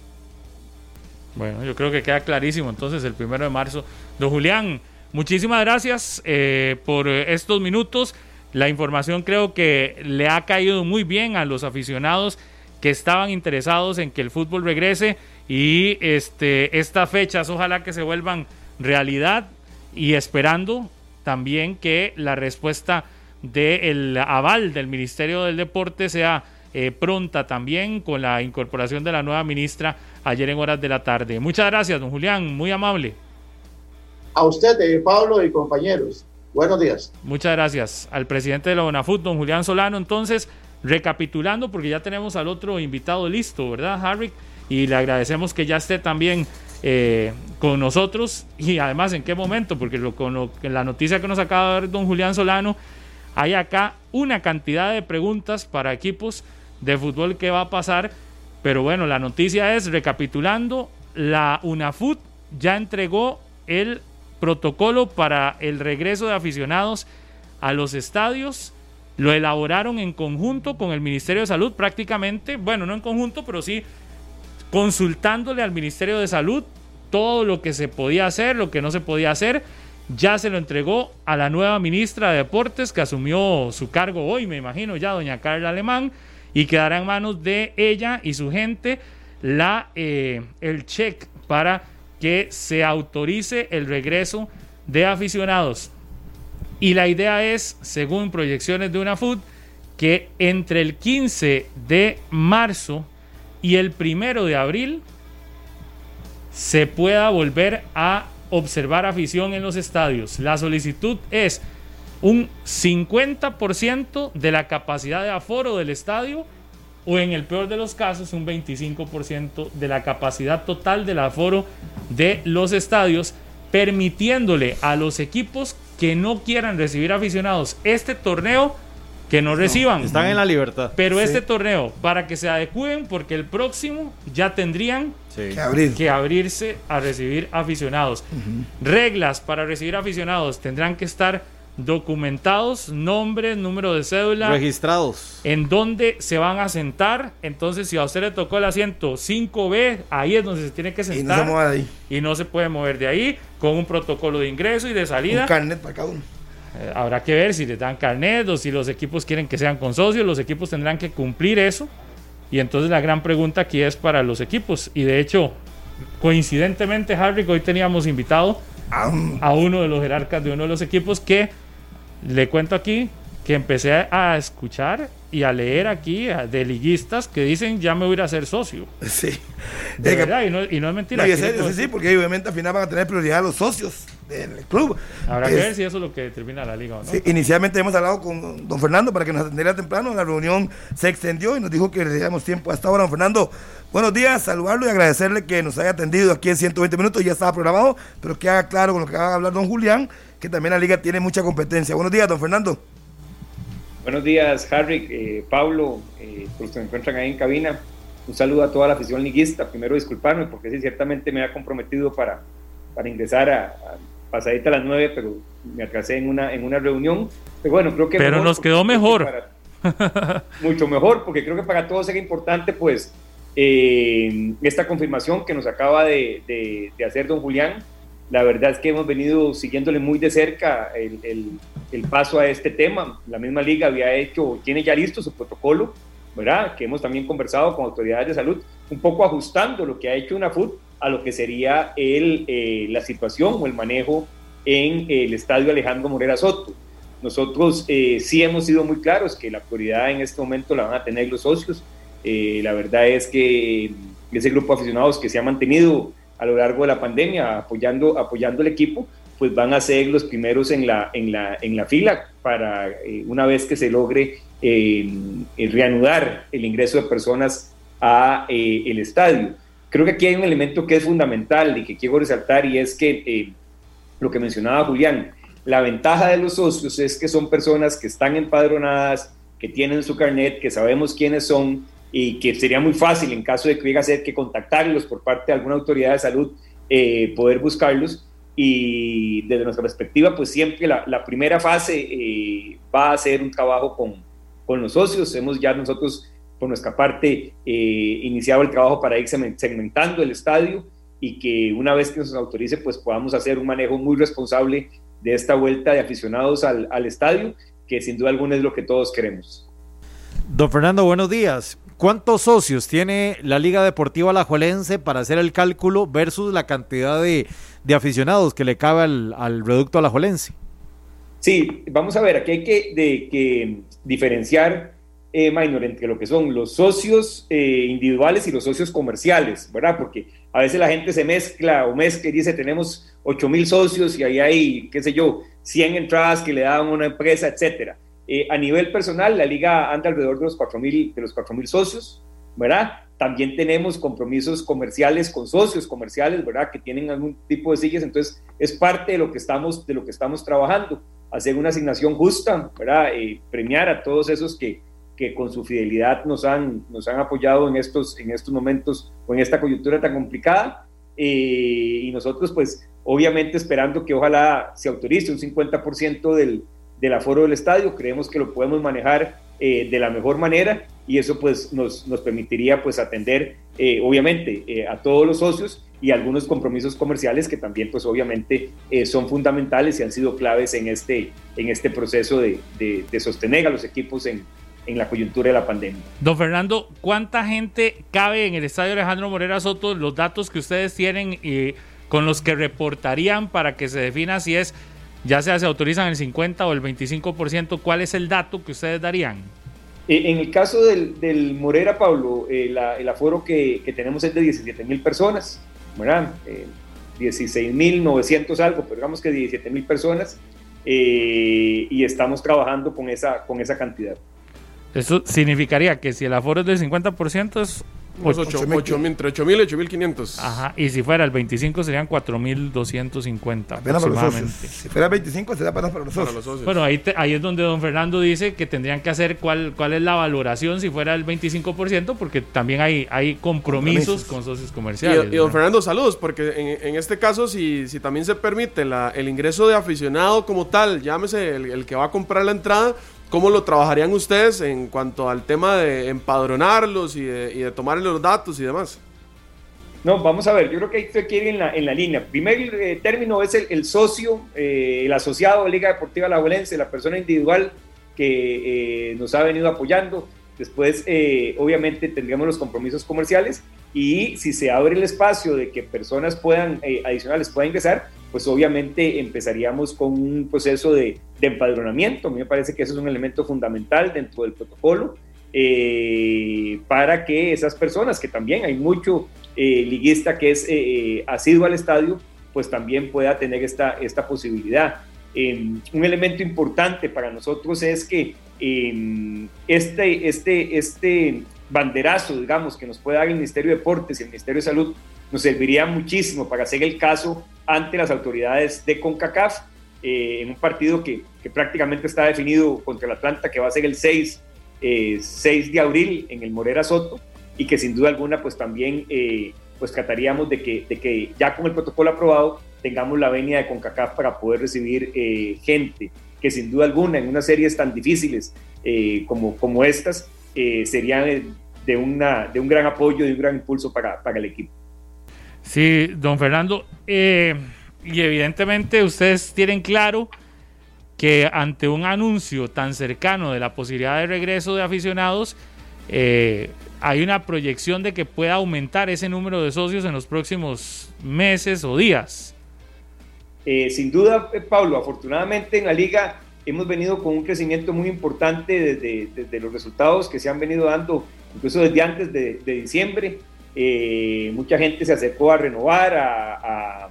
Speaker 5: Bueno, yo creo que queda clarísimo entonces el primero de marzo. Don Julián, muchísimas gracias eh, por estos minutos. La información creo que le ha caído muy bien a los aficionados que estaban interesados en que el fútbol regrese y este, estas fechas ojalá que se vuelvan realidad y esperando también que la respuesta del aval del Ministerio del Deporte sea eh, pronta también con la incorporación de la nueva ministra ayer en horas de la tarde. Muchas gracias, don Julián, muy amable.
Speaker 16: A usted, eh, Pablo y compañeros. Buenos días.
Speaker 5: Muchas gracias al presidente de la UNAFUT, don Julián Solano. Entonces, recapitulando, porque ya tenemos al otro invitado listo, ¿verdad, Harry? Y le agradecemos que ya esté también eh, con nosotros y además en qué momento, porque lo, con la noticia que nos acaba de dar don Julián Solano, hay acá una cantidad de preguntas para equipos de fútbol que va a pasar, pero bueno, la noticia es, recapitulando, la UNAFUT ya entregó el protocolo para el regreso de aficionados a los estadios. Lo elaboraron en conjunto con el Ministerio de Salud prácticamente, bueno, no en conjunto, pero sí consultándole al Ministerio de Salud todo lo que se podía hacer, lo que no se podía hacer. Ya se lo entregó a la nueva ministra de Deportes que asumió su cargo hoy, me imagino ya, doña Carla Alemán, y quedará en manos de ella y su gente la, eh, el check para que se autorice el regreso de aficionados y la idea es, según proyecciones de una UNAFUT, que entre el 15 de marzo y el 1 de abril se pueda volver a observar afición en los estadios. La solicitud es un 50% de la capacidad de aforo del estadio o en el peor de los casos un 25% de la capacidad total del aforo de los estadios, permitiéndole a los equipos que no quieran recibir aficionados este torneo, que no reciban.
Speaker 3: están en la libertad.
Speaker 5: Pero este torneo, para que se adecúen, porque el próximo ya tendrían que, abrirse a recibir aficionados. Reglas para recibir aficionados tendrán que estar documentados, nombres, número de cédula.
Speaker 3: Registrados.
Speaker 5: En dónde se van a sentar. Entonces, si a usted le tocó el asiento 5B, ahí es donde se tiene que sentar.
Speaker 2: Y no se
Speaker 5: Y no se puede mover de ahí, con un protocolo de ingreso y de salida.
Speaker 2: Un carnet para cada uno.
Speaker 5: Eh, habrá que ver si les dan carnet o si los equipos quieren que sean con socios. Los equipos tendrán que cumplir eso. Y entonces la gran pregunta aquí es para los equipos. Y de hecho, coincidentemente, Harry, hoy teníamos invitado a uno de los jerarcas de uno de los equipos que le cuento aquí que empecé a escuchar y a leer aquí de liguistas que dicen ya me voy a ir a ser socio.
Speaker 2: Sí.
Speaker 5: De verdad, y no, y no es mentira.
Speaker 2: No, y sí, sí, porque obviamente al final van a tener prioridad los socios del club.
Speaker 5: Habrá que ver si eso es lo que determina la liga o no.
Speaker 2: Sí, inicialmente hemos hablado con don Fernando para que nos atendiera temprano. La reunión se extendió y nos dijo que le diéramos tiempo hasta ahora. Don Fernando, buenos días, saludarlo y agradecerle que nos haya atendido aquí en 120 minutos. Ya estaba programado, pero que haga claro con lo que va a hablar don Julián, que también la liga tiene mucha competencia. Buenos días, don Fernando.
Speaker 17: Buenos días, Harry, eh, Pablo, eh, los que me encuentran ahí en cabina. Un saludo a toda la afición liguista. Primero disculparme porque sí, ciertamente me ha comprometido para, para ingresar a, pasadita a las nueve, pero me atrasé en una, en una reunión. Pero bueno, creo que...
Speaker 5: Pero nos quedó mejor.
Speaker 17: mucho mejor, porque creo que para todos era importante, pues, eh, esta confirmación que nos acaba de, de, de hacer don Julián la verdad es que hemos venido siguiéndole muy de cerca el, el, paso a este tema. La misma liga había hecho, tiene ya listo su protocolo, ¿verdad? Que hemos también conversado con autoridades de salud, un poco ajustando lo que ha hecho una FUT a lo que sería el, eh, la situación o el manejo en el estadio Alejandro Morera Soto. Nosotros eh, sí hemos sido muy claros que la prioridad en este momento la van a tener los socios. Eh, la verdad es que ese grupo de aficionados que se ha mantenido a lo largo de la pandemia apoyando, apoyando el equipo, pues van a ser los primeros en la, en la, en la fila para eh, una vez que se logre eh, reanudar el ingreso de personas a eh, el estadio. Creo que aquí hay un elemento que es fundamental y que quiero resaltar y es que lo que mencionaba Julián, la ventaja de los socios es que son personas que están empadronadas, que tienen su carnet, que sabemos quiénes son y que sería muy fácil en caso de que hubiera que contactarlos por parte de alguna autoridad de salud, eh, poder buscarlos. Y desde nuestra perspectiva, pues siempre la, la primera fase eh, va a ser un trabajo con, con, los socios. Hemos ya nosotros, por nuestra parte, eh, iniciado el trabajo para ir segmentando el estadio y que una vez que nos autorice, pues podamos hacer un manejo muy responsable de esta vuelta de aficionados al, al estadio, que sin duda alguna es lo que todos queremos.
Speaker 3: Don Fernando, buenos días. ¿Cuántos socios tiene la Liga Deportiva Alajuelense para hacer el cálculo versus la cantidad de, aficionados que le cabe al, al reducto alajuelense?
Speaker 17: Sí, vamos a ver, aquí hay que, de, que diferenciar, eh, Minor, entre lo que son los socios eh, individuales y los socios comerciales, ¿verdad? Porque a veces la gente se mezcla o mezcla y dice, tenemos 8 mil socios y ahí hay, qué sé yo, 100 entradas que le dan una empresa, etcétera. Eh, a nivel personal, la liga anda alrededor de los 4.000 de los 4.000 socios, ¿verdad? También tenemos compromisos comerciales con socios comerciales, ¿verdad? Que tienen algún tipo de sillas, entonces es parte de lo que estamos, de lo que estamos trabajando, hacer una asignación justa, ¿verdad? Eh, premiar a todos esos que, que con su fidelidad nos han, nos han apoyado en estos, en estos momentos o en esta coyuntura tan complicada. Eh, y nosotros, pues, obviamente esperando que ojalá se autorice un 50% del, del aforo del estadio, creemos que lo podemos manejar eh, de la mejor manera y eso pues nos, nos permitiría pues atender eh, obviamente eh, a todos los socios y algunos compromisos comerciales que también pues obviamente son fundamentales y han sido claves en este, en este proceso de, de, sostener a los equipos en, en la coyuntura de la pandemia.
Speaker 5: Don Fernando, ¿cuánta gente cabe en el estadio Alejandro Morera Soto? Los datos que ustedes tienen y con los que reportarían para que se defina si es ya sea se autorizan el 50 o el 25%, ¿cuál es el dato que ustedes darían?
Speaker 17: Eh, en el caso del, Morera, Pablo, eh, el aforo que, tenemos es de 17 mil personas, ¿verdad? Eh, 16.900 algo, pero digamos que 17 mil personas eh, y estamos trabajando con esa, con esa cantidad.
Speaker 5: Eso significaría que si el aforo es del 50% es
Speaker 4: 8, entre 8.000 y 8.500.
Speaker 5: Ajá, y si fuera el 25 serían 4.250 aproximadamente.
Speaker 2: Si fuera el 25 sería apenas para los socios.
Speaker 5: Bueno, ahí, ahí es donde don Fernando dice que tendrían que hacer cuál, cuál es la valoración si fuera el 25%, porque también hay, hay compromisos, con socios comerciales.
Speaker 4: Y, don Fernando, saludos, porque en, este caso, si, si también se permite la, el ingreso de aficionado como tal, llámese el, el que va a comprar la entrada, ¿Cómo lo trabajarían ustedes en cuanto al tema de empadronarlos y de, y de tomarle los datos y demás?
Speaker 17: No, vamos a ver, yo creo que hay que ir en la, en la línea. Primer eh, término es el, socio, eh, el asociado de Liga Deportiva La la persona individual que eh, nos ha venido apoyando. Después, obviamente, tendríamos los compromisos comerciales y si se abre el espacio de que personas puedan, adicionales puedan ingresar, pues obviamente empezaríamos con un proceso de, empadronamiento. A mí me parece que eso es un elemento fundamental dentro del protocolo para que esas personas, que también hay mucho eh, liguista que es eh, eh, asiduo al estadio, pues también pueda tener esta, esta posibilidad. Em, un elemento importante para nosotros es que em, este, este, este banderazo, digamos, que nos puede dar el Ministerio de Deportes y el Ministerio de Salud, nos serviría muchísimo para hacer el caso ante las autoridades de CONCACAF en un partido que, que, prácticamente está definido contra el Atlanta, que va a ser el 6, 6 de abril en el Morera Soto y que sin duda alguna pues también eh, pues trataríamos de que, de que ya con el protocolo aprobado tengamos la venia de CONCACAF para poder recibir eh, gente que sin duda alguna en unas series tan difíciles eh, como, como estas serían de, una, de un gran apoyo, de un gran impulso para, para el equipo.
Speaker 5: Sí, don Fernando, y evidentemente ustedes tienen claro que ante un anuncio tan cercano de la posibilidad de regreso de aficionados, eh, hay una proyección de que pueda aumentar ese número de socios en los próximos meses o días.
Speaker 17: Eh, sin duda, eh, Pablo, afortunadamente en la liga hemos venido con un crecimiento muy importante desde, los resultados que se han venido dando, incluso desde antes de, diciembre. Eh, mucha gente se acercó a renovar, a,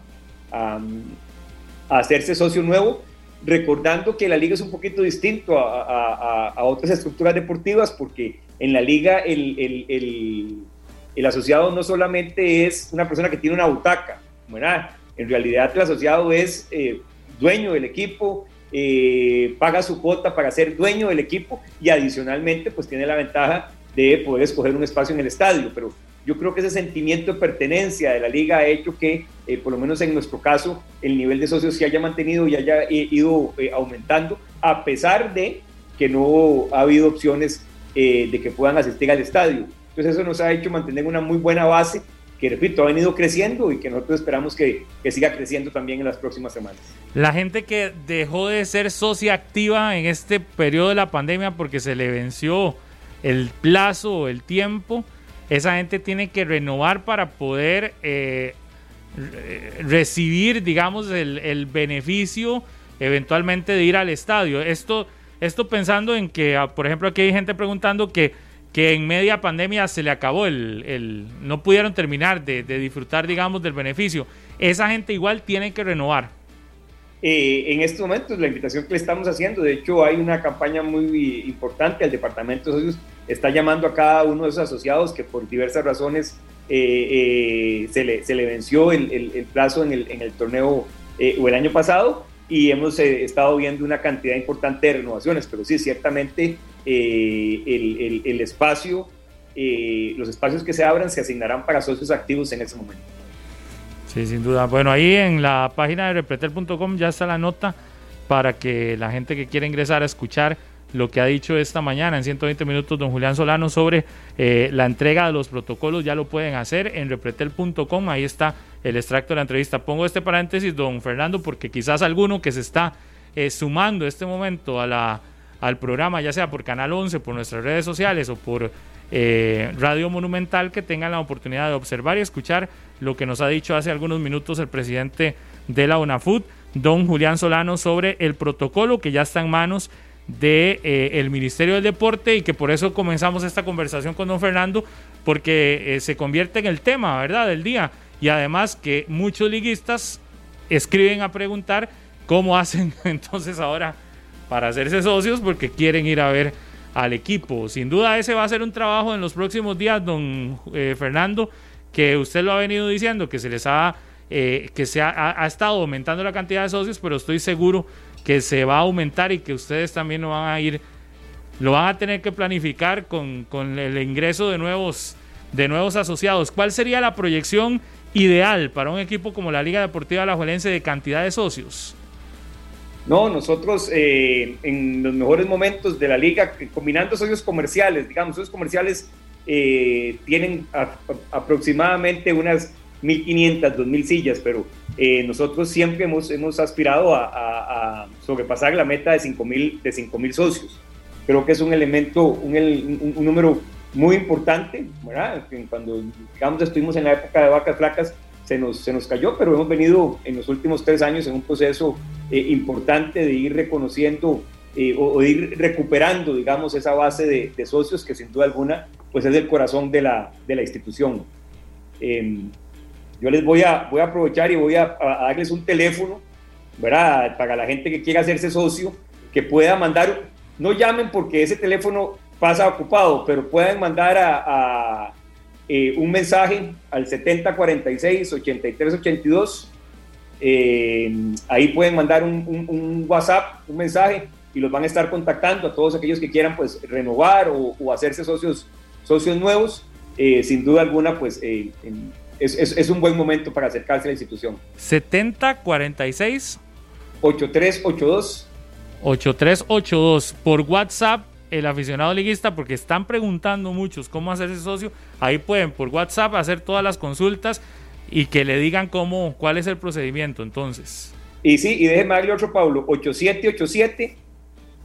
Speaker 17: hacerse socio nuevo, recordando que la liga es un poquito distinto a, otras estructuras deportivas porque en la liga el, asociado no solamente es una persona que tiene una butaca, en realidad el asociado es eh, dueño del equipo, eh, paga su cuota para ser dueño del equipo y adicionalmente pues tiene la ventaja de poder escoger un espacio en el estadio, pero yo creo que ese sentimiento de pertenencia de la liga ha hecho que, eh, por lo menos en nuestro caso, el nivel de socios se haya mantenido y haya ido aumentando, a pesar de que no ha habido opciones eh, de que puedan asistir al estadio. Entonces eso nos ha hecho mantener una muy buena base que, repito, ha venido creciendo y que nosotros esperamos que, que, siga creciendo también en las próximas semanas.
Speaker 5: La gente que dejó de ser socia activa en este periodo de la pandemia porque se le venció el plazo, el tiempo, esa gente tiene que renovar para poder eh, recibir, digamos, el, el beneficio eventualmente de ir al estadio. Esto esto pensando en que, ah, por ejemplo, aquí hay gente preguntando que, que en media pandemia se le acabó el, el no pudieron terminar de, disfrutar, digamos, del beneficio. Esa gente igual tiene que renovar.
Speaker 17: Eh, en estos momentos, la invitación que le estamos haciendo, de hecho, hay una campaña muy importante. El Departamento de Socios está llamando a cada uno de esos asociados que por diversas razones eh, eh, se, le, venció el, plazo en el, torneo o el año pasado y hemos eh, estado viendo una cantidad importante de renovaciones, pero sí, ciertamente eh, el, espacio, eh, los espacios que se abran se asignarán para socios activos en ese momento.
Speaker 5: Sí, sin duda. Bueno, ahí en la página de repretel.com ya está la nota para que la gente que quiera ingresar a escuchar lo que ha dicho esta mañana en 120 minutos don Julián Solano sobre eh, la entrega de los protocolos. Ya lo pueden hacer en repretel.com. Ahí está el extracto de la entrevista. Pongo este paréntesis, don Fernando, porque quizás alguno que se está eh, sumando este momento a la, al programa, ya sea por Canal 11, por nuestras redes sociales o por eh, Radio Monumental, que tengan la oportunidad de observar y escuchar lo que nos ha dicho hace algunos minutos el presidente de la UNAFUT, don Julián Solano, sobre el protocolo que ya está en manos de eh, el Ministerio del Deporte y que por eso comenzamos esta conversación con don Fernando porque eh, se convierte en el tema, ¿verdad?, del día y además que muchos liguistas escriben a preguntar cómo hacen entonces ahora para hacerse socios porque quieren ir a ver al equipo. Sin duda ese va a ser un trabajo en los próximos días, don eh, Fernando, que usted lo ha venido diciendo, que se les ha, que se ha estado aumentando la cantidad de socios, pero estoy seguro que se va a aumentar y que ustedes también lo van a ir, lo van a tener que planificar con, con el ingreso de nuevos, de nuevos asociados. ¿Cuál sería la proyección ideal para un equipo como la Liga Deportiva Alajuelense de cantidad de socios?
Speaker 17: No, nosotros eh, en los mejores momentos de la liga, combinando socios comerciales, digamos, socios comerciales eh, tienen aproximadamente unas 1.500, 2.000 sillas, pero eh, nosotros siempre hemos, hemos aspirado a, a, a sobrepasar la meta de 5.000 de 5.000 socios. Creo que es un elemento, un, un, un número muy importante, ¿verdad? Cuando, digamos, estuvimos en la época de vacas flacas, se nos, se nos cayó, pero hemos venido en los últimos tres años en un proceso eh, importante de ir reconociendo eh, o, o, ir recuperando, digamos, esa base de, de, socios que sin duda alguna, pues es el corazón de la, de la institución. Eh, yo les voy a, voy a aprovechar y voy a, darles un teléfono, ¿verdad? Para la gente que quiera hacerse socio, que pueda mandar, no llamen porque ese teléfono pasa ocupado, pero pueden mandar a, eh, un mensaje al 7046-8382. Eh, ahí pueden mandar un, WhatsApp, un mensaje, y los van a estar contactando a todos aquellos que quieran pues renovar o, hacerse socios, socios nuevos. Eh, sin duda alguna, pues es, es, es, un buen momento para acercarse a la institución.
Speaker 5: 7046
Speaker 17: 8382
Speaker 5: 8382 por WhatsApp el aficionado liguista porque están preguntando muchos cómo hacerse socio. Ahí pueden por WhatsApp hacer todas las consultas y que le digan cómo, cuál es el procedimiento entonces.
Speaker 17: Y sí, y déjeme darle otro, Pablo,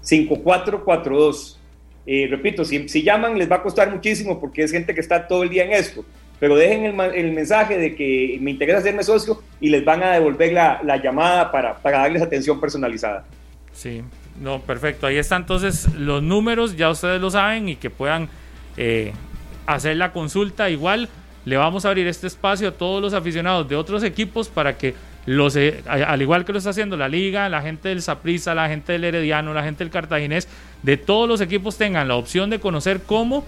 Speaker 17: 8787-5442. Eh, repito, si, si, llaman les va a costar muchísimo porque es gente que está todo el día en esto, pero dejen el, el mensaje de que me interesa hacerme socio y les van a devolver la, la llamada para, para darles atención personalizada.
Speaker 5: Sí, no, perfecto. Ahí están entonces los números, ya ustedes lo saben y que puedan eh, hacer la consulta. Igual le vamos a abrir este espacio a todos los aficionados de otros equipos para que los, eh, al igual que lo está haciendo la liga, la gente del Saprissa, la gente del Herediano, la gente del Cartaginés, de todos los equipos tengan la opción de conocer cómo,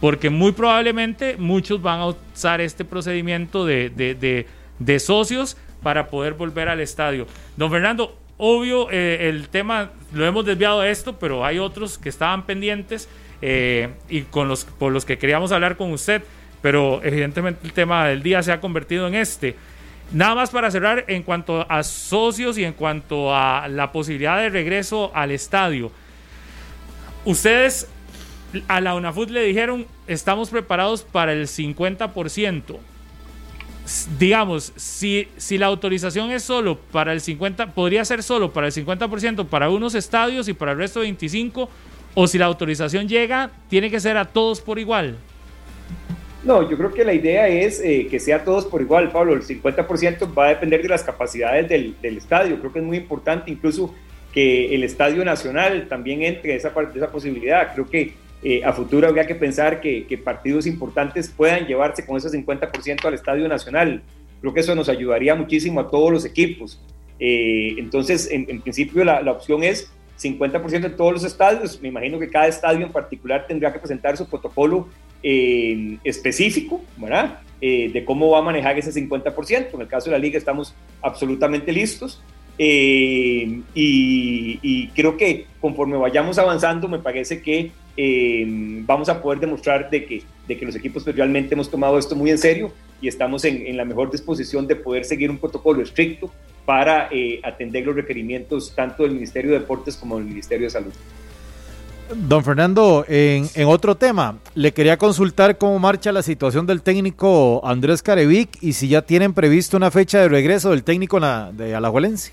Speaker 5: porque muy probablemente muchos van a usar este procedimiento de, de, de, socios para poder volver al estadio. Don Fernando, obvio, eh, el tema lo hemos desviado de esto, pero hay otros que estaban pendientes eh, y con los, por los que queríamos hablar con usted, pero evidentemente el tema del día se ha convertido en este. Nada más para cerrar en cuanto a socios y en cuanto a la posibilidad de regreso al estadio. Ustedes a la UNAFUT le dijeron, estamos preparados para el 50% digamos, si, si la autorización es solo para el 50, podría ser solo para el 50% para unos estadios y para el resto 25, o si la autorización llega, tiene que ser a todos por igual.
Speaker 17: No, yo creo que la idea es eh, que sea todos por igual, Pablo. El 50% va a depender de las capacidades del, del, estadio. Creo que es muy importante incluso que el Estadio Nacional también entre esa, esa posibilidad. Creo que eh, a futuro habría que pensar que, partidos importantes puedan llevarse con ese 50% al Estadio Nacional. Creo que eso nos ayudaría muchísimo a todos los equipos. Eh, entonces, en, principio, la, la, opción es 50% en todos los estadios. Me imagino que cada estadio en particular tendrá que presentar su protocolo eh, específico, ¿verdad? de cómo va a manejar ese 50%. En el caso de la liga estamos absolutamente listos. Eh, y, creo que conforme vayamos avanzando, me parece que eh, vamos a poder demostrar de que, de que los equipos pues, realmente hemos tomado esto muy en serio y estamos en, la mejor disposición de poder seguir un protocolo estricto para eh, atender los requerimientos tanto del Ministerio de Deportes como del Ministerio de Salud.
Speaker 3: Don Fernando, en, en, otro tema, le quería consultar cómo marcha la situación del técnico Andrés Carevic y si ya tienen previsto una fecha de regreso del técnico de Alajuelense.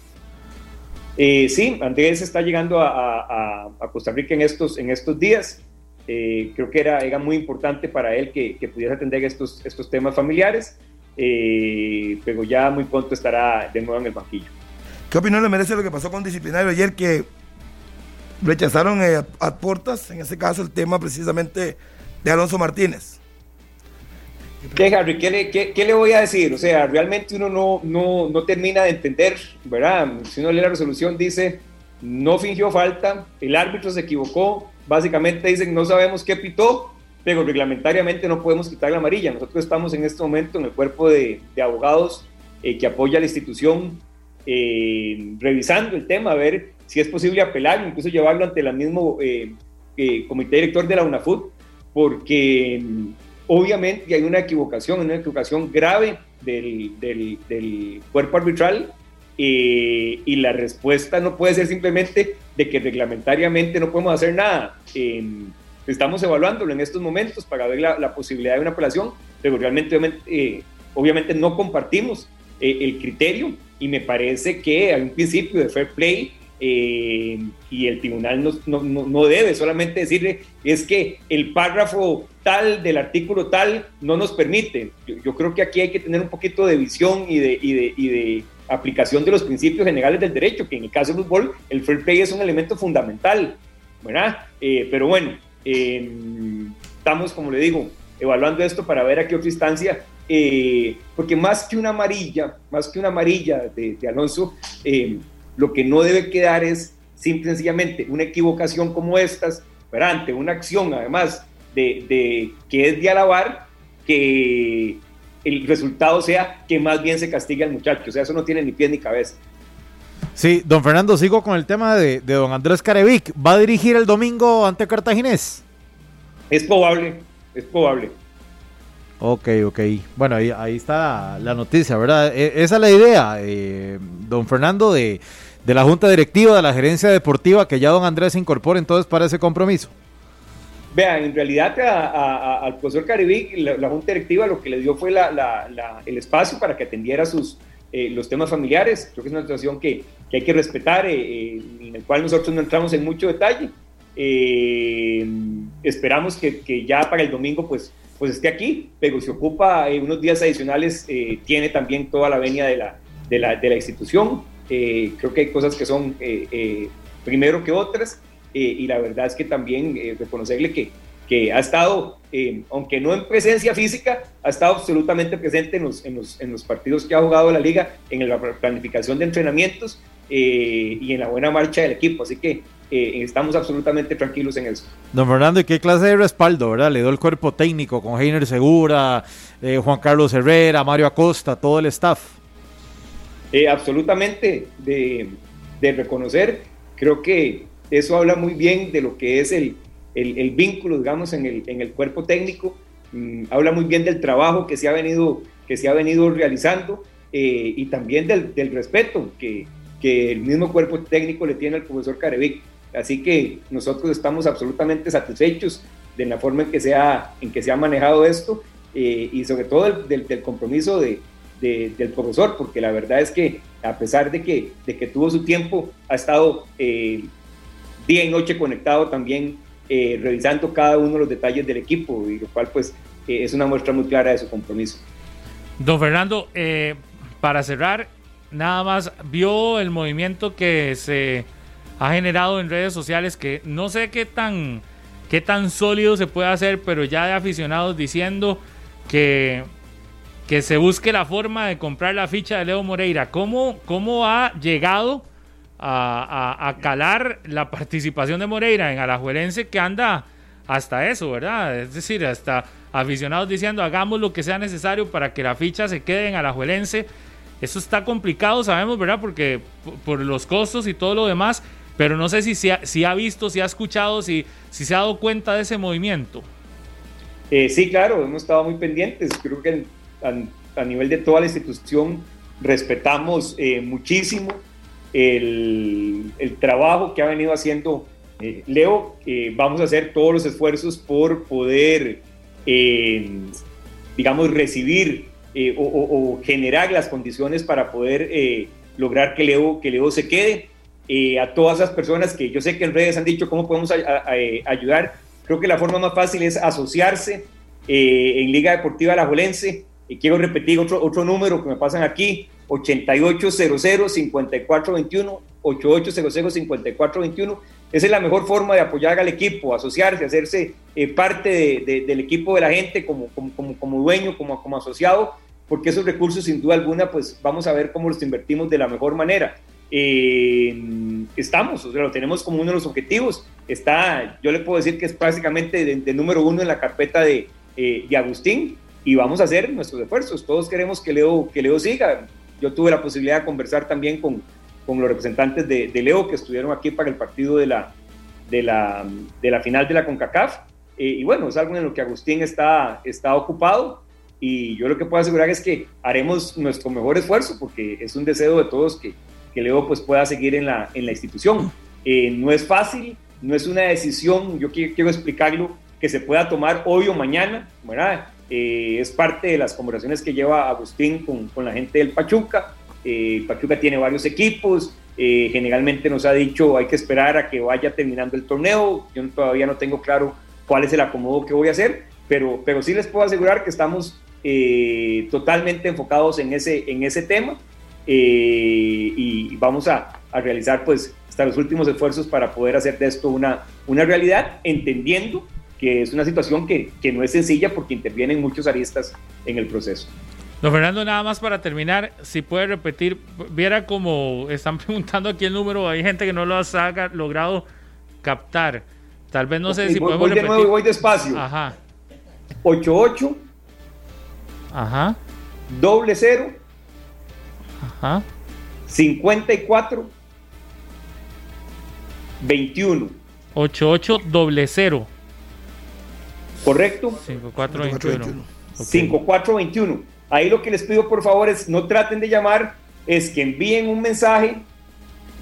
Speaker 17: Eh, sí, Andrés está llegando a, a, a, Costa Rica en estos, en estos días. Eh, creo que era, era muy importante para él que, que pudiese atender estos, estos temas familiares, eh, pero ya muy pronto estará de nuevo en el banquillo.
Speaker 2: ¿Qué opinión le merece lo que pasó con Disciplinario ayer que rechazaron eh, a puertas, en ese caso el tema precisamente de Alonso Martínez?
Speaker 17: ¿Qué, Harry, ¿qué le, qué, qué le, voy a decir? O sea, realmente uno no, no, no, termina de entender, ¿verdad? Si uno lee la resolución, dice, no fingió falta, el árbitro se equivocó, básicamente dicen, no sabemos qué pitó, pero reglamentariamente no podemos quitar la amarilla. Nosotros estamos en este momento en el cuerpo de, de abogados eh, que apoya a la institución, eh, revisando el tema, a ver si es posible apelar, incluso llevarlo ante el mismo eh, eh comité director de la UNAFUT, porque obviamente hay una equivocación, una equivocación grave del, del, del cuerpo arbitral eh, y la respuesta no puede ser simplemente de que reglamentariamente no podemos hacer nada. Eh, estamos evaluándolo en estos momentos para ver la, posibilidad de una apelación, pero realmente eh, obviamente no compartimos eh, el criterio y me parece que hay un principio de fair play eh, y el tribunal no, no, no, debe solamente decirle es que el párrafo tal del artículo tal no nos permite. Yo, creo que aquí hay que tener un poquito de visión y de, y de, y de aplicación de los principios generales del derecho, que en el caso del fútbol el fair play es un elemento fundamental, ¿verdad? Eh, pero bueno, estamos, como le digo, evaluando esto para ver a qué otra instancia eh, porque más que una amarilla, más que una amarilla de, Alonso, eh, lo que no debe quedar es simple y sencillamente una equivocación como estas, pero ante una acción además de, que es de alabar, que el resultado sea que más bien se castigue al muchacho, o sea, eso no tiene ni pie ni cabeza.
Speaker 3: Sí, don Fernando, sigo con el tema de, de don Andrés Carevic. ¿Va a dirigir el domingo ante Cartaginés?
Speaker 17: Es probable, es probable.
Speaker 3: Ok, ok. Bueno, ahí, ahí está la noticia, ¿verdad? E, esa es la idea, eh, don Fernando, de, la Junta Directiva, de la Gerencia Deportiva, que ya don Andrés se incorpore entonces para ese compromiso.
Speaker 17: Vean, en realidad al profesor Caribe, la, Junta Directiva lo que le dio fue el espacio para que atendiera sus, eh, los temas familiares. Creo que es una situación que, hay que respetar, eh, en el cual nosotros no entramos en mucho detalle. esperamos que, que ya para el domingo pues pues esté aquí, pero se ocupa eh, unos días adicionales, eh, tiene también toda la venia de la, de la, de la institución. Eh, creo que hay cosas que son primero que otras, y la verdad es que también reconocerle que, que ha estado, aunque no en presencia física, ha estado absolutamente presente en los, en los, en los partidos que ha jugado la liga, en la planificación de entrenamientos y en la buena marcha del equipo. Así que eh, estamos absolutamente tranquilos en eso.
Speaker 3: Don Fernando, ¿y qué clase de respaldo, verdad? Le dio el cuerpo técnico con Heiner Segura, eh, Juan Carlos Herrera, Mario Acosta, todo el staff.
Speaker 17: Eh, absolutamente, de, reconocer, creo que eso habla muy bien de lo que es el, el, vínculo, digamos, en el, en el cuerpo técnico, mm, habla muy bien del trabajo que se ha venido, que se ha venido realizando y también del, del respeto que, que el mismo cuerpo técnico le tiene al profesor Carevic. Así que nosotros estamos absolutamente satisfechos de la forma en que se ha, en que se ha manejado esto eh, y sobre todo del, compromiso de, del profesor, porque la verdad es que a pesar de que, de que tuvo su tiempo, ha estado eh, día y noche conectado también eh, revisando cada uno de los detalles del equipo y lo cual pues es una muestra muy clara de su compromiso.
Speaker 5: Don Fernando, para cerrar, nada más vio el movimiento que se ha generado en redes sociales que no sé qué tan, qué tan sólido se puede hacer, pero ya de aficionados diciendo que, que se busque la forma de comprar la ficha de Leo Moreira. ¿Cómo, cómo ha llegado a, calar la participación de Moreira en Alajuelense que anda hasta eso, ¿verdad? Es decir, hasta aficionados diciendo hagamos lo que sea necesario para que la ficha se quede en Alajuelense. Eso está complicado, sabemos, ¿verdad? Porque por los costos y todo lo demás, pero no sé si, si, ha, visto, si ha escuchado, si, si se ha dado cuenta de ese movimiento.
Speaker 17: Eh, sí, claro, hemos estado muy pendientes. Creo que a, nivel de toda la institución respetamos eh, muchísimo el, trabajo que ha venido haciendo eh, Leo. vamos a hacer todos los esfuerzos por poder, digamos, recibir o, generar las condiciones para poder lograr que Leo, que Leo se quede. Eh, a todas esas personas que yo sé que en redes han dicho cómo podemos eh, ayudar. Creo que la forma más fácil es asociarse eh, en Liga Deportiva Alajuelense. Y quiero repetir otro, otro número que me pasan aquí, 8800-5421, 8800-5421. Esa es la mejor forma de apoyar al equipo, asociarse, hacerse parte del equipo de la gente como, como, como, como dueño, como, como asociado, porque esos recursos sin duda alguna, pues vamos a ver cómo los invertimos de la mejor manera eh, estamos, o sea, lo tenemos como uno de los objetivos. Está, yo le puedo decir que es prácticamente de, número uno en la carpeta de, eh, de, Agustín y vamos a hacer nuestros esfuerzos. Todos queremos que Leo, que Leo siga. Yo tuve la posibilidad de conversar también con, con los representantes de, de, Leo que estuvieron aquí para el partido de la, de la, de la final de la CONCACAF. Eh, y bueno, es algo en lo que Agustín está, está ocupado y yo lo que puedo asegurar es que haremos nuestro mejor esfuerzo porque es un deseo de todos que, que Leo pues, pueda seguir en la, en la institución. Eh, no es fácil, no es una decisión, yo quiero, quiero, explicarlo, que se pueda tomar hoy o mañana, ¿verdad? eh, es parte de las conversaciones que lleva Agustín con, con la gente del Pachuca. Eh, Pachuca tiene varios equipos, eh, generalmente nos ha dicho hay que esperar a que vaya terminando el torneo, yo todavía no tengo claro cuál es el acomodo que voy a hacer, pero, pero sí les puedo asegurar que estamos eh, totalmente enfocados en ese, en ese tema eh, y vamos a, a, realizar pues hasta los últimos esfuerzos para poder hacer de esto una, una realidad, entendiendo que es una situación que, que no es sencilla porque intervienen muchos aristas en el proceso.
Speaker 5: Don Fernando, nada más para terminar, si puede repetir, viera como están preguntando aquí el número, hay gente que no lo ha logrado captar. Tal vez no sé si
Speaker 17: voy,
Speaker 5: podemos
Speaker 17: voy de
Speaker 5: repetir.
Speaker 17: nuevo y voy despacio.
Speaker 5: Ajá.
Speaker 17: 88
Speaker 5: Ajá.
Speaker 17: doble cero
Speaker 5: Ajá.
Speaker 17: 54 21.
Speaker 5: 88 doble cero.
Speaker 17: ¿Correcto?
Speaker 5: 5421.
Speaker 17: 5421. Ahí lo que les pido por favor es no traten de llamar, es que envíen un mensaje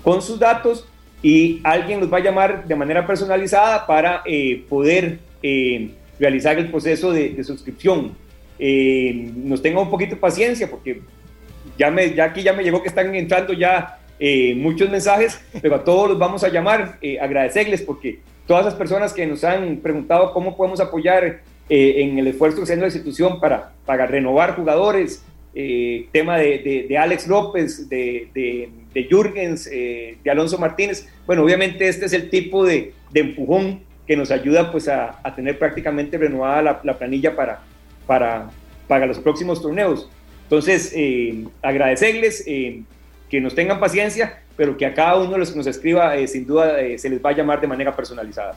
Speaker 17: con sus datos y alguien los va a llamar de manera personalizada para eh, poder eh, realizar el proceso de, de suscripción. Eh, nos tengan un poquito de paciencia porque ya, me, ya aquí ya me llegó que están entrando ya eh, muchos mensajes, pero a todos los vamos a llamar, eh, agradecerles porque todas las personas que nos han preguntado cómo podemos apoyar eh, en el esfuerzo que está la institución para, para renovar jugadores, eh, tema de, de, de, Alex López, de, de, de Jürgens, eh, de Alonso Martínez. Bueno, obviamente este es el tipo de, empujón que nos ayuda pues a, a tener prácticamente renovada la, la, planilla para, para, para los próximos torneos. Entonces, eh, agradecerles eh, que nos tengan paciencia, pero que a cada uno de los que nos escriba, eh, sin duda, se les va a llamar de manera personalizada.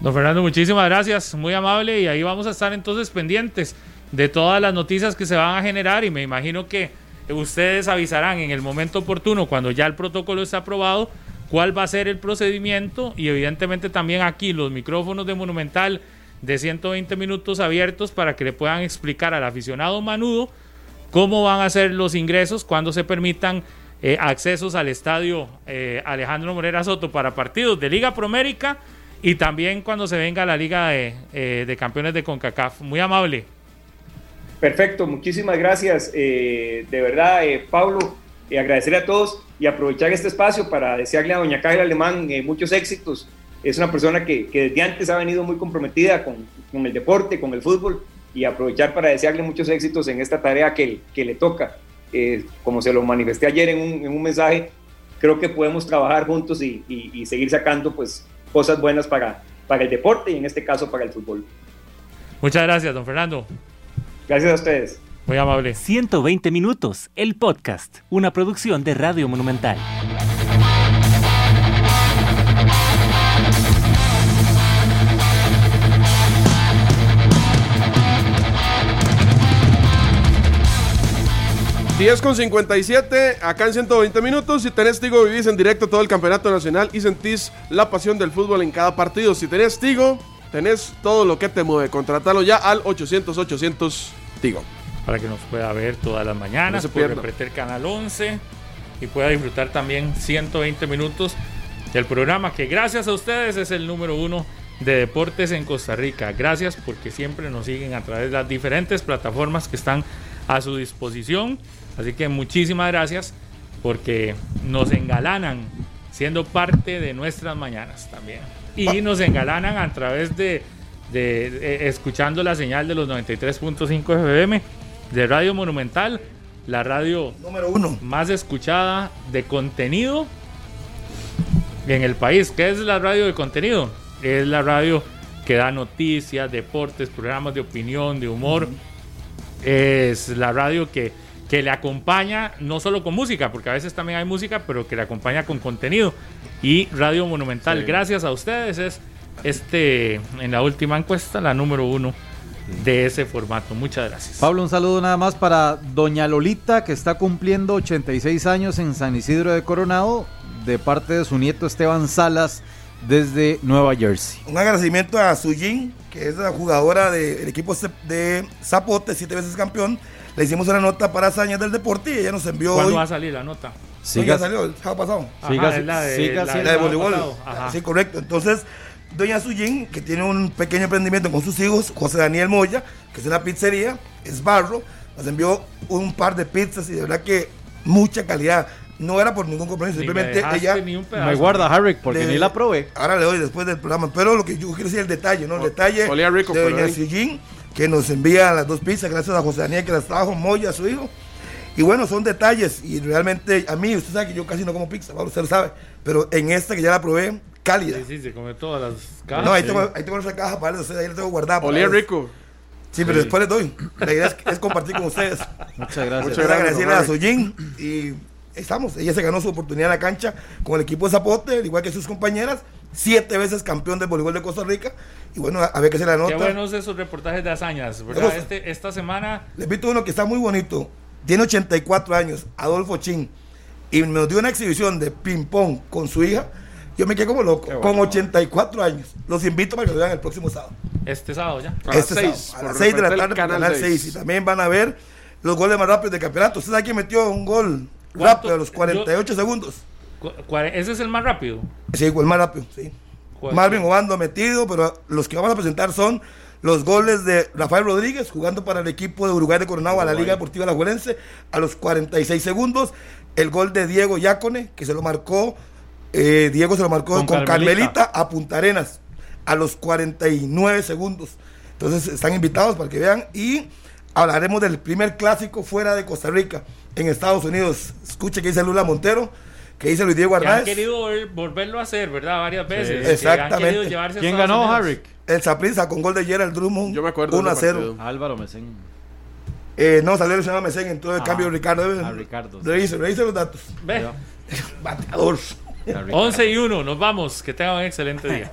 Speaker 5: Don Fernando, muchísimas gracias, muy amable, y ahí vamos a estar entonces pendientes de todas las noticias que se van a generar y me imagino que ustedes avisarán en el momento oportuno, cuando ya el protocolo está aprobado, cuál va a ser el procedimiento y evidentemente también aquí los micrófonos de Monumental de 120 minutos abiertos para que le puedan explicar al aficionado manudo cómo van a ser los ingresos cuando se permitan eh, accesos al estadio eh, Alejandro Morera Soto para partidos de Liga Promérica y también cuando se venga la Liga de, eh, de Campeones de CONCACAF. Muy amable.
Speaker 17: Perfecto, muchísimas gracias. de verdad, Pablo, agradecerle a todos y aprovechar este espacio para desearle a doña Kaira Alemán muchos éxitos. Es una persona que, que, desde antes ha venido muy comprometida con, con el deporte, con el fútbol y aprovechar para desearle muchos éxitos en esta tarea que, que le toca. Eh, como se lo manifesté ayer en un, en un, mensaje, creo que podemos trabajar juntos y, y, y, seguir sacando pues, cosas buenas para, para el deporte y en este caso para el fútbol.
Speaker 5: Muchas gracias, don Fernando.
Speaker 17: Gracias a ustedes.
Speaker 5: Muy amable.
Speaker 18: 120 minutos, el podcast, una producción de Radio Monumental.
Speaker 4: Diez con 57, acá en 120 minutos. Si tenés Tigo, vivís en directo todo el campeonato nacional y sentís la pasión del fútbol en cada partido. Si tenés Tigo, tenés todo lo que te mueve. Contratalo ya al 800-800 Tigo.
Speaker 5: Para que nos pueda ver todas las mañanas, no por el canal 11 y pueda disfrutar también 120 minutos del programa que gracias a ustedes es el número uno de deportes en Costa Rica. Gracias porque siempre nos siguen a través de las diferentes plataformas que están a su disposición. Así que muchísimas gracias porque nos engalanan siendo parte de nuestras mañanas también. Y nos engalanan a través de, de, de escuchando la señal de los 93.5 FM de Radio Monumental, la radio
Speaker 2: número uno
Speaker 5: más escuchada de contenido en el país. ¿Qué es la radio de contenido? Es la radio que da noticias, deportes, programas de opinión, de humor. Uh -huh. Es la radio que que le acompaña no solo con música, porque a veces también hay música, pero que le acompaña con contenido. Y Radio Monumental, sí. gracias a ustedes, es este en la última encuesta la número uno de ese formato. Muchas gracias.
Speaker 3: Pablo, un saludo nada más para Doña Lolita, que está cumpliendo 86 años en San Isidro de Coronado, de parte de su nieto Esteban Salas, desde Nueva Jersey.
Speaker 2: Un agradecimiento a Sujin, que es la jugadora del equipo de Zapote, siete veces campeón le hicimos una nota para Hazañas del Deporte y ella nos envió
Speaker 5: ¿Cuándo
Speaker 2: hoy.
Speaker 5: va a salir la nota?
Speaker 2: Sí, ya salió el sábado pasado.
Speaker 5: Ajá, es la de,
Speaker 2: siga, la, la de voleibol. Sí, correcto. Entonces, doña Sujin, que tiene un pequeño emprendimiento con sus hijos, José Daniel Moya, que es una pizzería, es barro, nos envió un par de pizzas y de verdad que mucha calidad. No era por ningún compromiso,
Speaker 5: Ni me
Speaker 2: simplemente
Speaker 5: dejaste
Speaker 2: ella...
Speaker 5: ni un pedazo.
Speaker 3: Me guarda, Harry, porque
Speaker 2: Le-
Speaker 3: ni la probé.
Speaker 2: Ahora le doy después del programa. Pero lo que yo quiero decir es el detalle, ¿no? El detalle
Speaker 4: olía rico,
Speaker 2: de Doña Sillín, que nos envía las dos pizzas, gracias a José Daniel que las trajo, Moya, su hijo. Y bueno, son detalles. Y realmente, a mí, usted sabe que yo casi no como pizza, Pablo, usted lo sabe. Pero en esta que ya la probé, cálida.
Speaker 5: Sí, sí, se come todas las cajas.
Speaker 2: no, ahí
Speaker 5: Sí.
Speaker 2: tengo, ahí tengo otra caja para ustedes, ahí la tengo guardada.
Speaker 4: Olía rico.
Speaker 2: Sí, pero
Speaker 5: Sí.
Speaker 2: después les doy. La idea es, es compartir con ustedes.
Speaker 3: Muchas gracias.
Speaker 4: Muchas gracias,
Speaker 2: agradecerle a. Sojin y estamos. Ella se ganó su oportunidad en la cancha con el equipo de Zapote, al igual que sus compañeras. Siete veces campeón del voleibol de Costa Rica. Y bueno, a, a ver qué se la nota.
Speaker 5: Qué buenos esos reportajes de hazañas, ¿verdad? Este, esta semana
Speaker 2: Les invito uno que está muy bonito. Tiene 84 años, Adolfo Chin. Y nos dio una exhibición de ping-pong con su hija. Yo me quedé como loco.
Speaker 4: Qué
Speaker 2: Con
Speaker 4: bueno.
Speaker 2: 84 años. Los invito para que lo vean el próximo sábado.
Speaker 5: Este sábado ya.
Speaker 4: A las
Speaker 2: Este
Speaker 4: seis,
Speaker 2: sábado, a
Speaker 4: por
Speaker 2: las 6 de la tarde,
Speaker 4: Canal
Speaker 2: Canal
Speaker 4: 6.
Speaker 2: 6. Y también van a ver los goles más rápidos del campeonato. ¿Usted sabe quién metió un gol rápido a los 48 segundos?
Speaker 5: Cu- cuare- Ese es el más rápido.
Speaker 2: Sí, el más rápido, sí.
Speaker 5: ¿Cuál?
Speaker 2: Marvin Obando metido, pero los que vamos a presentar son los goles de Rafael Rodríguez jugando para el equipo de Uruguay de Coronado a la Liga Deportiva Alajuelense a los 46 segundos. El gol de Diego Yacone, que se lo marcó, eh, Diego se lo marcó
Speaker 3: Con
Speaker 2: con,
Speaker 3: Carmelita.
Speaker 2: Carmelita. a Punta Arenas a los 49 segundos. Entonces están invitados para que vean y hablaremos del primer clásico fuera de Costa Rica en Estados Unidos. Escuche que dice Lula Montero, que dice Luis Diego
Speaker 5: Que han querido vol- volverlo a hacer, ¿verdad? Varias veces.
Speaker 2: Exactamente.
Speaker 3: ¿Quién ganó. Harry?
Speaker 2: El Saprissa con gol de Gerald Drummond.
Speaker 4: Yo me acuerdo de
Speaker 2: 1 a
Speaker 4: ese
Speaker 2: 0.
Speaker 4: partido.
Speaker 3: Álvaro Mesén.
Speaker 2: Eh, no, salió lesionado Mesén, entró de
Speaker 3: Ah,
Speaker 2: cambio Ricardo.
Speaker 3: a Ricardo.
Speaker 2: Revise, revise los datos.
Speaker 5: Ve.
Speaker 2: Bateador.
Speaker 3: Harry.
Speaker 5: 11 y 1, nos vamos. Que tengan un excelente día.